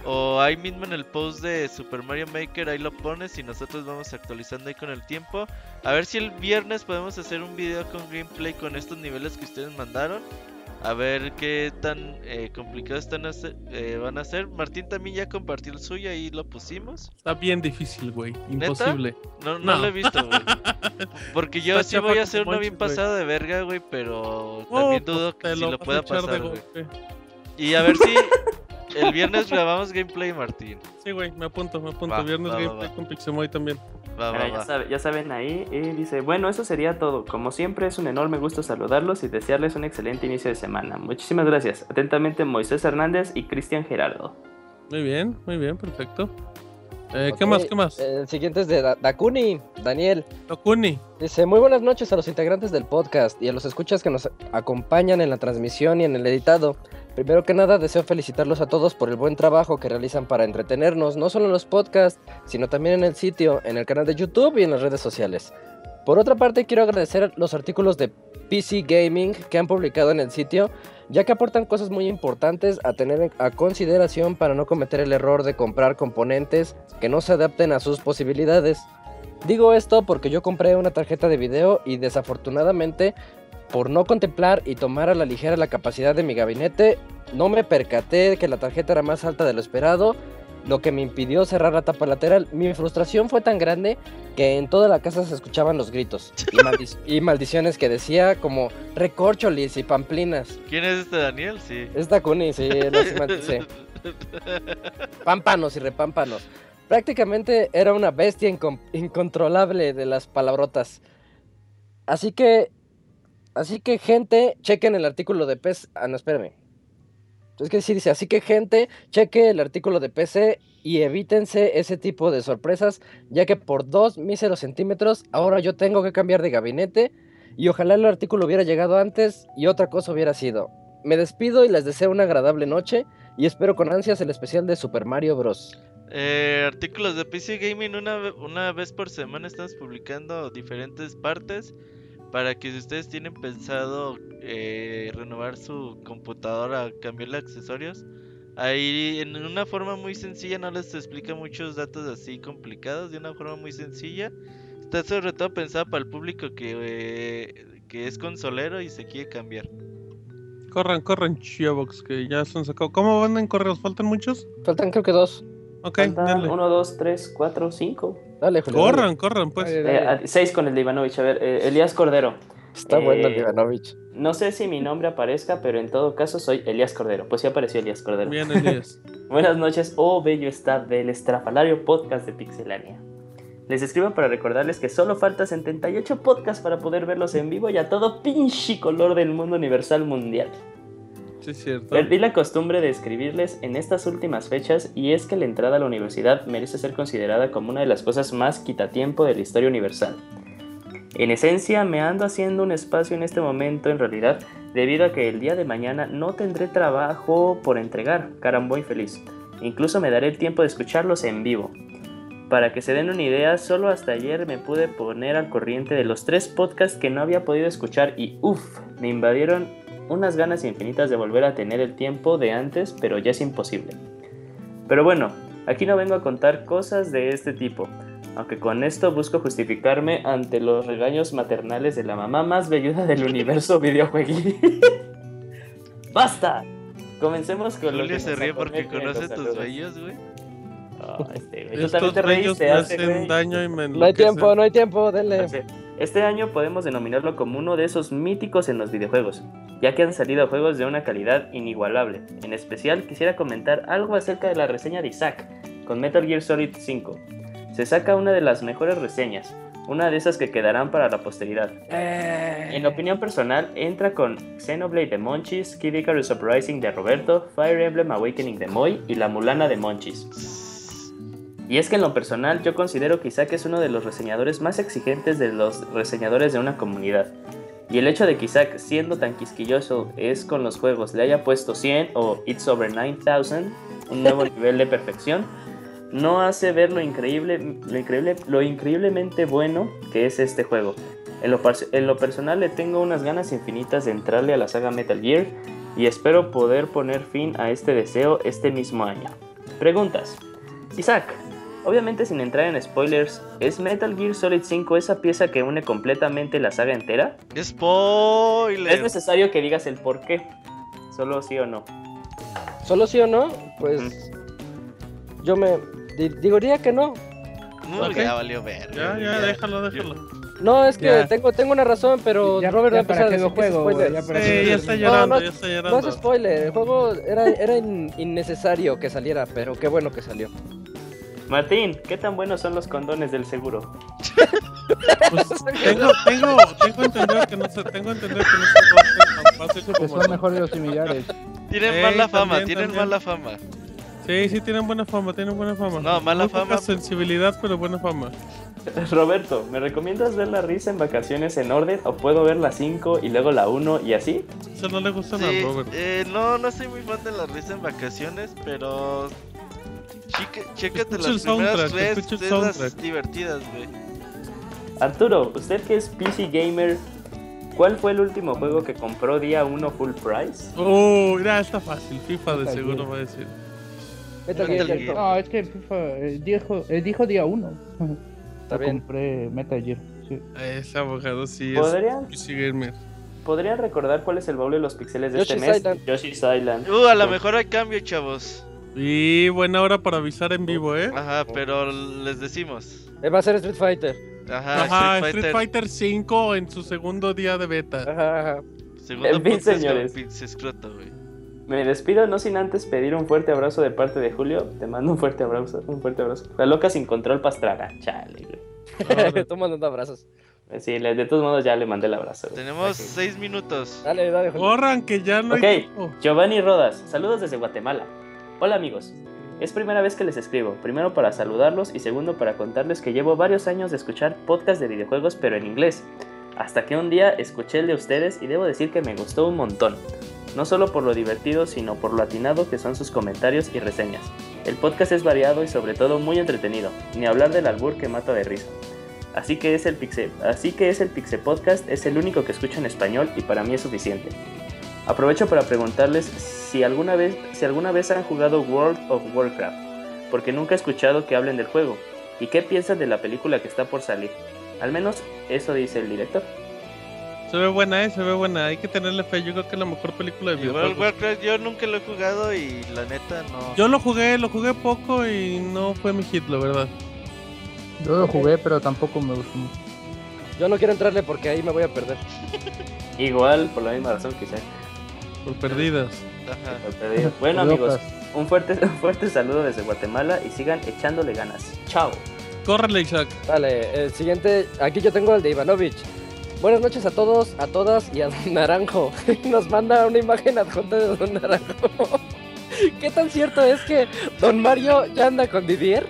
Speaker 2: O ahí mismo en el post de Super Mario Maker, ahí lo pones y nosotros vamos actualizando ahí con el tiempo. A ver si el viernes podemos hacer un video con gameplay con estos niveles que ustedes mandaron. A ver qué tan eh, complicados están a ser- eh, van a ser. Martín también ya compartió el suyo, ahí lo pusimos.
Speaker 1: Está bien difícil, güey. Imposible.
Speaker 2: No, no,
Speaker 1: No.
Speaker 2: lo he visto, güey. [laughs] Porque yo
Speaker 1: Está
Speaker 2: sí voy a hacer uno bien pasado de verga, güey, pero también
Speaker 1: pues
Speaker 2: dudo que si
Speaker 1: lo
Speaker 2: pueda pasar, güey. Y a ver si [laughs] el viernes grabamos gameplay, Martín.
Speaker 1: Sí, güey, me apunto, me apunto.
Speaker 2: Va,
Speaker 1: Viernes
Speaker 2: va,
Speaker 1: gameplay
Speaker 2: va.
Speaker 1: con Pixemoy también.
Speaker 2: Va, va,
Speaker 5: ya,
Speaker 2: va.
Speaker 5: sabe- ya saben ahí, y dice, bueno, eso sería todo. Como siempre, es un enorme gusto saludarlos y desearles un excelente inicio de semana. Muchísimas gracias. Atentamente, Moisés Hernández y Cristian Gerardo.
Speaker 1: Muy bien, muy bien, perfecto. Eh, ¿Qué
Speaker 3: Ok,
Speaker 1: más? ¿Qué más?
Speaker 3: El siguiente es de Da- Dakuni, Daniel.
Speaker 1: Dokuni.
Speaker 3: Dice, muy buenas noches a los integrantes del podcast y a los escuchas que nos acompañan en la transmisión y en el editado. Primero que nada, deseo felicitarlos a todos por el buen trabajo que realizan para entretenernos, no solo en los podcasts, sino también en el sitio, en el canal de YouTube y en las redes sociales. Por otra parte, quiero agradecer los artículos de PC Gaming que han publicado en el sitio, ya que aportan cosas muy importantes a tener en- a consideración para no cometer el error de comprar componentes que no se adapten a sus posibilidades. Digo esto porque yo compré una tarjeta de video y desafortunadamente, por no contemplar y tomar a la ligera la capacidad de mi gabinete, no me percaté de que la tarjeta era más alta de lo esperado, lo que me impidió cerrar la tapa lateral. Mi frustración fue tan grande que en toda la casa se escuchaban los gritos y, maldi- [laughs] y maldiciones que decía como recorcholis y pamplinas.
Speaker 2: ¿Quién es este Daniel? Sí.
Speaker 3: Es Dakuni, sí, [laughs] maldice. [laughs] Pámpanos y repámpanos. Prácticamente era una bestia incon- incontrolable de las palabrotas. Así que, así que gente, chequen el artículo de PC. Ah, no, espérame. Es que sí dice, así que gente, cheque el artículo de PC y evítense ese tipo de sorpresas, ya que por dos míseros centímetros ahora yo tengo que cambiar de gabinete y ojalá el artículo hubiera llegado antes y otra cosa hubiera sido. Me despido y les deseo una agradable noche y espero con ansias el especial de Super Mario Bros.
Speaker 2: Eh, artículos de PC Gaming una, una vez por semana estamos publicando diferentes partes para que si ustedes tienen pensado eh, renovar su computadora, cambiarle accesorios, ahí en una forma muy sencilla, no les explica muchos datos así complicados, de una forma muy sencilla. Está sobre todo pensado para el público que, eh, que es consolero y se quiere cambiar.
Speaker 1: Corran, corran, Chiabox, que ya se han sacado. ¿Cómo van en correos? ¿Faltan muchos?
Speaker 3: Faltan creo que dos.
Speaker 1: Ok, dale.
Speaker 5: 1, 2, 3, 4, 5.
Speaker 3: Dale, Julio. dale.
Speaker 1: Corran, corran, pues.
Speaker 3: Dale, dale.
Speaker 5: 6 con el de Ivanovich. A ver, eh, Elías Cordero.
Speaker 3: Está bueno el
Speaker 5: eh,
Speaker 3: Ivanovich.
Speaker 5: No sé si mi nombre aparezca, pero en todo caso soy Elías Cordero. Pues sí apareció Elías Cordero.
Speaker 1: Bien, Elías. [laughs]
Speaker 5: Buenas noches, oh bello staff del estrafalario podcast de Pixelania. Les escribo para recordarles que solo falta 78 podcasts para poder verlos en vivo y a todo pinche color del mundo universal mundial.
Speaker 1: Sí, cierto.
Speaker 5: Perdí la costumbre de escribirles en estas últimas fechas y es que la entrada a la universidad merece ser considerada como una de las cosas más quitatiempo de la historia universal. En esencia, me ando haciendo un espacio en este momento en realidad debido a que el día de mañana no tendré trabajo por entregar, caramboy feliz. Incluso me daré el tiempo de escucharlos en vivo. Para que se den una idea, solo hasta ayer me pude poner al corriente de los tres podcasts que no había podido escuchar y uff, me invadieron unas ganas infinitas de volver a tener el tiempo de antes, pero ya es imposible. Pero bueno, aquí no vengo a contar cosas de este tipo, aunque con esto busco justificarme ante los regaños maternales de la mamá más velluda del universo [laughs] videojueguil. [laughs] ¡Basta! Comencemos con lo
Speaker 2: Julio
Speaker 5: que
Speaker 2: se ríe porque conoce tus bellos, güey.
Speaker 5: Ah, este, güey,
Speaker 1: Estos
Speaker 5: también te
Speaker 1: bellos
Speaker 5: reíste
Speaker 1: me
Speaker 5: hace,
Speaker 1: hacen
Speaker 5: güey.
Speaker 1: daño y me
Speaker 3: No hay tiempo, no hay tiempo, denle.
Speaker 5: Este año podemos denominarlo como uno de esos míticos en los videojuegos, ya que han salido juegos de una calidad inigualable. En especial quisiera comentar algo acerca de la reseña de Isaac con Metal Gear Solid 5. Se saca una de las mejores reseñas, una de esas que quedarán para la posteridad. En opinión personal, entra con Xenoblade de Monchis, Kid Icarus Uprising de Roberto, Fire Emblem Awakening de Moy y La Mulana de Monchis. Y es que en lo personal yo considero que Isaac es uno de los reseñadores más exigentes de los reseñadores de una comunidad. Y el hecho de que Isaac, siendo tan quisquilloso, es con los juegos, le haya puesto 100 o It's Over 9000, un nuevo [laughs] nivel de perfección, no hace ver lo, increíble, lo, increíble, lo increíblemente bueno que es este juego. En lo, en lo personal le tengo unas ganas infinitas de entrarle a la saga Metal Gear y espero poder poner fin a este deseo este mismo año. Preguntas. Isaac, obviamente sin entrar en spoilers, ¿es Metal Gear Solid 5 esa pieza que une completamente la saga entera?
Speaker 12: Spoiler.
Speaker 5: Es necesario que digas el por qué. Solo sí o no.
Speaker 3: ¿Solo sí o no? Pues yo me di- diría que no.
Speaker 12: No,
Speaker 1: Ok.
Speaker 12: ya valió ver.
Speaker 1: Ya, ya, déjalo, déjalo.
Speaker 3: No, es que
Speaker 4: Ya.
Speaker 3: tengo, tengo una razón, pero
Speaker 4: Ya-
Speaker 3: Robert
Speaker 4: ya
Speaker 3: va a empezar a decir
Speaker 4: lo
Speaker 3: que es
Speaker 4: juego, ya para
Speaker 1: ya está
Speaker 3: No,
Speaker 1: llorando,
Speaker 3: no,
Speaker 1: ya está
Speaker 3: No
Speaker 1: llorando.
Speaker 3: es spoiler, el juego era, era in- innecesario que saliera, pero qué bueno que salió.
Speaker 5: Martín, ¿qué tan buenos son los condones del seguro?
Speaker 1: Pues, tengo, tengo, tengo entendido que no se, tengo entendido que no se rompen tan fácil
Speaker 4: Que
Speaker 1: como
Speaker 4: son mejores los [laughs] similares.
Speaker 12: Tienen
Speaker 1: Ey,
Speaker 12: mala fama,
Speaker 1: también,
Speaker 12: tienen
Speaker 1: también.
Speaker 12: mala fama.
Speaker 1: Sí, sí, tienen buena fama, tienen buena fama.
Speaker 12: No, mala
Speaker 1: Muy poca
Speaker 12: fama.
Speaker 1: sensibilidad, pero buena fama. [laughs]
Speaker 5: Roberto, ¿me recomiendas ver la risa en vacaciones en orden o puedo ver la 5 y luego la 1 y así?
Speaker 1: Eso no le gusta
Speaker 12: Sí,
Speaker 1: a Robert.
Speaker 12: eh, no, no soy muy fan de la risa en vacaciones, pero. Chécate las primeras tres, es
Speaker 1: soundtrack.
Speaker 12: divertidas, güey.
Speaker 5: Arturo, usted que es PC Gamer, ¿cuál fue el último juego que compró día 1 full price?
Speaker 1: Oh, mira, está fácil. FIFA de seguro va a decir.
Speaker 3: Metal
Speaker 12: Metal
Speaker 3: Gear,
Speaker 12: Gear.
Speaker 4: No, es que FIFA eh, dijo, eh, dijo día uno.
Speaker 3: Está
Speaker 4: Yo
Speaker 3: bien.
Speaker 4: compré Metal Gear. sí.
Speaker 1: Ese abogado sí es
Speaker 5: ¿Podrían,
Speaker 1: PC Gamer.
Speaker 5: ¿Podrían recordar cuál es el baúl de los pixeles de este mes?
Speaker 3: Island.
Speaker 5: Yoshi's Island.
Speaker 12: Uh, a lo mejor hay cambio, chavos.
Speaker 1: Y buena hora para avisar en vivo, ¿eh?
Speaker 12: Ajá, pero les decimos.
Speaker 3: Eh, Va a ser Street Fighter.
Speaker 12: Ajá,
Speaker 1: Ajá,
Speaker 12: Street
Speaker 1: Street
Speaker 12: Fighter.
Speaker 1: Fighter 5 en su segundo día de beta.
Speaker 3: Ajá, ajá.
Speaker 12: Segundo
Speaker 5: En fin, señores.
Speaker 12: escroto, güey.
Speaker 5: Me despido no sin antes pedir un fuerte abrazo de parte de Julio. Te mando un fuerte abrazo, un fuerte abrazo. La loca sin control pastraga. Chale, güey. [laughs]
Speaker 3: Tú mandando abrazos.
Speaker 5: Sí, de todos modos ya le mandé el abrazo. güey.
Speaker 12: Tenemos seis minutos.
Speaker 3: Dale, dale, Julio.
Speaker 1: Corran, que ya no
Speaker 5: Ok,
Speaker 1: hay tiempo.
Speaker 5: Giovanni Rodas, saludos desde Guatemala. Hola amigos, es primera vez que les escribo, primero para saludarlos y segundo para contarles que llevo varios años de escuchar podcast de videojuegos pero en inglés. Hasta que un día escuché el de ustedes y debo decir que me gustó un montón. No solo por lo divertido, sino por lo atinado que son sus comentarios y reseñas. El podcast es variado y sobre todo muy entretenido, ni hablar del albur que mata de risa. Así que es el Pixel, así que es el Pixel Podcast, es el único que escucho en español y para mí es suficiente. Aprovecho para preguntarles si alguna vez, si alguna vez han jugado World of Warcraft, porque nunca he escuchado que hablen del juego, y qué piensan de la película que está por salir. Al menos eso dice el director.
Speaker 1: Se ve buena, eh, se ve buena. Hay que tenerle fe. Yo creo que es la mejor película de videojuegos.
Speaker 12: Warcraft yo nunca lo he jugado y la neta no.
Speaker 1: Yo lo jugué, lo jugué poco y no fue mi hit, la verdad.
Speaker 4: Yo lo jugué, pero tampoco me gustó mucho.
Speaker 3: Yo no quiero entrarle porque ahí me voy a perder. [laughs]
Speaker 5: Igual, por la misma razón quizá.
Speaker 1: Por perdidas.
Speaker 12: Ajá.
Speaker 5: por. Bueno amigos, un fuerte, [laughs] un fuerte saludo desde Guatemala y sigan echándole ganas. Chao.
Speaker 1: Córrele, Isaac.
Speaker 3: Dale, el siguiente, aquí yo tengo el de Ivanovich. Buenas noches a todos, a todas y a Don Naranjo. [laughs] Nos manda una imagen adjunta de Don Naranjo. [laughs] ¿Qué tan cierto es que Don Mario ya anda con Didier?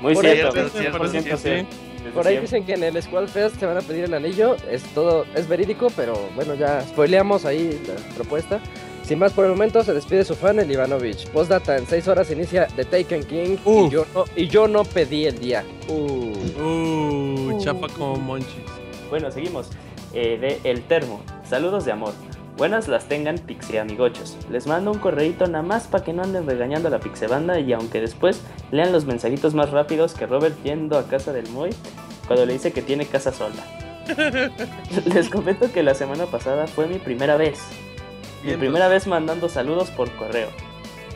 Speaker 5: Muy
Speaker 3: Por
Speaker 5: cierto,
Speaker 12: cierto,
Speaker 5: 100%
Speaker 12: cierto,
Speaker 5: cierto. Desde
Speaker 3: Por ahí
Speaker 5: siempre.
Speaker 3: dicen que en el Squall Fest se van a pedir el anillo. Es todo, es verídico, pero bueno, ya spoileamos ahí la propuesta. Sin más por el momento, se despide su fan, el Ivanovich. Postdata, en 6 horas inicia The Taken King y yo, no, y yo no pedí el día. Uh.
Speaker 1: Uh, chapa como monchis.
Speaker 5: Bueno, seguimos. Eh, de El Termo. Saludos de amor. Buenas las tengan pixie amigochos. Les mando un correíto nada más para que no anden regañando a la pixebanda y aunque después lean los mensajitos más rápidos que Robert yendo a casa del Moy cuando le dice que tiene casa sola. [laughs] Les comento que la semana pasada fue mi primera vez. Mi primera vez mandando saludos por correo.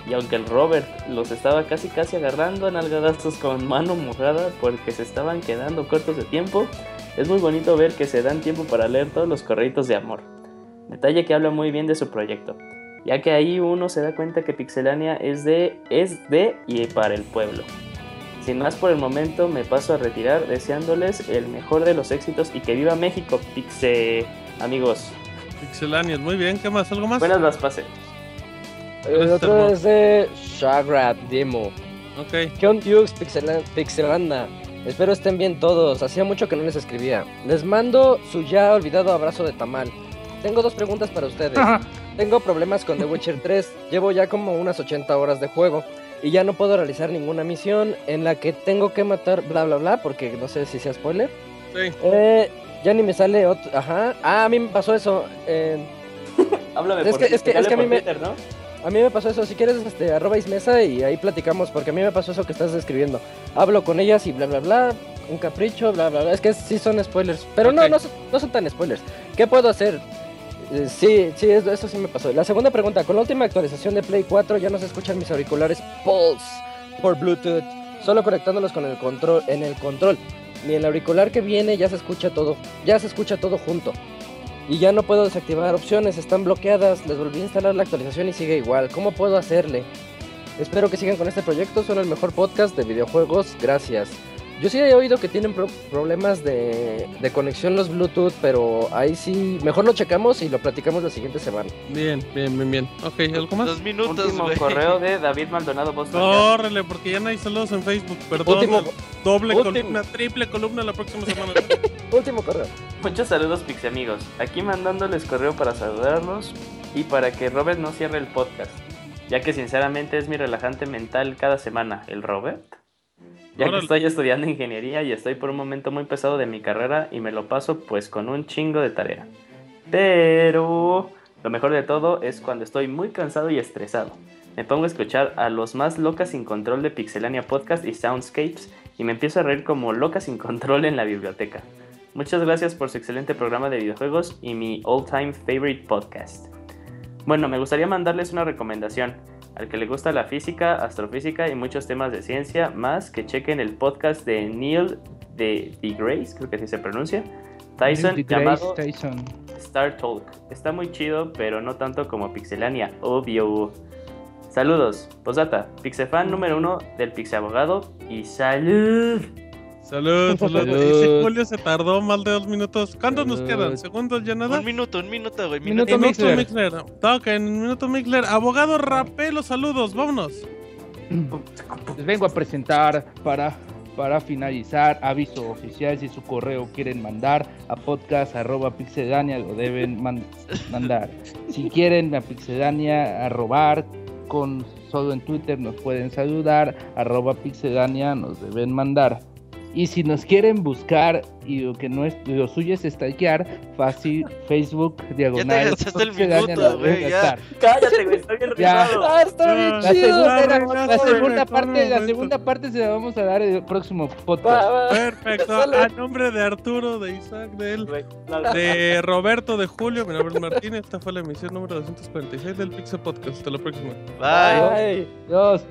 Speaker 5: Y aunque el Robert los estaba casi casi agarrando a nalgadazos con mano mojada porque se estaban quedando cortos de tiempo, es muy bonito ver que se dan tiempo para leer todos los correitos de amor. Detalle que habla muy bien de su proyecto, ya que ahí uno se da cuenta que Pixelania es de, es de y para el pueblo. Sin más por el momento me paso a retirar deseándoles el mejor de los éxitos y que viva México, Pixe amigos.
Speaker 1: Pixelanias, muy bien. ¿Qué más? ¿Algo más?
Speaker 5: Buenas las pases.
Speaker 3: El otro es de Shagrad Demo.
Speaker 1: Ok.
Speaker 3: ¿Qué Pixela- Pixelanda? Espero estén bien todos. Hacía mucho que no les escribía. Les mando su ya olvidado abrazo de tamal. Tengo dos preguntas para ustedes. Tengo problemas con The Witcher 3. Llevo ya como unas 80 horas de juego. Y ya no puedo realizar ninguna misión en la que tengo que matar bla bla bla. Porque no sé si sea spoiler.
Speaker 1: Sí.
Speaker 3: Eh, ya ni me sale otro. Ajá. Ah, a mí me pasó eso. eh, [laughs]
Speaker 5: Háblame
Speaker 3: Es
Speaker 5: por
Speaker 3: que- es que-
Speaker 5: dale
Speaker 3: es que a
Speaker 5: por
Speaker 3: mí me-
Speaker 5: Twitter, ¿no?
Speaker 3: A mí me pasó eso, si quieres, este, arroba Ismesa y ahí platicamos, porque a mí me pasó eso que estás describiendo. Hablo con ellas y bla, bla, bla, un capricho, bla, bla, bla. Es que sí son spoilers, pero no,
Speaker 1: Ok.
Speaker 3: no, son- no son tan spoilers. ¿Qué puedo hacer? Eh, sí, sí, eso, eso sí me pasó. La segunda pregunta, con la última actualización de Play 4 ya no se escuchan mis auriculares Pulse por Bluetooth, solo conectándolos con el control, en el control. Ni el auricular que viene ya se escucha todo, ya se escucha todo junto. Y ya no puedo desactivar opciones, están bloqueadas. Les volví a instalar la actualización y sigue igual. ¿Cómo puedo hacerle? Espero que sigan con este proyecto, son el mejor podcast de videojuegos. Gracias. Yo sí he oído que tienen pro- problemas de, de conexión los Bluetooth, pero ahí sí, mejor lo checamos y lo platicamos la siguiente semana.
Speaker 1: Bien, bien, bien, bien. Ok, ¿algo más?
Speaker 12: Dos minutos,
Speaker 5: Último correo de David Maldonado.
Speaker 1: Córrele, porque ya no hay saludos en Facebook. Perdón.
Speaker 3: Último-
Speaker 1: doble
Speaker 3: último.
Speaker 1: columna, triple columna la próxima semana. [laughs]
Speaker 3: Último correo.
Speaker 5: Muchos saludos, Pixie amigos. Aquí mandándoles correo para saludarlos y para que Robert no cierre el podcast. Ya que sinceramente es mi relajante mental cada semana, el Robert. Ya que estoy estudiando ingeniería y estoy por un momento muy pesado de mi carrera y me lo paso pues con un chingo de tarea. Pero lo mejor de todo es cuando estoy muy cansado y estresado. Me pongo a escuchar a los más locas sin control de Pixelania Podcast y Soundscapes y me empiezo a reír como loca sin control en la biblioteca. Muchas gracias por su excelente programa de videojuegos y mi all time favorite podcast. Bueno, me gustaría mandarles una recomendación. Al que le gusta la física, astrofísica y muchos temas de ciencia, más que chequen el podcast de Neil de Grace, creo que así se pronuncia, Tyson,
Speaker 4: Neil
Speaker 5: llamado
Speaker 4: Tyson.
Speaker 5: Star Talk. Está muy chido, pero no tanto como Pixelania, obvio. Saludos, posdata, Pixefan número uno del Pixeabogado y salud.
Speaker 1: Salud, salud.
Speaker 4: Salud.
Speaker 1: Ese Julio se tardó más de dos minutos. ¿Cuántos nos quedan? ¿Segundos ya nada?
Speaker 12: Un minuto, un minuto, güey.
Speaker 4: Minuto
Speaker 12: Minuto.
Speaker 1: Minuto
Speaker 4: Mixler.
Speaker 1: Mixler. Toca en Minuto Mixler. Abogado Rapé, los saludos. Vámonos.
Speaker 4: Les vengo a presentar para, para finalizar aviso oficial si su correo quieren mandar a podcast.pixedania lo deben man- mandar. Si quieren a Pixedania a robar con solo en Twitter nos pueden saludar arroba Pixedania nos deben mandar. Y si nos quieren buscar y lo que no es lo suyo es stalkear, fácil Facebook diagonal.
Speaker 12: gastaste el
Speaker 4: Pixedania
Speaker 12: minuto, güey, ya.
Speaker 5: Cállate, güey, estoy bien
Speaker 4: Ya.
Speaker 3: Ah, está bien
Speaker 4: La
Speaker 3: chido.
Speaker 4: segunda,
Speaker 1: Ya,
Speaker 4: la
Speaker 1: ya,
Speaker 4: segunda
Speaker 1: ya,
Speaker 4: parte, la segunda parte se la vamos a dar el próximo podcast.
Speaker 3: va.
Speaker 1: Perfecto. A nombre de Arturo, de Isaac, de él, de Roberto, de Julio, mi nombre es Martín. Esta fue la emisión número 246 del Pixel Podcast. Hasta la próxima.
Speaker 12: Bye.
Speaker 3: Ay.
Speaker 4: Dios.